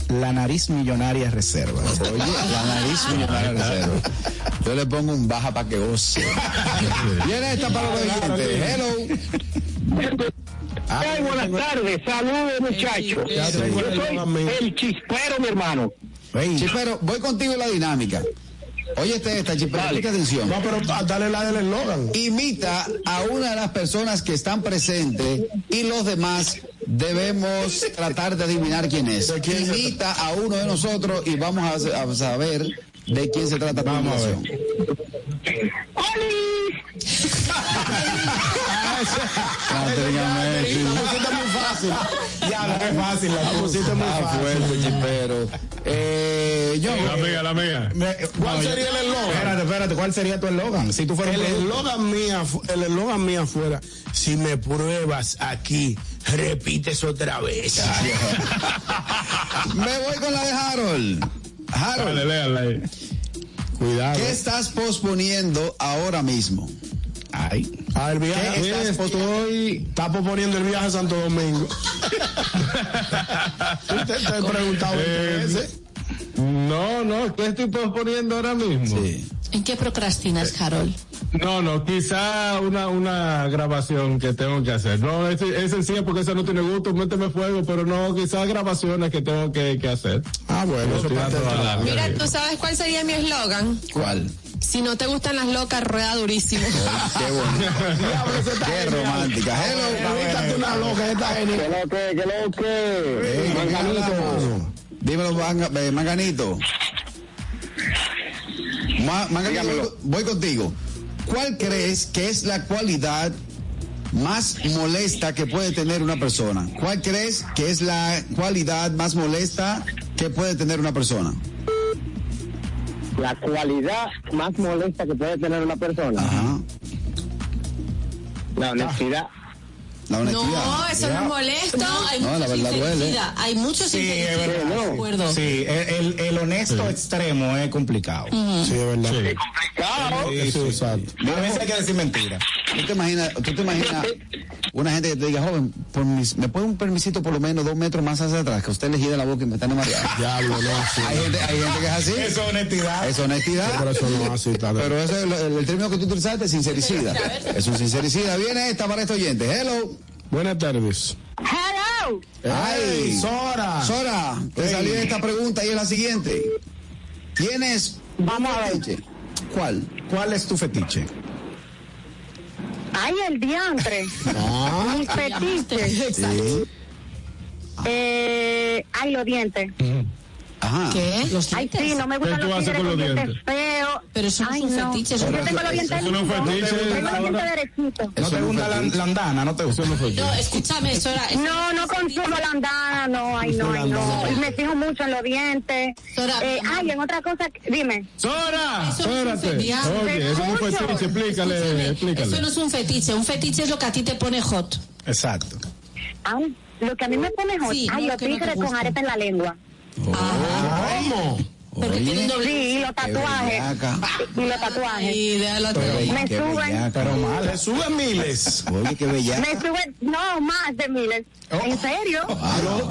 Speaker 6: la nariz millonaria reserva.
Speaker 2: Oye, la nariz millonaria reserva. Yo le pongo un baja para que goce. Viene esta para los oyentes. Hello.
Speaker 7: Ay, buenas tardes, saludos muchachos. Yo soy el chispero, mi hermano.
Speaker 2: Chipero, voy contigo en la dinámica. Oye, esta, esta, atención.
Speaker 3: No, pero dale la del eslogan.
Speaker 2: Imita a una de las personas que están presentes y los demás debemos tratar de adivinar quién es. Imita a uno de nosotros y vamos a, a saber de quién se trata
Speaker 6: Vamos a ver.
Speaker 2: imitación.
Speaker 3: La pusiste muy fácil.
Speaker 6: Ya, no es fácil la
Speaker 3: pusiste muy fácil.
Speaker 2: fuerte, Chipero. Eh, yo,
Speaker 6: La mía, la mía.
Speaker 3: ¿Cuál sería el eslogan?
Speaker 6: Espérate, espérate, ¿cuál sería tu eslogan? Si tú fueras
Speaker 3: El eslogan mía, el eslogan mía fuera, si me pruebas aquí, repites otra vez.
Speaker 2: me voy con la de Harold. Harold,
Speaker 6: Dale, léala ahí.
Speaker 3: Cuidado.
Speaker 2: ¿qué estás posponiendo ahora mismo?
Speaker 6: Ay.
Speaker 3: Ah, el viaje.
Speaker 2: ¿Qué estás
Speaker 3: Estoy, está poniendo el viaje a Santo Domingo. te, te he preguntado
Speaker 6: Eh,
Speaker 3: veces.
Speaker 6: No, no, ¿qué estoy posponiendo ahora mismo?
Speaker 2: Sí.
Speaker 4: ¿En qué procrastinas, Harold?
Speaker 6: No, no, quizá una, una grabación que tengo que hacer. No, es, es sencilla porque eso no tiene gusto, méteme fuego, pero no, quizás grabaciones que tengo que, que hacer.
Speaker 3: Ah, bueno, eso parte
Speaker 6: la-
Speaker 5: Mira, ¿tú sabes cuál sería mi eslogan?
Speaker 2: ¿Cuál?
Speaker 5: Si no te gustan las locas, rueda durísimo.
Speaker 2: Qué bonito. Qué romántica. Hello.
Speaker 3: Búscate una loca esta.
Speaker 7: Que lo que, que lo que.
Speaker 2: Dímelo, eh, Manganito. Ma- Manganito, voy, voy contigo. ¿Cuál crees que es la cualidad más molesta que puede tener una persona? ¿Cuál crees que es la cualidad más molesta que puede tener una persona?
Speaker 7: La cualidad más molesta que puede tener una persona.
Speaker 2: Ajá.
Speaker 7: La honestidad.
Speaker 2: La honestidad.
Speaker 5: No, eso no es molesto.
Speaker 4: No, hay
Speaker 2: No, la
Speaker 4: mucha
Speaker 2: verdad duele.
Speaker 4: sinceridad. Hay mucho
Speaker 6: Sí, es verdad. Sí, el, el honesto extremo es complicado.
Speaker 3: Sí, es verdad.
Speaker 7: Claro.
Speaker 6: Sí, sí,
Speaker 3: exacto.
Speaker 6: A veces hay que decir mentira.
Speaker 2: ¿Tú te imaginas, tú te imaginas una gente que te diga, joven, por mis- ¿me puede un permisito por lo menos dos metros más hacia atrás? Que usted le gira la boca y me está mareado.
Speaker 3: Diablo, no, sí.
Speaker 2: Hay gente, hay gente que es así.
Speaker 6: Es honestidad.
Speaker 2: Es honestidad.
Speaker 3: Pero eso no es así.
Speaker 2: Pero ese es el, el- término que tú utilizaste, sincericida. Es un sincericida. Viene esta para este oyente. Hello.
Speaker 3: Buenas tardes.
Speaker 7: Hello.
Speaker 2: Ay,
Speaker 3: Sora.
Speaker 2: Sora, te salió esta pregunta y es la siguiente. ¿Tienes
Speaker 7: Vamos a ver.
Speaker 2: fetiche? ¿Cuál?
Speaker 6: ¿Cuál es tu fetiche?
Speaker 31: Ay, el diantre.
Speaker 3: Ah,
Speaker 31: Mi fetiche.
Speaker 2: Sí.
Speaker 31: Eh, ay, los dientes.
Speaker 2: Ah, Ajá.
Speaker 4: ¿Qué? Los
Speaker 31: Ay, sí, no me gustan
Speaker 6: ¿Qué tú
Speaker 31: los
Speaker 6: haces
Speaker 31: tigres
Speaker 6: con
Speaker 31: con
Speaker 6: los
Speaker 31: dientes
Speaker 6: dientes?
Speaker 31: feos.
Speaker 4: Pero eso no
Speaker 31: Ay,
Speaker 4: es un
Speaker 31: no.
Speaker 4: fetiche,
Speaker 31: Yo
Speaker 4: eso no
Speaker 31: tengo los dientes
Speaker 6: eso no fetiche,
Speaker 31: Tengo los dientes derechitos.
Speaker 28: No te gusta la, la andana, no te gusta.
Speaker 6: No
Speaker 4: escúchame, Sora. eso-
Speaker 31: No, no consumo la andana, no, ay, no, ay, no. Y me fijo mucho en los dientes.
Speaker 4: Sora,
Speaker 31: Eh, ay, en otra cosa, dime.
Speaker 6: ¡Sora! Espérate.
Speaker 4: fetiche.
Speaker 6: Oye, eso no fue fetiche. Explícale, explícale.
Speaker 4: Eso no es un fetiche. Un fetiche es lo que a ti te pone hot.
Speaker 28: Exacto.
Speaker 31: Ah, lo que a mí me pone hot,
Speaker 4: Sí,
Speaker 31: ay, los
Speaker 4: que no
Speaker 31: tigres con arepa en la lengua.
Speaker 3: ¿Cómo?
Speaker 4: Porque tienen doble.
Speaker 31: Sí, y los tatuajes. Y los tatuajes. Me suben.
Speaker 2: bellaca.
Speaker 28: Pero mal.
Speaker 3: Le suben miles.
Speaker 2: Oye, qué bella.
Speaker 31: Me suben, no, más de miles. ¿En serio?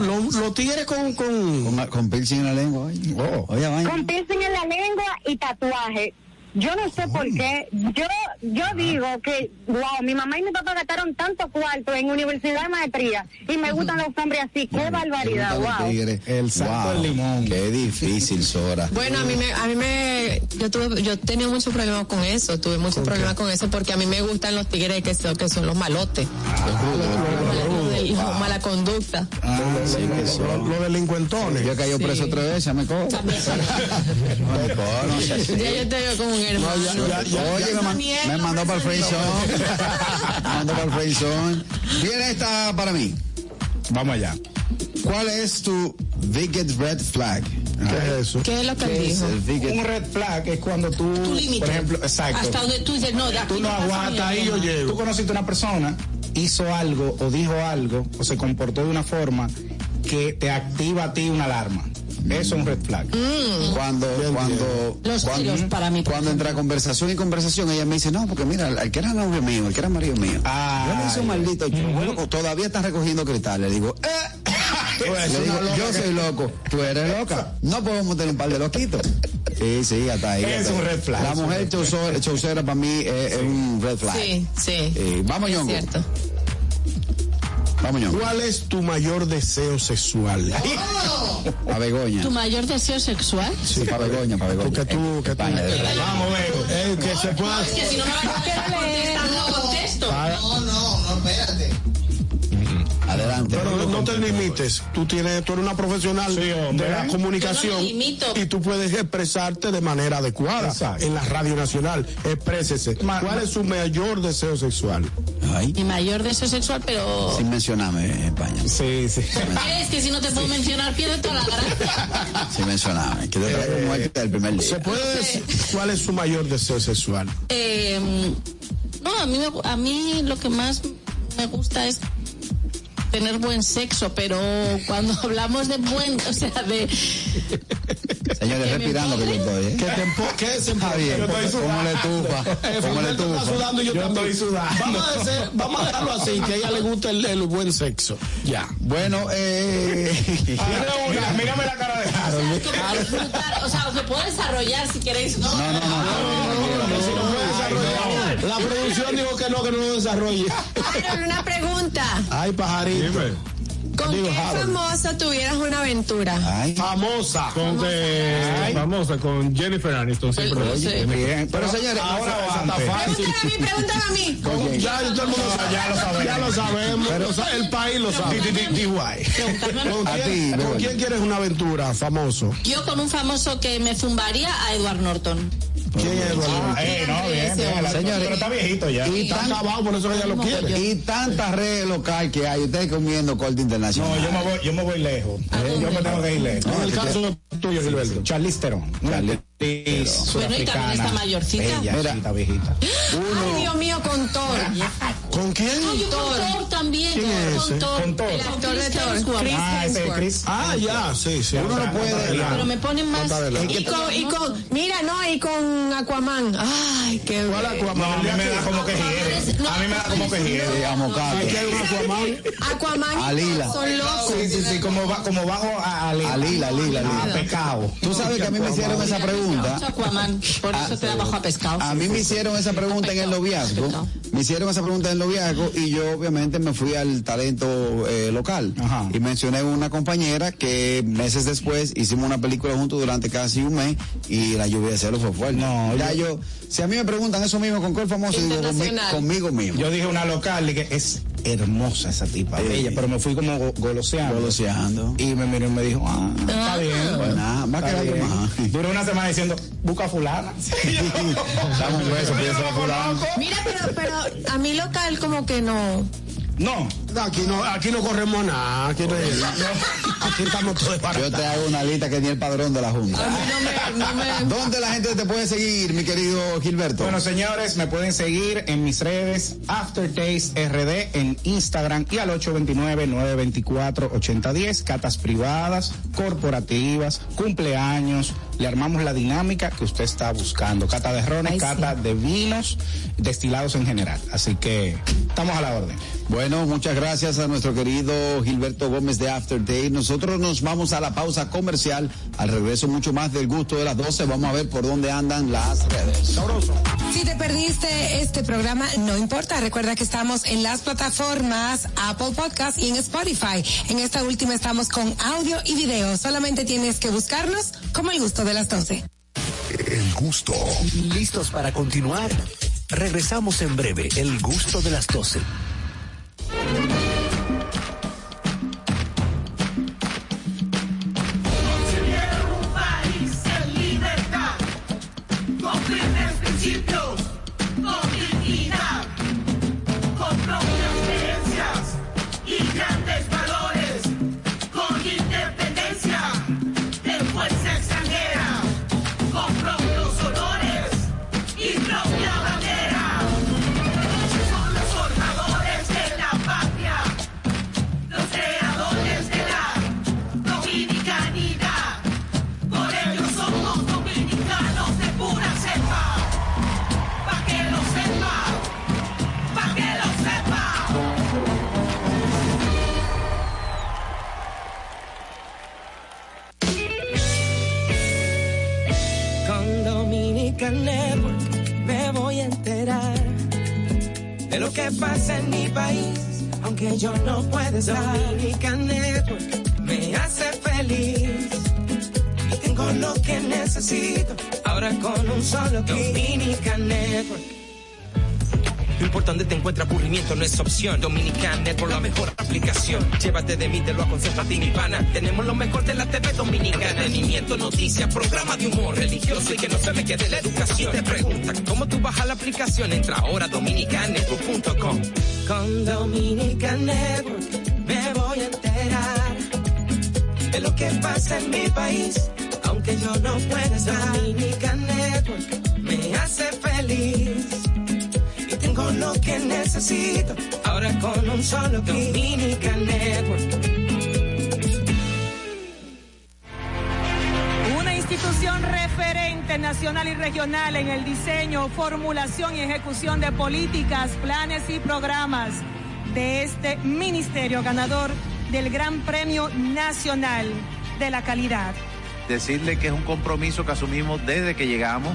Speaker 3: Lo- lo- tigres con, con
Speaker 2: Con, con piercing en la lengua. Oye,
Speaker 28: Oh.
Speaker 2: oye.
Speaker 31: Con piercing en la lengua y tatuaje. Yo no sé por qué. Yo yo digo que, wow, mi mamá y mi papá gastaron tanto cuarto en universidad de maestría y me gustan los hombres así. Qué barbaridad, wow.
Speaker 28: El del limón.
Speaker 2: Qué difícil, Sora.
Speaker 5: Bueno, a mí me, a mí me, yo tuve, yo tenía muchos problemas con eso, tuve muchos problemas con eso porque a mí me gustan los tigres que son, que son los malotes, los de la mala conducta.
Speaker 2: Ah, sí que son.
Speaker 3: los delincuentones.
Speaker 2: Yo he caído preso tres veces, ya me cojo.
Speaker 5: Ya yo te un hermano.
Speaker 2: Oye, me, man- me mandó para el friendzone. me mandó para el friendzone. Viene esta para mí.
Speaker 28: Vamos allá.
Speaker 2: ¿Cuál es tu biggest red flag?
Speaker 3: ¿Qué es eso?
Speaker 5: ¿Qué es lo que
Speaker 2: ¿Qué
Speaker 5: él
Speaker 2: es
Speaker 5: dijo?
Speaker 28: Un red flag es cuando tú,
Speaker 4: Tu
Speaker 28: por ejemplo, exacto.
Speaker 4: Hasta donde tú dices, no, de aquí
Speaker 28: tú no aguantas ahí yo llego. Tú conociste a una persona, hizo algo o dijo algo o se comportó de una forma que te activa a ti una alarma. Es un red flag.
Speaker 2: Cuando, cuando,
Speaker 4: Los
Speaker 2: cuando,
Speaker 4: tiros para mí,
Speaker 2: cuando entra conversación y conversación, ella me dice, no, porque mira, el que era novio mío, el que era marido mío,
Speaker 28: Ah,
Speaker 2: yo le hice un maldito bueno, todavía está recogiendo cristal, le digo, eh, le digo, yo soy loco, tú eres loca, no podemos tener un par de loquitos. Sí, sí, hasta ahí.
Speaker 28: Es
Speaker 2: hasta
Speaker 28: un
Speaker 2: ahí.
Speaker 28: red flag,
Speaker 2: La
Speaker 28: es un
Speaker 2: mujer
Speaker 28: red flag.
Speaker 2: chauzo- chaucera para mí es, es un red flag.
Speaker 5: Sí, sí.
Speaker 2: Eh, vamos,
Speaker 5: Es
Speaker 2: Ñongo.
Speaker 5: cierto.
Speaker 3: ¿Cuál es tu mayor deseo sexual?
Speaker 2: A Begoña.
Speaker 4: ¿Tu mayor deseo sexual?
Speaker 2: Sí, para Begoña, para Begoña.
Speaker 3: Porque tú, que tú. Vamos, Bego. Eh, que se pueda.
Speaker 4: Es que si no me vas a contestar, no contesto.
Speaker 3: Ah,
Speaker 2: Adelante.
Speaker 3: Pero no te limites. Tú tienes, tú eres una profesional de la comunicación
Speaker 4: no
Speaker 3: y tú puedes expresarte de manera adecuada
Speaker 28: Exacto.
Speaker 3: en la radio nacional. Exprésese.
Speaker 28: Ma-
Speaker 3: ¿Cuál es su mayor deseo sexual?
Speaker 2: Ay,
Speaker 4: Mi mayor deseo sexual, pero...
Speaker 2: sin mencionarme en España.
Speaker 28: Sí, sí.
Speaker 4: Es que si no te puedo mencionar, pierde toda la gracia.
Speaker 2: Sin mencionarme. Que te traigo muerte del primer día.
Speaker 3: ¿Se puede decir cuál es su mayor deseo sexual?
Speaker 4: Eh, no, a mí, me- a mí lo que más me gusta es tener buen sexo, pero cuando hablamos de buen, o sea, de...
Speaker 2: Señores, respirando que yo estoy, ¿eh?
Speaker 3: ¿Qué, te empo- qué es
Speaker 2: Está bien. ¿Cómo le tufa?
Speaker 3: Eh,
Speaker 2: ¿Cómo le tufa?
Speaker 3: sudando y yo,
Speaker 28: Yo
Speaker 3: también.
Speaker 28: estoy sudando.
Speaker 3: Vamos a, hacer- vamos a dejarlo así, que a ella le gusta el, el buen sexo. Ya.
Speaker 2: Bueno, eh...
Speaker 28: Mira, mírame la cara de Harold.
Speaker 4: como disfrutar, o sea, os lo puedo desarrollar si queréis. No,
Speaker 2: No, no, no.
Speaker 3: Si no puede desarrollar. La producción dijo que no, que no lo desarrolle.
Speaker 5: Harold, una pregunta.
Speaker 3: Ay, pajarito.
Speaker 6: Dime.
Speaker 5: ¿Con
Speaker 3: Digo,
Speaker 5: qué
Speaker 3: Harold.
Speaker 5: famosa tuvieras una aventura?
Speaker 2: Ay,
Speaker 3: Famosa.
Speaker 6: Con que, famosa, con Jennifer Aniston siempre.
Speaker 4: sé.
Speaker 28: Bien,
Speaker 2: pero señores,
Speaker 28: ahora
Speaker 3: está fácil.
Speaker 5: Pregúntame a mí, pregúntame a mí.
Speaker 3: Con- ya todo el mundo sabe.
Speaker 28: ya lo sabemos.
Speaker 3: Ya lo sabemos. O sea, el país lo sabe. ¿Con
Speaker 2: A ti,
Speaker 3: quién, ¿Con quién quieres una aventura famoso?
Speaker 4: Yo con un famoso que me zumbaría a Edward Norton.
Speaker 3: ¿Quién es Eduardo?
Speaker 28: No, bien, bien.
Speaker 2: Señores,
Speaker 28: Pero está viejito ya.
Speaker 2: y,
Speaker 3: Está
Speaker 2: tan-
Speaker 3: acabado, por eso ella lo quiere.
Speaker 2: y tantas redes local que hay, ustedes comiendo corte internacional.
Speaker 28: No, yo me voy, yo me voy lejos. Eh, Yo me tengo que ir lejos.
Speaker 3: En el caso tuyo, Gilberto.
Speaker 28: Charlize Theron.
Speaker 4: Bueno, y también está mayorcita.
Speaker 28: Bella,
Speaker 2: Mira.
Speaker 28: viejita.
Speaker 5: Ay, Dios mío, con Thor.
Speaker 3: ¿Con quién?
Speaker 4: Ah, yo con Thor también.
Speaker 3: ¿Quién es ese?
Speaker 4: con Thor.
Speaker 28: Con Thor.
Speaker 4: El actor de Thor.
Speaker 5: Chris
Speaker 28: Ah, es
Speaker 5: Hemsworth.
Speaker 28: Chris.
Speaker 3: Ah, ya, sí, sí.
Speaker 2: Uno no puede.
Speaker 4: Pero me ponen más...
Speaker 5: Y con, y con, mira, no, y con Aquaman. Ay, qué
Speaker 3: ¿Cuál. Aquaman?
Speaker 28: No, a mí me da como que hiere. A mí me da como que hiere.
Speaker 2: Mocato.
Speaker 3: Aquí hay un Aquaman.
Speaker 5: Aquaman y
Speaker 2: Alila.
Speaker 5: Son locos.
Speaker 28: Sí, sí, sí, como, va, como bajo a, a Lila.
Speaker 2: A Lila, Lila,
Speaker 28: A
Speaker 2: Lila.
Speaker 28: pecado.
Speaker 2: Tú sabes que a mí me hicieron esa pregunta.
Speaker 4: Aquaman, por eso te da bajo a pescado.
Speaker 2: A mí me hicieron esa pregunta en el noviazgo. Me hicieron esa pregunta en el noviazgo y yo obviamente me fui al talento eh, local.
Speaker 28: Ajá.
Speaker 2: Y mencioné una compañera que meses después hicimos una película juntos durante casi un mes y la lluvia de celos fue fuerte.
Speaker 28: No,
Speaker 2: ya yo, si a mí me preguntan eso mismo con cuál famoso, digo conmigo mismo.
Speaker 28: Yo dije una local y que es hermosa esa tipa, bella, pero me fui como go- goloseando.
Speaker 2: Goloseando.
Speaker 28: Y me miró y me dijo, ah, está bien.
Speaker 2: Pues nada, va a
Speaker 28: está
Speaker 2: quedar
Speaker 28: bien.
Speaker 2: más.
Speaker 28: Duró una semana diciendo, busca a fulana. Dame un beso, piensa a fulana.
Speaker 32: Mira, pero, pero a mi local como que no.
Speaker 28: No.
Speaker 3: Aquí no, aquí no corremos nada. Aquí, no, aquí estamos todos para.
Speaker 2: Yo te hago una lista que ni el padrón de la Junta. ¿Dónde la gente te puede seguir, mi querido Gilberto?
Speaker 28: Bueno, señores, me pueden seguir en mis redes Aftertaste RD en Instagram y al 829-924-8010, catas privadas, corporativas, cumpleaños. Le armamos la dinámica que usted está buscando. Cata de rones,
Speaker 32: Ay, sí.
Speaker 28: cata de vinos, destilados en general. Así que estamos a la orden.
Speaker 2: Bueno, muchas gracias a nuestro querido Gilberto Gómez de After Day. Nosotros nos vamos a la pausa comercial. Al regreso, mucho más del gusto de las 12. Vamos a ver por dónde andan las redes.
Speaker 32: Si te perdiste este programa, no importa. Recuerda que estamos en las plataformas Apple Podcast y en Spotify. En esta última estamos con audio y video. Solamente tienes que buscarnos como el gusto de las 12.
Speaker 26: El gusto.
Speaker 13: ¿Listos para continuar? Regresamos en breve, el gusto de las 12.
Speaker 23: Pasa en mi país, aunque yo no pueda estar. Dominican Network me hace feliz y tengo lo que necesito. Ahora con un solo clic. Dominican Network. No importa dónde te encuentres, aburrimiento no es opción. Dominican Network, la mejor aplicación. Llévate de mí, te lo aconsejo a ti, mi pana. Tenemos lo mejor de la TV Dominicana. Entretenimiento, noticias, programa de humor religioso y que no se me quede la educación. Te preguntan, ¿cómo tú bajas la aplicación? Entra ahora a dominicanetwork.com. Con Dominican Network me voy a enterar de lo que pasa en mi país. Aunque yo no pueda estar. Dominican Network me hace feliz tengo lo que necesito. Ahora con un solo. Dominican Network.
Speaker 33: Una institución referente nacional y regional en el diseño, formulación y ejecución de políticas, planes y programas de este ministerio ganador del Gran Premio Nacional de la Calidad.
Speaker 21: decirle que es un compromiso que asumimos desde que llegamos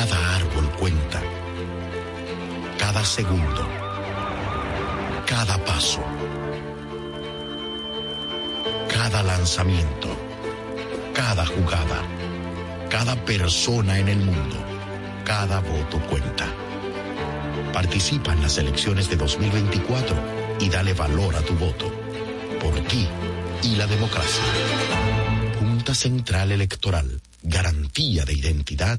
Speaker 22: Cada árbol cuenta. Cada segundo. Cada paso. Cada lanzamiento. Cada jugada. Cada persona en el mundo. Cada voto cuenta. Participa en las elecciones de 2024 y dale valor a tu voto. Por ti y la democracia. Junta Central Electoral. Garantía de identidad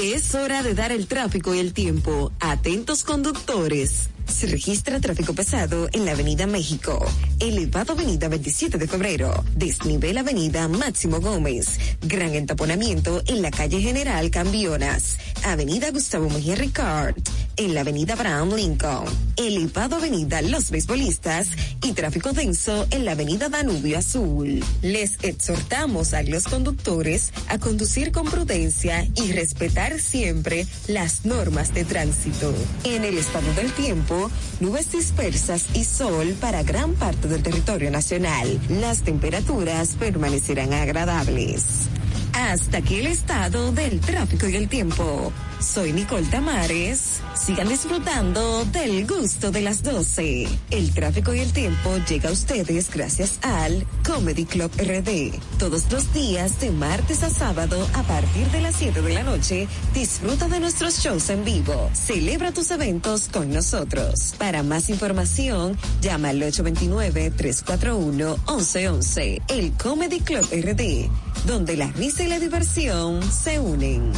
Speaker 25: Es hora de dar el tráfico y el tiempo. Atentos conductores. Se registra tráfico pesado en la Avenida México, elevado Avenida 27 de Febrero, desnivel Avenida Máximo Gómez, gran entaponamiento en la calle General Cambionas, Avenida Gustavo Mejía Ricard, en la Avenida Abraham Lincoln, elevado Avenida Los Beisbolistas. Y tráfico denso en la Avenida Danubio Azul. Les exhortamos a los conductores a conducir con prudencia y respetar siempre las normas de tránsito. En el estado del tiempo, nubes dispersas y sol para gran parte del territorio nacional. Las temperaturas permanecerán agradables. Hasta aquí el estado del tráfico y el tiempo. Soy Nicole Tamares. Sigan disfrutando del gusto de las 12. El tráfico y el tiempo llega a ustedes gracias al Comedy Club RD. Todos los días de martes a sábado a partir de las 7 de la noche, disfruta de nuestros shows en vivo. Celebra tus eventos con nosotros. Para más información, llama al 829-341-1111. El Comedy Club RD, donde la risa y la diversión se unen.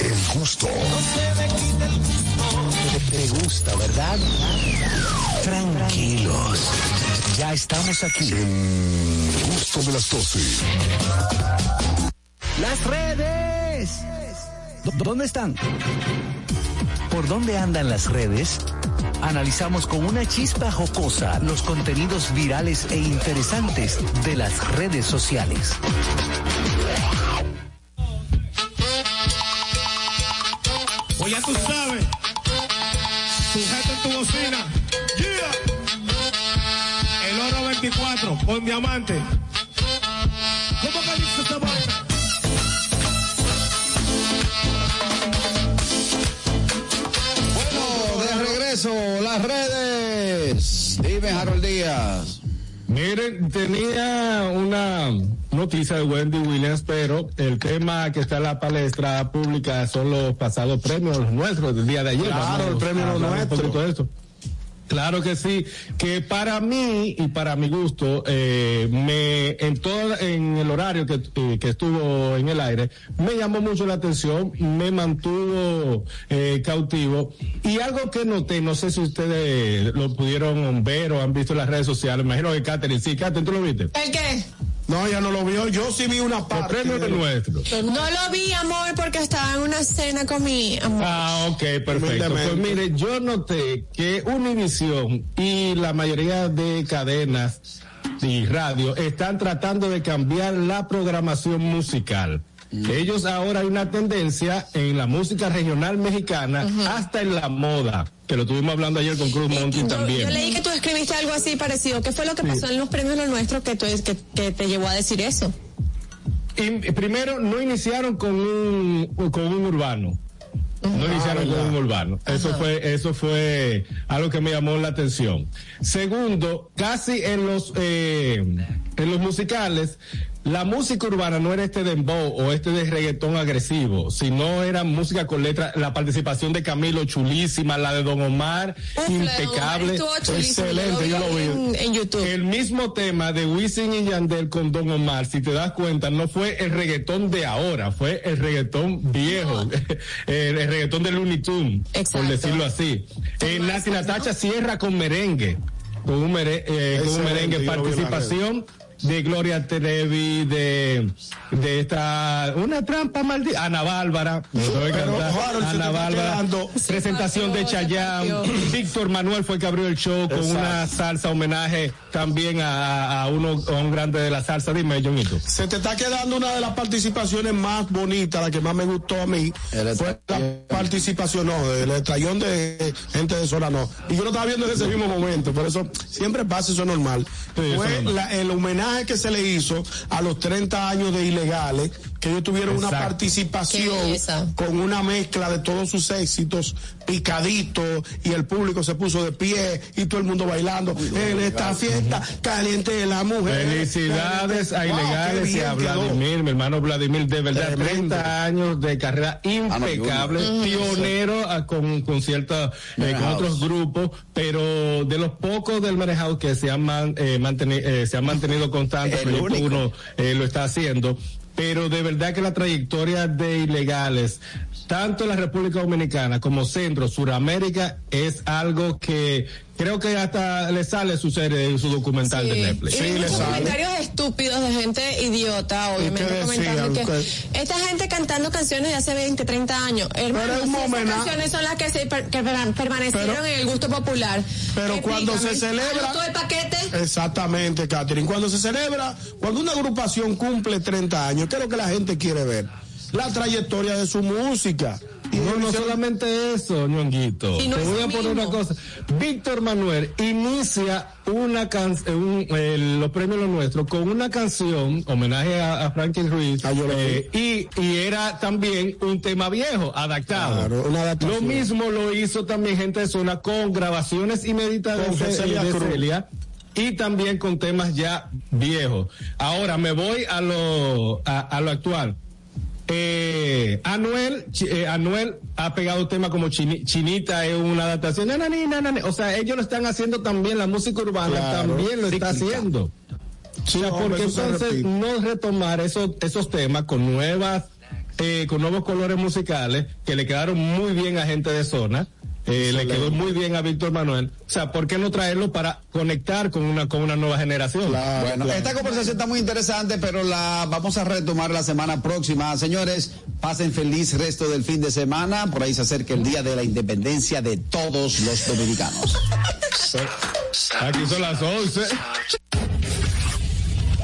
Speaker 26: El gusto.
Speaker 1: Te, gusta, ¿verdad? Tranquilos. Ya estamos aquí.
Speaker 26: El gusto de las 12.
Speaker 1: Las redes. ¿Dó- ¿Dónde están? ¿Por dónde andan las redes? Analizamos con una chispa jocosa los contenidos virales e interesantes de las redes sociales.
Speaker 3: Pues ya tú sabes. Sujeta en tu bocina. Yeah. El oro 24 con diamante. ¿Cómo que dice
Speaker 2: Díaz.
Speaker 6: Miren, tenía una noticia de Wendy Williams, pero el tema que está en la palestra pública son los pasados premios, los nuestros del día de ayer.
Speaker 3: Claro, el premio Nuestro.
Speaker 6: de esto. Claro que sí, que para mí y para mi gusto, eh, me en todo en el horario que, eh, que estuvo en el aire, me llamó mucho la atención, me mantuvo eh, cautivo y algo que noté, no sé si ustedes lo pudieron ver o han visto en las redes sociales, imagino que Catherine, sí, Catherine, ¿tú lo viste?
Speaker 5: ¿El qué?
Speaker 3: No, ella no lo vio. Yo sí vi una
Speaker 6: Los
Speaker 3: parte.
Speaker 6: premios
Speaker 3: de
Speaker 6: de
Speaker 3: lo-
Speaker 6: nuestro.
Speaker 5: No lo vi, amor, porque estaba en una cena con mi amor.
Speaker 6: Ah, ok, perfecto. Pues mire, yo noté que Univision y la mayoría de cadenas y radio están tratando de cambiar la programación musical. Ellos ahora hay una tendencia en la música regional mexicana hasta en la moda, que lo estuvimos hablando ayer con Cruz Monti
Speaker 5: Yo,
Speaker 6: también.
Speaker 5: yo leí que tú escribiste algo así parecido. ¿Qué fue lo que pasó en los premios Lo Nuestro que, tú, que, que te llevó a decir eso?
Speaker 6: Y primero, no iniciaron con un, con un urbano. No iniciaron con un urbano. Eso fue, eso fue algo que me llamó la atención. Segundo, casi en los, eh, en los musicales, la música urbana no era este dembow o este de reggaetón agresivo, sino era música con letra, la participación de Camilo chulísima, la de Don Omar,
Speaker 5: Uf, la de Don Omar
Speaker 6: impecable, excelente, yo lo
Speaker 5: vi en- en YouTube.
Speaker 6: El mismo tema de Wisin y Yandel con Don Omar, si te das cuenta, no fue el reggaetón de ahora, fue el reggaetón viejo, el, el reggaetón de Looney Tunes, por decirlo así. Eh, Nati Natacha cierra con merengue, con un, mere- eh, con un merengue, participación de Gloria Trevi, de, de esta, una trampa maldita, Ana Bárbara,
Speaker 3: Pero, Harold,
Speaker 6: Ana Bárbara, presentación de Chayanne. Víctor Manuel fue el que abrió el show con
Speaker 3: Exacto.
Speaker 6: una salsa homenaje también a, a uno a un grande de la salsa. Dime, Jonito.
Speaker 3: Se te está quedando una de las participaciones más bonitas, la que más me gustó a mí.
Speaker 2: El
Speaker 3: fue la participación, no, del estrellón de gente de Sola, no. Y yo lo estaba viendo en ese mismo momento, por eso siempre pasa, eso es normal.
Speaker 6: Sí,
Speaker 3: fue
Speaker 6: normal.
Speaker 3: la- el homenaje que se le hizo a los 30 años de ilegales, que ellos tuvieron una
Speaker 6: Exacto.
Speaker 3: Participación con una mezcla de todos sus éxitos, picadito, y el público se puso de pie y todo el mundo bailando. En esta fiesta caliente de la mujer.
Speaker 6: Felicidades a
Speaker 3: Wow,
Speaker 6: Ilegales y a
Speaker 3: quedó.
Speaker 6: Vladimir, mi hermano Vladimir, de verdad,
Speaker 3: Tremendo.
Speaker 6: 30 años de carrera impecable, pionero a- con, con cierta, eh, con otros grupos, pero de los pocos del Marejao que se han, man- eh, manteni- eh, se han mantenido constantes,
Speaker 2: El
Speaker 6: Proyecto
Speaker 2: único.
Speaker 6: uno eh, lo está haciendo. Pero de verdad que la trayectoria de ilegales, tanto en la República Dominicana como Centro, Suramérica, es algo que creo que hasta le sale su serie, su documental de Netflix.
Speaker 5: Y muchos comentarios estúpidos de gente idiota, obviamente, comentando que esta gente cantando canciones de hace 20, 30 años. Hermano,
Speaker 3: Pero es un
Speaker 5: si esas canciones son las que, se per- que per- permanecieron
Speaker 3: Pero-
Speaker 5: en el gusto popular.
Speaker 3: Pero cuando se celebra-
Speaker 5: ¿anotó el paquete?
Speaker 3: Exactamente, Catherine. Cuando se celebra, cuando una agrupación cumple 30 años, ¿qué es lo que la gente quiere ver? La trayectoria de su música. Y
Speaker 6: No, no solamente eso, ñonguito.
Speaker 3: Y no
Speaker 6: Te voy a poner
Speaker 3: mismo.
Speaker 6: una cosa. Víctor Manuel inicia una canción, los premios Lo Nuestro, con una canción, homenaje a, a Franklin Ruiz, eh, y, y era también un tema viejo, adaptado.
Speaker 3: Claro, una adaptación.
Speaker 6: Lo mismo lo hizo también gente de zona con grabaciones inéditas
Speaker 3: Con
Speaker 6: de,
Speaker 3: Celia
Speaker 6: de. Celia, y también con temas ya viejos. Ahora me voy a lo, a, a lo actual. Eh, Anuel, eh, Anuel ha pegado temas como Chini- Chinita es una adaptación. Na, na, ni, na, na, ni. O sea, ellos lo están haciendo también, la música urbana
Speaker 3: Claro,
Speaker 6: también lo está haciendo. O sea,
Speaker 3: hombre,
Speaker 6: porque entonces no retomar esos, esos temas con nuevas, eh, con nuevos colores musicales que le quedaron muy bien a gente de zona. Eh, le quedó muy bien a Víctor Manuel. O sea, ¿por qué no traerlo para conectar con una, con una nueva generación?
Speaker 2: Bueno, esta conversación está muy interesante, pero la vamos a retomar la semana próxima. Señores, pasen feliz resto del fin de semana. Por ahí se acerca el día de la independencia de todos los dominicanos.
Speaker 6: Aquí son las 11.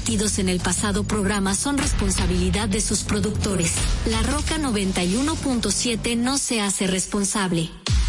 Speaker 34: emitidos en el pasado programa son responsabilidad de sus productores. La Roca 91.7 no se hace responsable.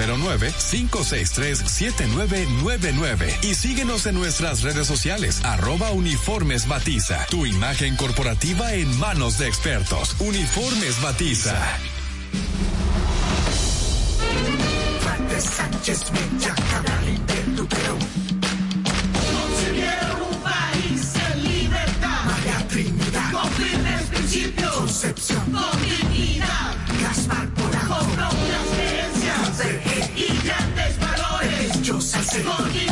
Speaker 35: 809-563-7999 y síguenos en nuestras redes sociales arroba uniformes batiza. Tu imagen corporativa en manos de expertos. Uniformes batiza.
Speaker 13: Sánchez Mella, Cabral y. Concibieron un país en libertad. María Trinidad. Con firmes principios. Concepción. Con dignidad. Yo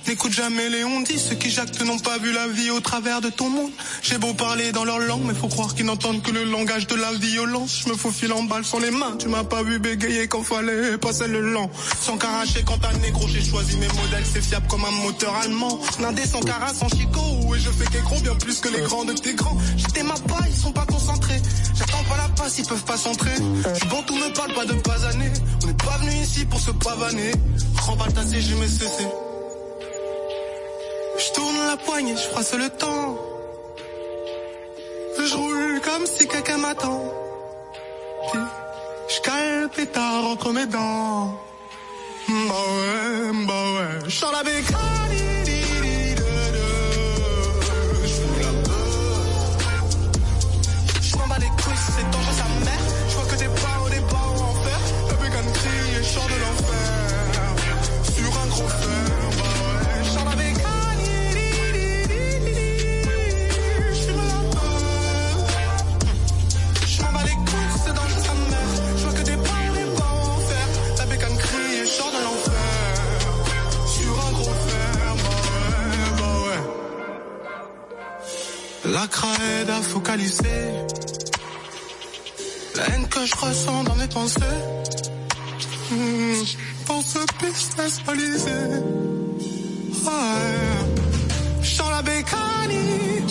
Speaker 36: N'écoute jamais les on dit, ceux qui jactent n'ont pas vu la vie au travers de ton monde. J'ai beau parler dans leur langue, mais faut croire qu'ils n'entendent que le langage de la violence. Je me faufile en balle sans les mains, tu m'as pas vu bégayer quand fallait passer le lent. Sans caracher quand t'as négro, j'ai choisi mes modèles, c'est fiable comme un moteur allemand. Nindé sans cara, sans chico, et je fais qu'écro bien plus que les grands de tes grands. J'étais ma pas, ils sont pas concentrés. J'attends pas la passe, ils peuvent pas s'entrer. J'suis bon, tout me parle pas de pas années. On n'est pas venu ici pour se pavaner. Remballe ta CG, mais cessé. Je tourne la poignée, je froisse le temps. Je roule comme si quelqu'un m'attend. Je cale le pétard entre mes dents. Bah ouais, bah ouais. Je la bécane. La craie à focaliser. La haine que je ressens dans mes pensées. Hmm, Pour ce business balisé. Ouais. Je sens la bécanie.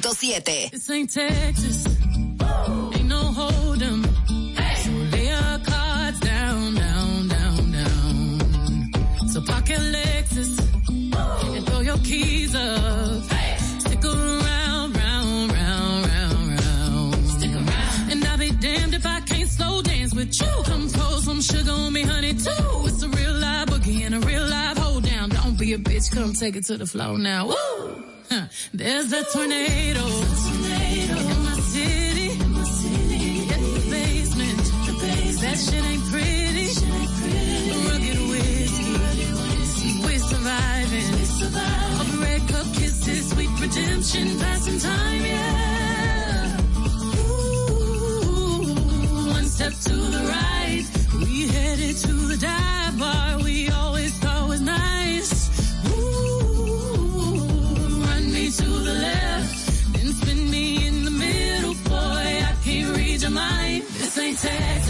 Speaker 37: 106.7. bitch, come take it to the floor now. Woo! There's a tornado. In my city. Get the basement. That shit ain't pretty. Rugged whiskey. We're surviving. Red cup kisses, sweet redemption, passing time, yeah. Ooh, one step to the right. We headed to the dive bar we always pretend